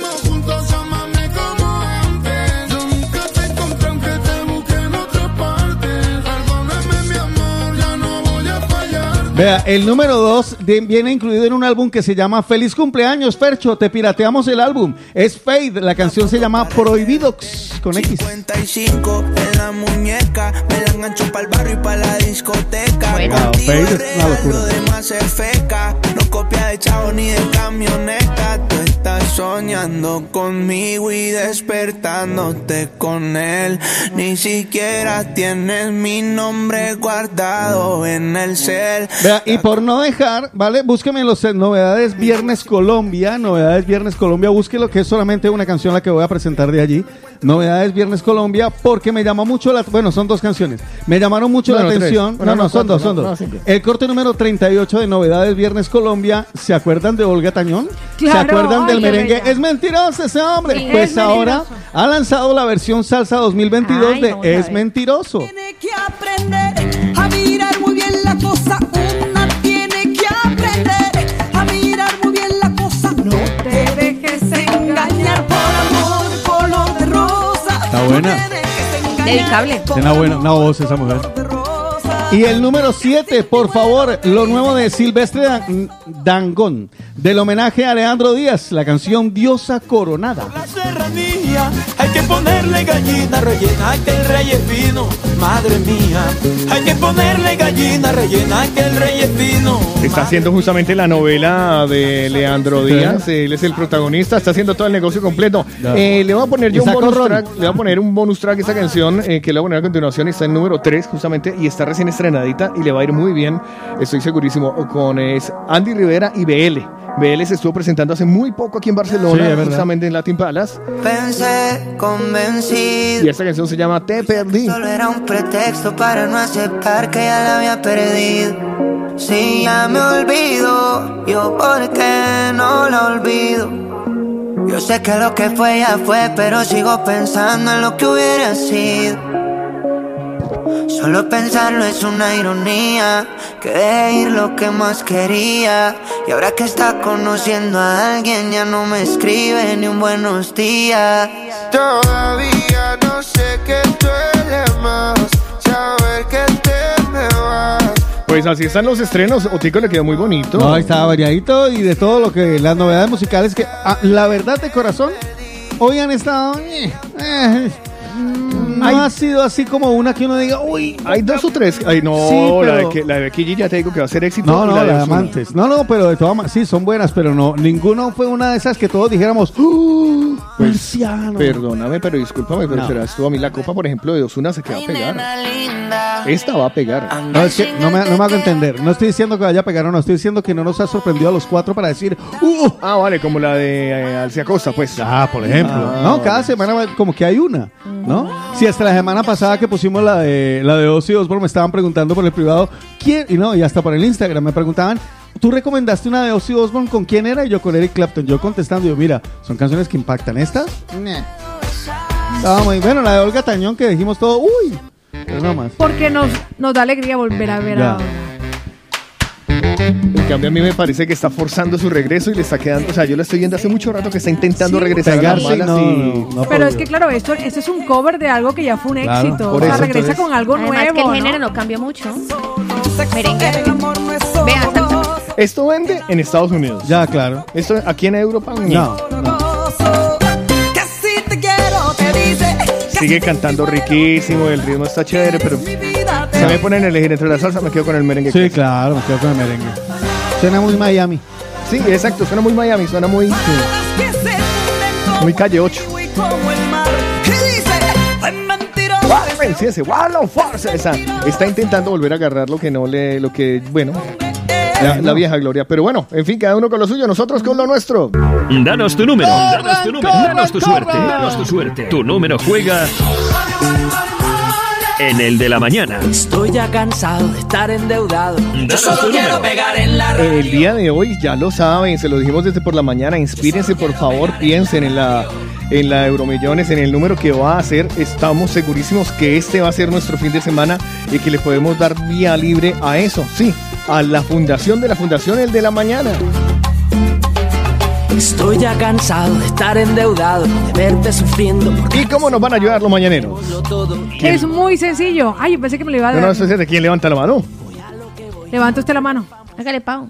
Vea, el número 2 viene incluido en un álbum que se llama Feliz cumpleaños, Fercho. Te pirateamos el álbum. Es Fade. La canción se llama Prohibidox con X. 55 en la muñeca. Me la engancho para el barrio y para la discoteca. Bueno. Contigo Fade es es una real, locura. Lo demás es feca. No copia de chavo ni de camioneta. Tú estás soñando conmigo y despertándote con él. Ni siquiera tienes mi nombre guardado en el cel. Vea, y por no dejar, ¿vale? Búsqueme los novedades Viernes Colombia, novedades Viernes Colombia, búsquelo que es solamente una canción la que voy a presentar de allí. Novedades Viernes Colombia, porque me llamó mucho la, bueno, son dos canciones. Me llamaron mucho la tres. atención. Bueno, no, no, no, son cuatro, dos, son no, dos. no. El corte número 38 de Novedades Viernes Colombia, ¿se acuerdan de Olga Tañón? ¿Se Claro, acuerdan del merengue. Es mentiroso ese hombre. Sí, pues es ahora mentiroso. ha lanzado la versión salsa 2022 Ay, de Es mentiroso. Tiene que aprender a mirar muy bien la cosa. Una tiene que aprender a mirar muy bien la cosa. No te dejes engañar por amor color de rosa. Está buena. No te dejes engañar Dedicable. Tiene una buena una voz esa mujer. Y el número 7, por favor, lo nuevo de Silvestre Dan- Dangón, del homenaje a Alejandro Díaz, la canción Diosa Coronada. La serranía, hay que ponerle gallina rellena que el rey es fino, madre mía. Hay que ponerle gallina rellena que el rey es fino. Está haciendo justamente la novela de Leandro. Díaz. Él es el protagonista, está haciendo todo el negocio completo. Eh, le voy a poner yo un bonus track. Le voy a poner un bonus track a esta canción eh, que le voy a poner a continuación. Está en número 3 justamente y está recién estrenadita y le va a ir muy bien. Estoy segurísimo con es Andy Rivera y BL. BL se estuvo presentando hace muy poco aquí en Sí, Barcelona, verdad. justamente en Latin Palace. Pensé convencido. Y esta canción se llama Te Perdí. Solo era un pretexto para no aceptar que ya la había perdido. Si ya me olvido, yo por qué no la olvido. Yo sé que lo que fue ya fue, pero sigo pensando en lo que hubiera sido. Solo pensarlo es una ironía, que dejé ir lo que más quería. Y ahora que está conociendo a alguien, ya no me escribe ni un buenos días. Todavía no sé qué duele más saber que te me vas. Pues así están los estrenos. Otico le quedó muy bonito. No, estaba variadito y de todo lo que las novedades musicales que ah, la verdad de corazón hoy han estado eh, eh, no ha sido así como una que uno diga, uy, Hay dos o tres. Ay, no, Sí, la, de que, la de Becky G ya te digo que va a ser éxito. No, no, de la de amantes. No, no, pero de todas maneras, sí, son buenas, pero no, ninguno fue una de esas que todos dijéramos, ¡Uh! Marciano. Perdóname, pero discúlpame, pero No. serás tú a mí la copa, por ejemplo, de Osuna se queda a pegar. Esta va a pegar. No, es que no me, no me hago entender. No estoy diciendo que vaya a pegar o no, estoy diciendo que no nos ha sorprendido a los cuatro para decir, ¡Uh! Ah, vale, como la de eh, Alcia Costa, pues. Ah, por ejemplo. Ah, no, vale. cada semana va- como que hay una, ¿no? Si hasta la semana pasada que pusimos la de la de Ozzy Osbourne me estaban preguntando por el privado quién y no, y hasta por el Instagram me preguntaban, ¿tú recomendaste una de Ozzy Osbourne con quién era? Y yo con Eric Clapton, yo contestando, yo, mira, son canciones que impactan estas. Estaba muy bueno, la de Olga Tañón que dijimos todo, uy, pero no más. Porque nos, nos da alegría volver a ver Ya. a En cambio, a mí me parece que está forzando su regreso y le está quedando. O sea, yo lo estoy viendo hace mucho rato que está intentando regresar a las Pegarse y malas no, y. no, no Pero es que claro, esto, esto es un cover de algo que ya fue un Claro, éxito. por o sea, eso, regresa entonces- con algo Además nuevo. que el ¿no? género no cambió mucho. Merengue. Vea, salsa. Esto vende en Estados Unidos. Ya, claro. Esto aquí en Europa No, sigue cantando riquísimo, el ritmo está chévere, pero se me ponen a elegir entre la salsa, me quedo con el merengue. Sí, claro, me quedo con el merengue. Suena muy Miami. Sí, exacto, suena muy Miami, suena muy. Muy calle 8. Como el mar. Y dice, ay, mentiroso. Warren, sí, ese Wall of Force. Esa, está intentando volver a agarrar lo que no le. Lo que, bueno, la, la vieja gloria. Pero bueno, en fin, cada uno con lo suyo, nosotros con lo nuestro. Danos tu número, danos tu número, danos tu suerte, danos tu suerte. Tu número juega en el de la mañana. Estoy ya cansado de estar endeudado. Yo solo quiero número. pegar en la radio. El día de hoy, ya lo saben, se lo dijimos desde por la mañana. Inspírense, por favor, piensen en la, en la Euromillones, en el número que va a hacer. Estamos segurísimos que este va a ser nuestro fin de semana y que le podemos dar vía libre a eso, sí, a la fundación de la Fundación El de la Mañana. Estoy ya cansado de estar endeudado, de verte sufriendo. Porque ¿Y cómo nos van a ayudar los mañaneros? todo. Es muy sencillo. Ay, yo pensé que me lo iba a No, dar. no, eso es de quién levanta la mano. Levanta usted la mano. Hágale, Pau.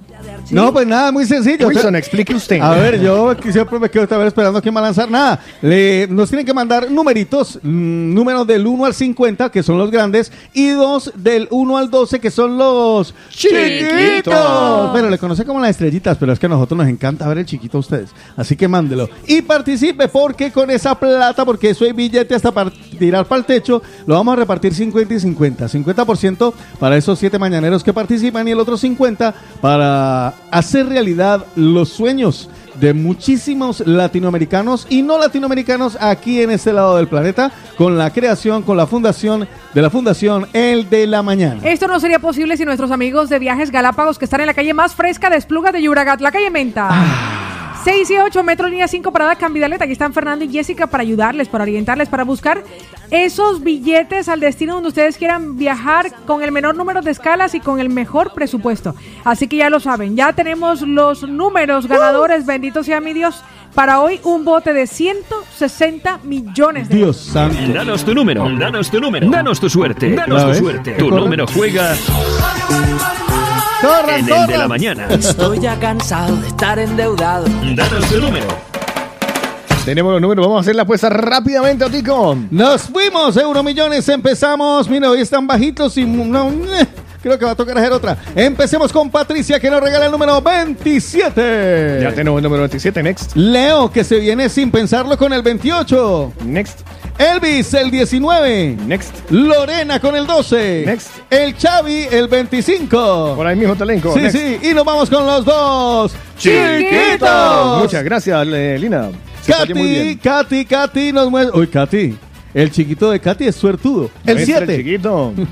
No, pues nada, muy sencillo. Wilson, explique usted. A ver, yo aquí siempre me quedo vez esperando quién va a lanzar nada. Le, nos tienen que mandar numeritos, mm, números del 1 al 50, que son los grandes, y dos del 1 al 12, que son los chiquitos. Chiquitos. Pero le conoce como las estrellitas, pero es que a nosotros nos encanta ver el chiquito a ustedes. Así que mándelo. Y participe, porque con esa plata, porque eso hay billete hasta para tirar para el techo, lo vamos a repartir 50 y 50. 50% para esos siete mañaneros que participan y el otro 50 para hacer realidad los sueños de muchísimos latinoamericanos y no latinoamericanos aquí en este lado del planeta con la creación, con la fundación de la fundación El de la Mañana. Esto no sería posible si nuestros amigos de Viajes Galápagos, que están en la calle más fresca de Espluga de Yuragat, la calle Menta. 6 y 8, Metro Línea 5, Parada Cambidaleta. Aquí están Fernando y Jessica para ayudarles, para orientarles, para buscar esos billetes al destino donde ustedes quieran viajar con el menor número de escalas y con el mejor presupuesto. Así que ya lo saben, ya tenemos los números ganadores, bendito sea mi Dios. Para hoy, un bote de 160 millones de Dios santo. Danos tu número, danos tu número, danos tu suerte, danos ¿La tu suerte. Tu número juega ¡Corran, en el de la mañana. Estoy ya cansado de estar endeudado. Danos tu número. Tenemos los números, vamos a hacer la apuesta rápidamente, Otico. Nos fuimos, Euromillones, empezamos. Mira, hoy están bajitos y no, eh, creo que va a tocar hacer otra. Empecemos con Patricia, que nos regala el número 27. Ya tenemos el número 27, next. Leo, que se viene sin pensarlo con el 28. Next. Elvis, el 19. Next. Lorena con el 12. Next. El Chavi, el 25. Por ahí mismo Talenco. Sí, next. sí, y nos vamos con los dos. Chiquitos. Muchas gracias, eh, Lina. Se Katy, bien. Katy, Katy nos muestra. Uy, Katy. El chiquito de Katy es suertudo. El Muestra 7. chiquito.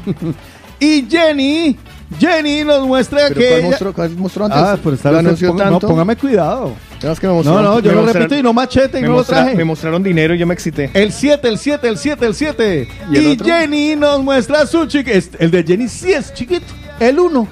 Y Jenny, Jenny nos muestra ¿Pero que. cuál ella- mostró, cuál mostró antes? Ah, Lo usted- anunció ponga- no, póngame cuidado. Es que me mostraron- No, no, yo me lo mostraron- repito y no machete y no lo traje. Me mostraron dinero y yo me excité. El 7, el 7, el 7, el 7. ¿Y? Jenny nos muestra su chiquito. El de Jenny sí es chiquito. El 1.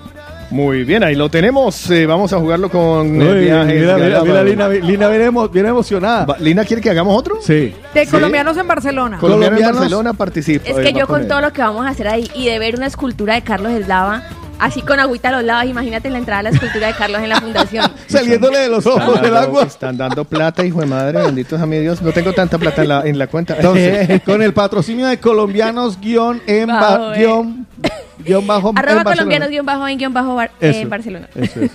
Muy bien, ahí lo tenemos. Eh, vamos a jugarlo con Mira, el viaje. mira, mira, mira, Lina, Lina viene, emo- viene emocionada. Va- ¿Lina quiere que hagamos otro? Sí. De ¿Sí? colombianos en Barcelona. Colombiano en Colombianos. Barcelona participa. Es que yo con él. todo lo que vamos a hacer ahí y de ver una escultura de Carlos Eslava, así con agüita a los lados, imagínate la entrada a la escultura de Carlos en la fundación. Saliéndole de los ojos del agua. Están dando plata, hijo de madre, bendito sea mi Dios. No tengo tanta plata en la, en la cuenta. Entonces, con el patrocinio de colombianos guion en ba- Bajo, eh. guion, guion bajo Arroba colombianos guion bajo en guion bajo bar- Eso, en Barcelona. Eso es.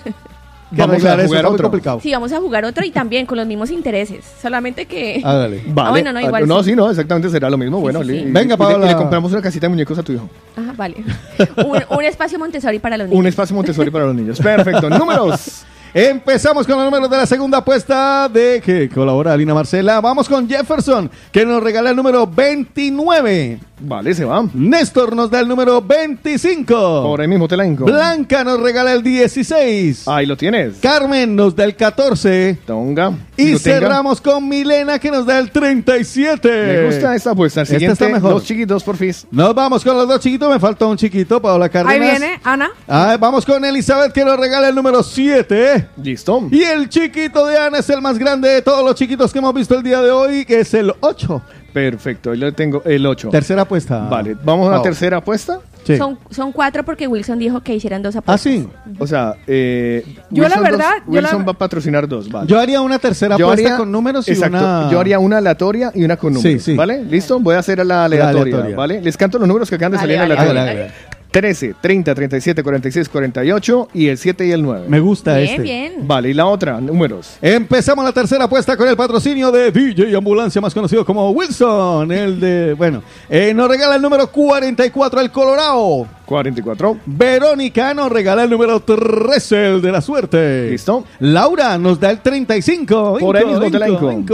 Que Vamos a eso jugar está muy otro. complicado. Sí, vamos a jugar otro y también con los mismos intereses. Solamente que. Hágale. Vale. Ah, bueno, no, igual No, sí. sí, no, exactamente será lo mismo. Bueno, sí, le- sí. y- Venga, y le- Paola. Y le compramos una casita de muñecos a tu hijo. Ajá, vale. un, un espacio Montessori para los niños. Un espacio Montessori para los niños. Perfecto. Números. Empezamos con los números de la segunda apuesta de que colabora Alina Marcela. Vamos con Jefferson, que nos regala el número 29. Vale, se va. Néstor nos da el número 25. Por ahí mismo te la inco. Blanca nos regala el 16. Ahí lo tienes. Carmen nos da el 14. Tonga. Y tenga. cerramos con Milena, que nos da el 37. Me gusta esta apuesta. El Esta siguiente, está mejor. dos chiquitos, por fin. Nos vamos con los dos chiquitos. Me falta un chiquito, Paola Cárdenas. Ahí viene, Ana. Ah, vamos con Elizabeth, que nos regala el número 7. Listo. Y el chiquito de Ana es el más grande de todos los chiquitos que hemos visto el día de hoy, que es el 8. Perfecto. Ahí lo tengo, el 8. Tercera apuesta. Vale, vamos a la tercera apuesta. Sí. Son, son cuatro porque Wilson dijo que hicieran dos Ah, apuestas. sí. O sea, eh, Yo la verdad, dos- yo la- Wilson va a patrocinar dos, vale. Yo haría una tercera Yo apuesta haría- con números y exacto, una... Yo haría una aleatoria y una con números. Sí, sí. ¿Vale? ¿Listo? Voy a hacer a la aleatoria, aleatoria. ¿vale? Les canto los números que acaban de Vale, salir en la vale, aleatoria. vale, vale. 13, 30, 37, 46, 48 y el 7 y el 9. Me gusta Bien, este. bien. Vale, y la otra, números. Empezamos la tercera apuesta con el patrocinio de DJ Ambulancia, más conocido como Wilson, el de, bueno, eh, nos regala el número 44, el Colorado. 44. Verónica nos regala el número 13, el de la suerte. ¿Listo? Laura nos da el 35. Por ahí mismo.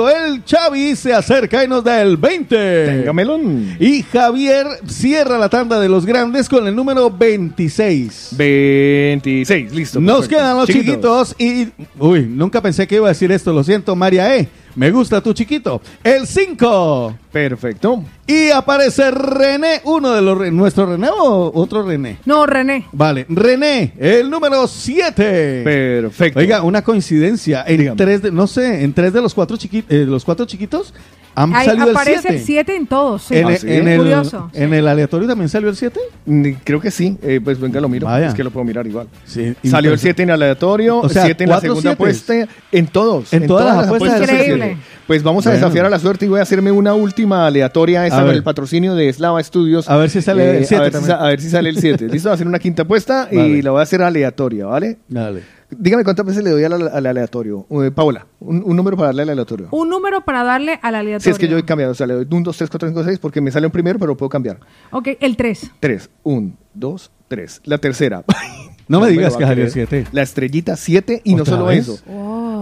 El Chavi se acerca y nos da el 20. Venga, melón. Y Javier cierra la tanda de los grandes con el número 26. 26, listo. Nos perfecto. quedan los chiquitos. y... Uy, nunca pensé que iba a decir esto, lo siento, María E. Me gusta tu chiquito. El 5. Perfecto. Y aparece René, uno de los... ¿Nuestro René o otro René? No, René. Vale, René, el número 7. Perfecto. Oiga, una coincidencia. En Dígame. tres de, no sé, en tres de los cuatro, chiqui- eh, los cuatro chiquitos han Ahí salido el aparece 7. el 7 en todos. sí. En, Ah, el- ¿sí? en el, Curioso. en el aleatorio también salió el 7. Mm, Creo que sí. Eh, pues venga, lo miro. Vaya. Es que lo puedo mirar igual. Sí, Salió el interesante. 7 en aleatorio, O sea, 7 en la segunda apuesta, en todos. En todas las apuestas es Increíble. Pues vamos a Bueno. desafiar a la suerte y voy a hacerme una última aleatoria esta A con el patrocinio de Slava Studios. A ver si sale el Eh, siete a, ver si, también. sa- a ver si sale el 7. Listo, voy a hacer una quinta apuesta y Vale. la voy a hacer aleatoria, ¿vale? Dale. Dígame cuántas veces le doy al, al aleatorio. Eh, Paola, un, un número para darle al aleatorio. Un número para darle al aleatorio. Si es que yo he cambiado, o sea, le doy 1, 2, 3, 4, 5, 6 porque me sale un primero, pero puedo cambiar. Ok, el 3. 3, 1, 2, 3. La tercera. No me digas que salió el creer. 7. La estrellita 7 y no ¿Otra solo vez? eso.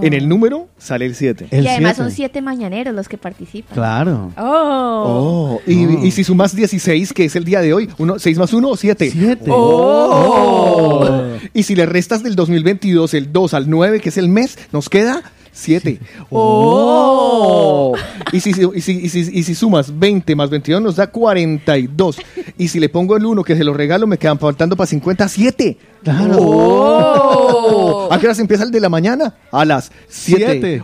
En el número sale el 7. El y además siete. son siete mañaneros los que participan. Claro. Oh. Oh, y, y si sumas 16, que es el día de hoy, uno, 6 más 1, 7. Siete. Oh. Y si le restas del 2022 el 2 al 9, que es el mes, nos queda 7. Oh. ¡Oh! Y si, y, si, y, si, y si sumas 20 más 22 nos da 42. Y si le pongo el 1 que se lo regalo, me quedan faltando para 57. Claro. ¡Oh! ¿A qué hora se empieza el de la mañana? A las 7. Siete.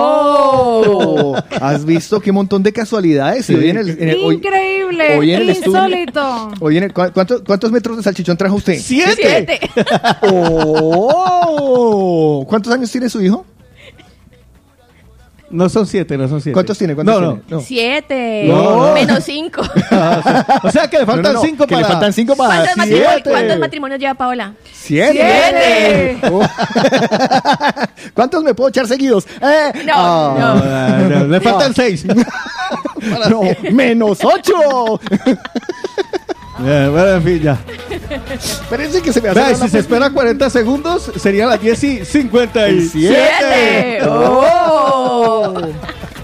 ¡Oh! ¿Has visto qué montón de casualidades? Sí. Hoy en el, en el- hoy- Increíble, hoy en el estudio- insólito. hoy en el- ¿cu- cuántos, ¿Cuántos metros de salchichón trajo usted? Siete. ¡Oh! ¿Cuántos años tiene su hijo? No son siete, no son siete. ¿Cuántos tiene? ¿Cuántos no, tiene? no. Siete. No. Menos cinco. O sea que le faltan No, no, no, cinco que para. le faltan cinco para ¿Cuántos, matrimonios, siete. cuántos matrimonios lleva Paola? ¡Siete! ¿Cuántos me puedo echar seguidos? Eh, No, ah, no, no, le faltan seis. no, menos ocho. Eh, bueno, en fin, ya. Parece que se me hace si se espera 40 segundos, serían las 10 y 57. Siete. ¡Oh!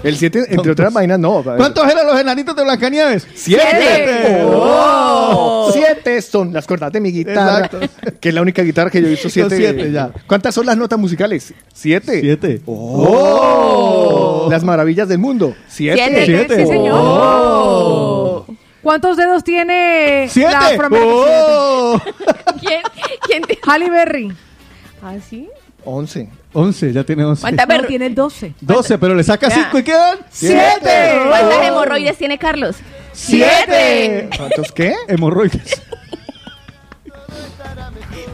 El 7, entre otras vainas, no. ¿Cuántos eran los enanitos de Blancanieves? ¡Siete! ¡Oh! Siete son las cuerdas de mi guitarra. Exacto. Que es la única guitarra que yo he visto. Siete. siete, ya. ¿Cuántas son las notas musicales? Siete. Siete. ¡Oh! Las maravillas del mundo. Siete. Siete, sí, señor. Oh. ¿Cuántos dedos tiene ¡Siete! la afroamericana? ¡Oh! ¿Quién? ¿Quién te... Halle Berry. ¿Ah, sí? Once. 11, ya tiene 11. ¿Cuántas No, ver- tiene 12. 12, pero le saca Ya. 5 y quedan ¡Siete! ¿Cuántas hemorroides tiene Carlos? ¡Siete! ¿Cuántos qué? Hemorroides.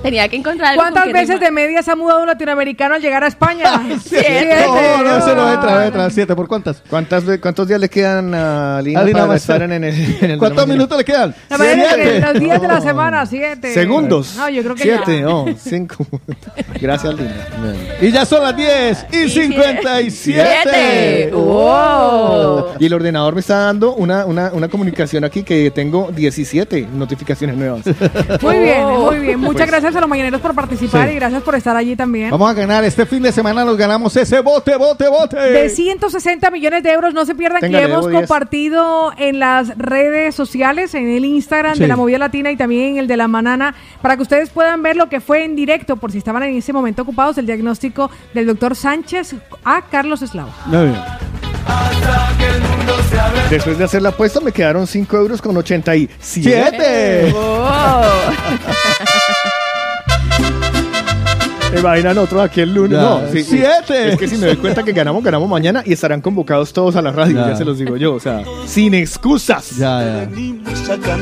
Tenía que encontrar algo ¿Cuántas con que veces de media se ha mudado un latinoamericano al llegar a España? Siete. No, no, ese no entra, va a entrar 7. ¿Por cuántas? ¿Cuántas, ve- ¿Cuántos días le quedan a Lina, A Lina para estar en el, en el ¿Cuántos minutos le quedan? La manera que Siete. los días de la semana, siete. Segundos. No, yo creo que Siete, ya. no, cinco. Gracias, Lina. Y ya son las 10 y 57. Siete. ¡Oh! Y el ordenador me está dando una, una, una comunicación aquí que tengo 17 notificaciones nuevas. Muy bien, muy bien. Muchas Pues- gracias a los mañaneros por participar Sí. y gracias por estar allí también. Vamos a ganar. Este fin de semana nos ganamos ese bote, bote, bote. De 160 millones de euros, no se pierdan Téngale, que hemos compartido en las redes sociales, en el Instagram Sí. de la Movida Latina y también en el de la Manana, para que ustedes puedan ver lo que fue en directo, por si estaban en ese momento ocupados, el diagnóstico del doctor Sánchez a Carlos Eslava. Muy bien. Después de hacer la apuesta me quedaron 5 euros con 87. ¡Siete! Imaginan otro aquí el lunes. Ya, No, sí, siete. Es que si me doy cuenta que ganamos, ganamos mañana y estarán convocados todos a la radio, Ya. ya, se los digo yo. O sea, sin excusas. Ya, ya.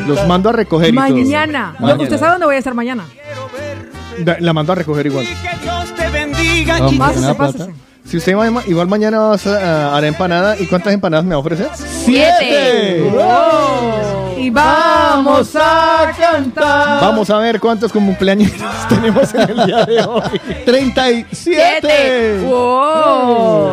Los mando a recoger y todo. Mañana. Yo- Mañana. ¿Usted sabe dónde voy a estar mañana? Da- La mando a recoger igual. Vamos, Pásese, una pásese. plata. Si usted va, igual mañana vas a, a hará empanada, ¿y cuántas empanadas me va a ofrecer? Siete. Y vamos a cantar. Vamos a ver cuántos cumpleaños tenemos en el día de hoy. 37. ¡Wow!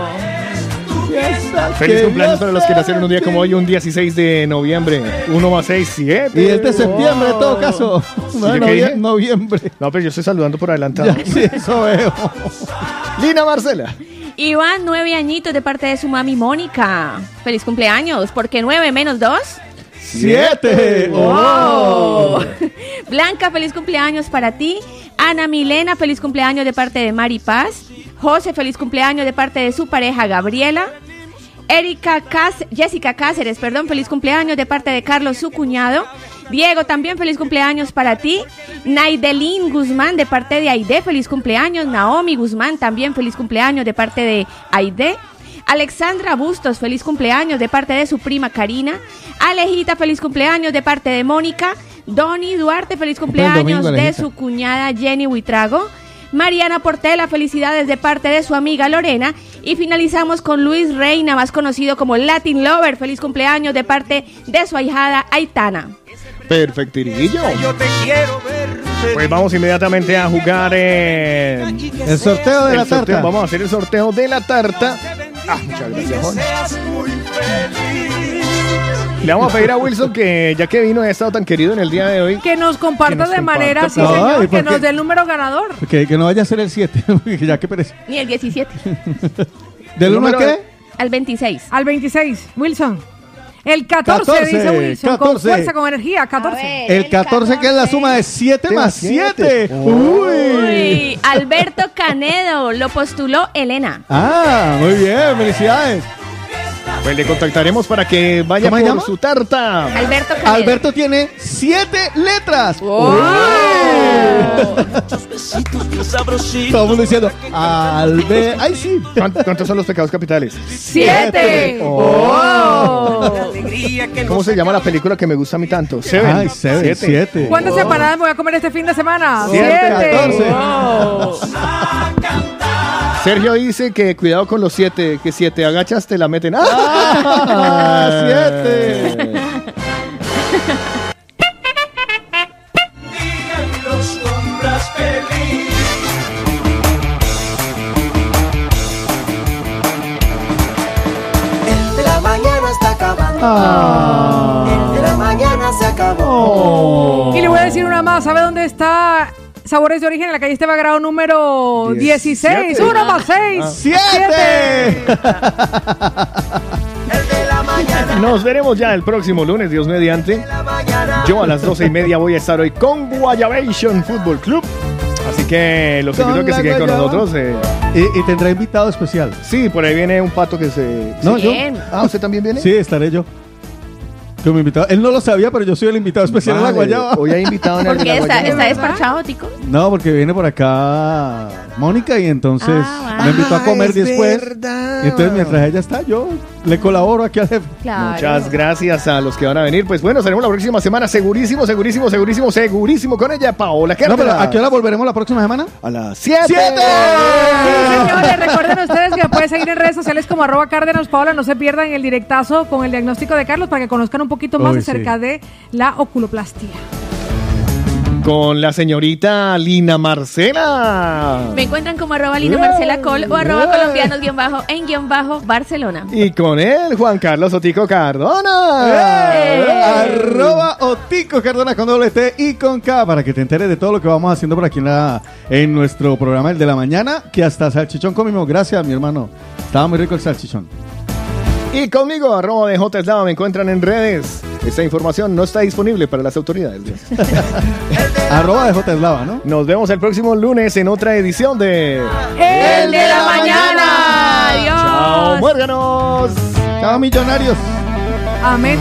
Feliz cumpleaños para los que nacieron un día como hoy, un 16 de noviembre. 1 más 6, 7. Y este septiembre, en todo caso. No, ¿Yo qué novie- noviembre. No, pero yo estoy saludando por adelantado. Ya, sí, eso veo. Lina Marcela. Iván, nueve añitos de parte de su mami Mónica. Feliz cumpleaños, porque nueve menos dos. Siete. ¡Wow! Blanca, feliz cumpleaños para ti. Ana Milena, feliz cumpleaños de parte de Mari Paz. José, feliz cumpleaños de parte de su pareja Gabriela. Erika Cá- Jessica Cáceres, perdón, feliz cumpleaños de parte de Carlos, su cuñado. Diego, también feliz cumpleaños para ti. Naidelín Guzmán, de parte de Aide, feliz cumpleaños. Naomi Guzmán, también feliz cumpleaños de parte de Aide. Alexandra Bustos, feliz cumpleaños de parte de su prima Karina. Alejita, feliz cumpleaños de parte de Mónica. Donny Duarte, feliz cumpleaños domingo, de su cuñada Jenny Huitrago. Mariana Portela, felicidades de parte de su amiga Lorena. Y finalizamos con Luis Reina, más conocido como Latin Lover. Feliz cumpleaños de parte de su ahijada Aitana. Perfectirillo. Pues vamos inmediatamente a jugar eh, El sorteo de el la sorteo. tarta. Vamos a hacer el sorteo de la tarta. Ah, muchas gracias, Juan. Le vamos a pedir a Wilson que ya que vino ha estado tan querido en el día de hoy. Que nos comparta Que nos de manera comparta. Ay, señor, ¿por que nos dé el número ganador. Que, que no vaya a ser el 7, ya que perece. Ni el 17. ¿Del 1 al número qué? Al 26. Al 26, Wilson. El 14, 14, dice Wilson, 14. con fuerza, con energía, 14. El 14 que es la suma de 7 más 7. Uy. Uy, Alberto Canedo lo postuló Elena. Ah, muy bien, felicidades. Pues le contactaremos para que vaya ¿Cómo se por llama? su tarta. Alberto. Alberto tiene 7 letras. Todo el mundo diciendo, Alberto. Ay, sí. ¿Cuántos, cuántos son los pecados capitales? ¡Siete! Oh. ¿Cómo se llama la película que me gusta a mí tanto? Seven. Ay, Seven, siete. ¿Cuántas separadas me voy a comer este fin de semana? Siete, Siete. catorce. Wow. Sergio dice que cuidado con los siete, que siete agachas te la meten. Ah, siete. El de la mañana está acabando. Ah. El de la mañana se acabó. Y le voy a decir una más. ¿Sabe dónde está Sabores de Origen? En la calle Esteba Grado número 16. Diecisiete. Uno más seis. Ah. ¡Siete! Nos veremos ya el próximo lunes, Dios mediante. Yo a las doce y media voy a estar hoy con Guayabation Football Club. Así que los invito a que sigan con nosotros. eh. Y, y tendrá invitado especial. Sí, por ahí viene un pato que se. No, yo. Ah, ¿usted también viene? Sí, estaré yo. Como invitado. Él no lo sabía, pero yo soy el invitado especial de la Vale, Guayaba. Hoy hay invitado en el ¿Por de qué está, Guayaba. está despachado, Tico? No, porque viene por acá Mónica y entonces Ah, me invitó a comer es después. verdad. Y entonces mientras ella está, yo le colaboro aquí al jefe. Claro. Muchas gracias a los que van a venir. Pues bueno, seremos la próxima semana. Segurísimo, segurísimo, segurísimo, segurísimo con ella, Paola. No, pero ¿a qué hora volveremos la próxima semana? A las 7. ¡Siete! Señores, recuerden ustedes que me pueden seguir en redes sociales como arroba Cárdenas Paola. No se pierdan el directazo con el diagnóstico de Carlos para que conozcan un poquito más Uy, acerca sí. de la oculoplastía. Con la señorita Lina Marcela. Me encuentran como arroba Lina Marcela Col o arroba colombianos guion bajo en guion bajo Barcelona. Y con él, Juan Carlos Otico Cardona. ¡Eh! Arroba Otico Cardona con doble T y con K para que te enteres de todo lo que vamos haciendo por aquí en, la, en nuestro programa El de la Mañana, que hasta salchichón comimos. Gracias, mi hermano. Estaba muy rico el salchichón. Y conmigo, arroba de J Eslava, me encuentran en redes. Esta información no está disponible para las autoridades. arroba de J Eslava, ¿no? Nos vemos el próximo lunes en otra edición de... El de la mañana. Adiós. ¡Chao, muérganos! ¡Chao, millonarios! Amén.